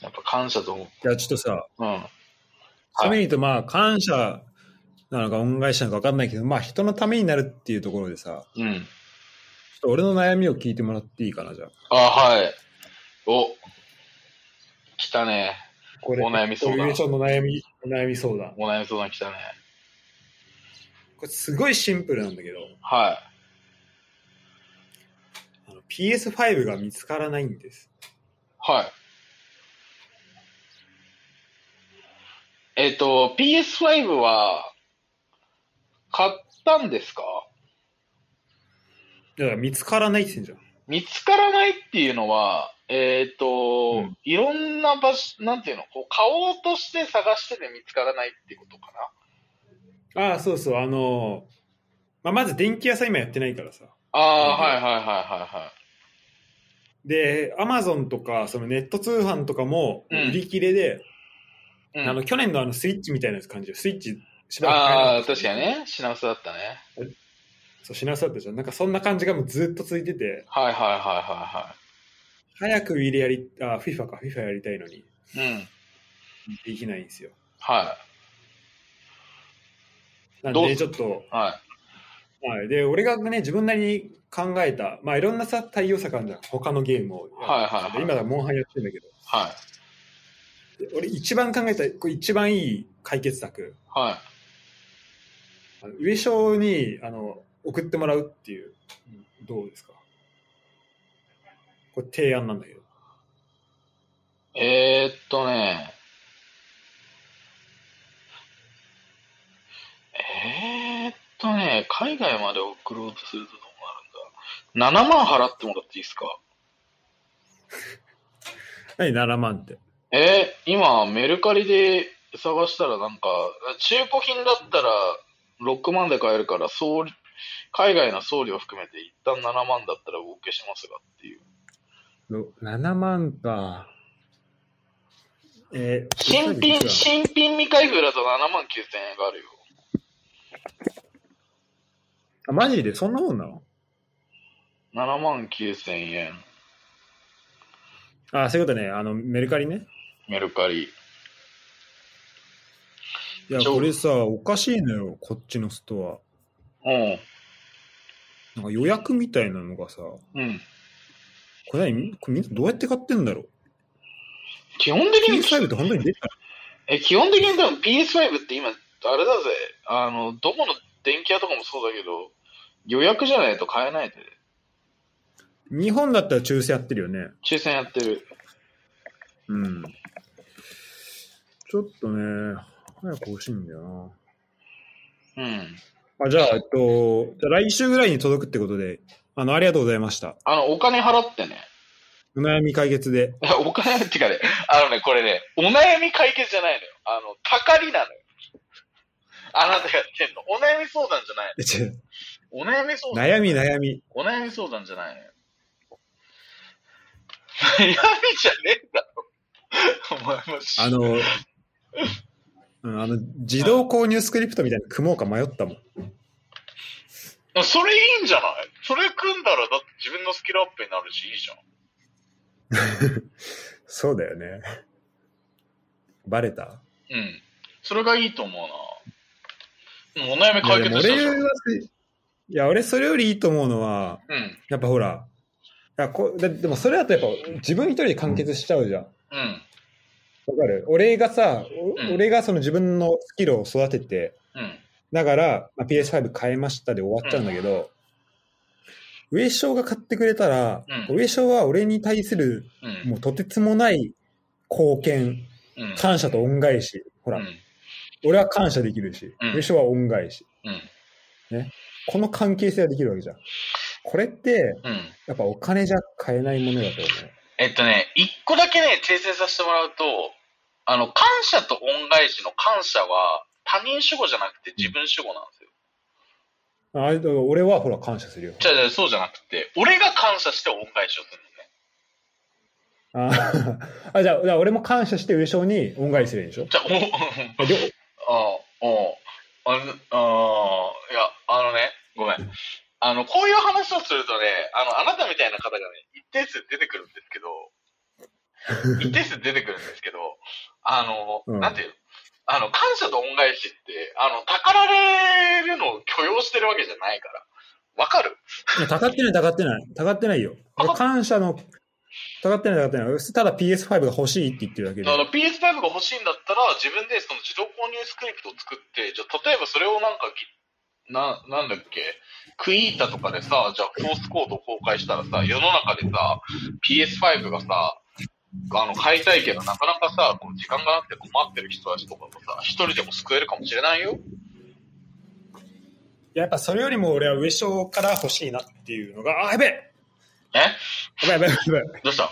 やっぱ感謝と、うん。じゃあちょっとさ、ういう意味で言うとまあ、感謝なのか恩返しなのか分かんないけど、まあ人のためになるっていうところでさ、うん。ちょっと俺の悩みを聞いてもらっていいかな、じゃあ。あ、はい。お、来たね。これお悩み相談上ちゃんの悩み、お悩み相談。お悩み相談来たね。これすごいシンプルなんだけど、はい。あの PS5 が見つからないんです。はい。えっ、と、PS5 は、買ったんですか？だから見つからないってんじゃん。見つからないっていうのは、えっ、と、うんいろんな場所、なんていうの、こう、買おうとして探してて見つからないってことかああ、そうそう、あの、まあ、まず電気屋さん今やってないからさ。な。ああ、うんはいはいはいはで、アマゾンとか、そのネット通販とかもうん売り切れで、いはい。うん、あの、去年のあのスイッチみたいな感じで、スイッチしばらくああ、確かにね。品薄だったね。そう、品薄だったじゃん。なんかそんな感じがもうずっと続いてて、はいはいはいは早くウィーレやり、あ、FIFA か、FIFA やりたいのに、いはい。うん。できないんですよ。はなんどうで、ちょっと、い。はい。はい。で、俺がね、自分なりに考えた、まあいろんなさ、対応策あるじゃん。他のゲームを。はいはいはい今だモンハンやってるんだけど、はい。で俺一番考えた、これ一番いい解決策、はい。あの上昇にあの送ってもらうっていう、うんどうですか？これ提案なんだけど。えー、っとね。えー、っとね、海外まで送ろうとするとどうなるんだ ?7 万払ってもらっていいですか？何？7万って。えー、今、メルカリで探したらなんか、中古品だったら6万で買えるから、送料海外の送料含めて一旦7万だったらお受けしますがっていう。ろ7万か。えー新品、新品未開封だと7万9000円があるよ。あマジで？そんなもんなの？7万9000円。あ、そういうことね。あの、メルカリね。メルカリ。いや、これさ、おかしいのよ、こっちのストうん。ア。なんか予約みたいなのがさ、うん。これ何？これみんなどうやって買ってんだろう？基本的に、?PS5 って本当に出たえ、基本的に多分 PS5 って今、あれだぜ。あの、どこの電気屋とかもそうだけど、予約じゃないと買えないで。日本だったら抽選やってるよね。抽選やってる。うん。ちょっとね、早く欲しいんだようん。な。あ、じゃあ、えっと、じゃあ来週ぐらいに届くってことで、あの、ありがとうございました。あの、お金払ってね。お悩み解決で。お金ってかね、あのね、これね、お悩み解決じゃないのよ。あの、たかりなのよ。あなたがやってんの。お悩み相談じゃないの。お悩み相談。悩み悩み。お悩み相談じゃないのよ。悩みじゃねえんだろ。お前もしあの、うん、あの、自動購入スクリプトみたいなの組もうか迷ったもん。それいいんじゃない？それ組んだらだって自分のスキルアップになるし、いいじゃん。そうだよね。バレた？うん。それがいいと思うな。うんお悩みいや解決したじゃん。は、いや、俺それよりいいと思うのは、うん。やっぱほら、いやこででもそれだとやっぱ自分一人で完結しちゃうじゃん。うん。わかる？俺がさ、おうん俺がその自分のスキルを育てて、うん。だから、まあ、PS5 買いましたで終わっちゃうんだけど、上昇が買ってくれたら、うん上昇は俺に対するうん。もうとてつもない貢献、うん。感謝と恩返し。ほら、うん。俺は感謝できるし、うん上昇は恩返し。うん。この関係性ができるわけじゃん。これって、うん。やっぱお金じゃ買えないものだと思う。えっとね、一個だけね、訂正させてもらうと、あの、感謝と恩返しの感謝は、他人主語じゃなくて自分主語なんですよ。あだから俺はほら感謝するよ。じゃあじゃあそうじゃなくて、俺が感謝して恩返しをするのね。あ あじゃあ、じゃあ俺も感謝して上昇に恩返しするでしょ？じゃあ、お、ありょああ、あの、あいや、あのね、ごめん。あの、こういう話をするとね、あの、あなたみたいな方がね、一定数出てくるんですけど、一定数出てくるんですけど、あの、うんなんていうの？あの、感謝と恩返しって、あの、たかられるのを許容してるわけじゃないから。わかる？いやたかってない、たかってない。たかってないよ。俺感謝の、たかってない、たかってない。ただ PS5 が欲しいって言ってるだけでだか。ら PS5 が欲しいんだったら、自分でその自動購入スクリプトを作って、じゃあ例えばそれをなんかぎ、な、なんだっけ、クイータとかでさ、じゃあソースコードを公開したらさ、世の中でさ、PS5 がさ、あの、買いたいけど、なかなかさ、こう時間がなくて困ってる人たちとかもさ、一人でも救えるかもしれないよ。やっぱそれよりも俺は上昇から欲しいなっていうのが、あ、やべえ！え？やばいやばいやばいやどうした？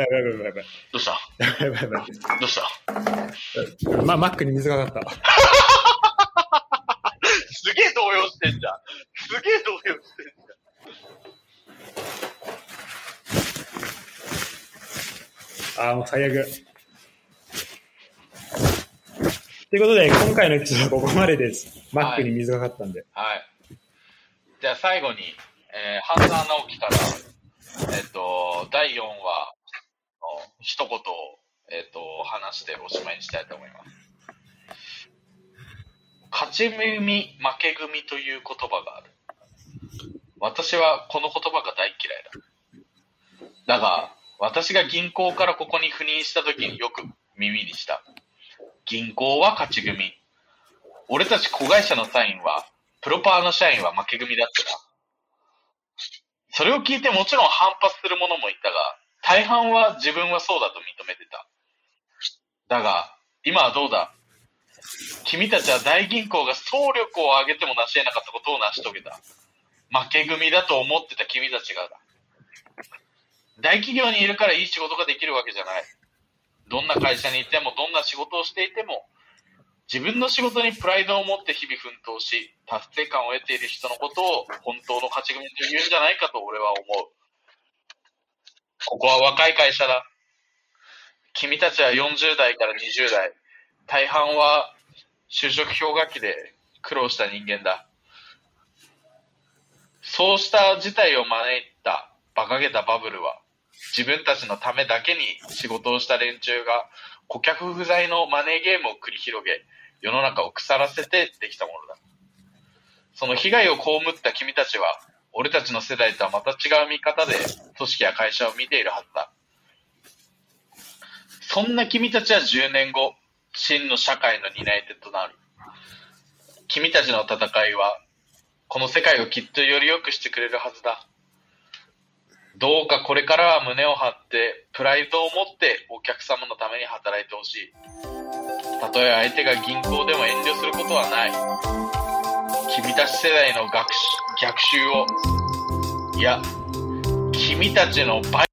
やばいやばいやばいどうした？やばいやばいどうした？ま、マックに水がかかった。すげえ動揺してんじゃん。すげえ動揺してんじあーもう最悪。ということで、今回のエピソードはここまでです。マックに水がかったんで。はい。じゃあ最後に、えー、半沢直樹から、えっ、と、第4話の一言を、えっ、と、話しておしまいにしたいと思います。勝ち組、負け組という言葉がある。私はこの言葉が大嫌いだ。だが、私が銀行からここに赴任した時によく耳にした。銀行は勝ち組。俺たち子会社の社員は、プロパーの社員は負け組だってな。それを聞いてもちろん反発する者もいたが、大半は自分はそうだと認めてた。だが、今はどうだ？君たちは大銀行が総力を挙げても成し得なかったことを成し遂げた。負け組だと思ってた君たちがだ。大企業にいるからいい仕事ができるわけじゃない。どんな会社にいても、どんな仕事をしていても、自分の仕事にプライドを持って日々奮闘し、達成感を得ている人のことを本当の勝ち組と言うんじゃないかと俺は思う。ここは若い会社だ。君たちは40代から20代。大半は就職氷河期で苦労した人間だ。そうした事態を招いた馬鹿げたバブルは、自分たちのためだけに仕事をした連中が顧客不在のマネーゲームを繰り広げ、世の中を腐らせてできたものだ。その被害を被った君たちは、俺たちの世代とはまた違う見方で組織や会社を見ているはずだ。そんな君たちは10年後、真の社会の担い手となる。君たちの戦いは、この世界をきっとより良くしてくれるはずだ。どうかこれからは胸を張って、プライドを持ってお客様のために働いてほしい。たとえ相手が銀行でも遠慮することはない。君たち世代の学習逆襲を、いや、君たちのバ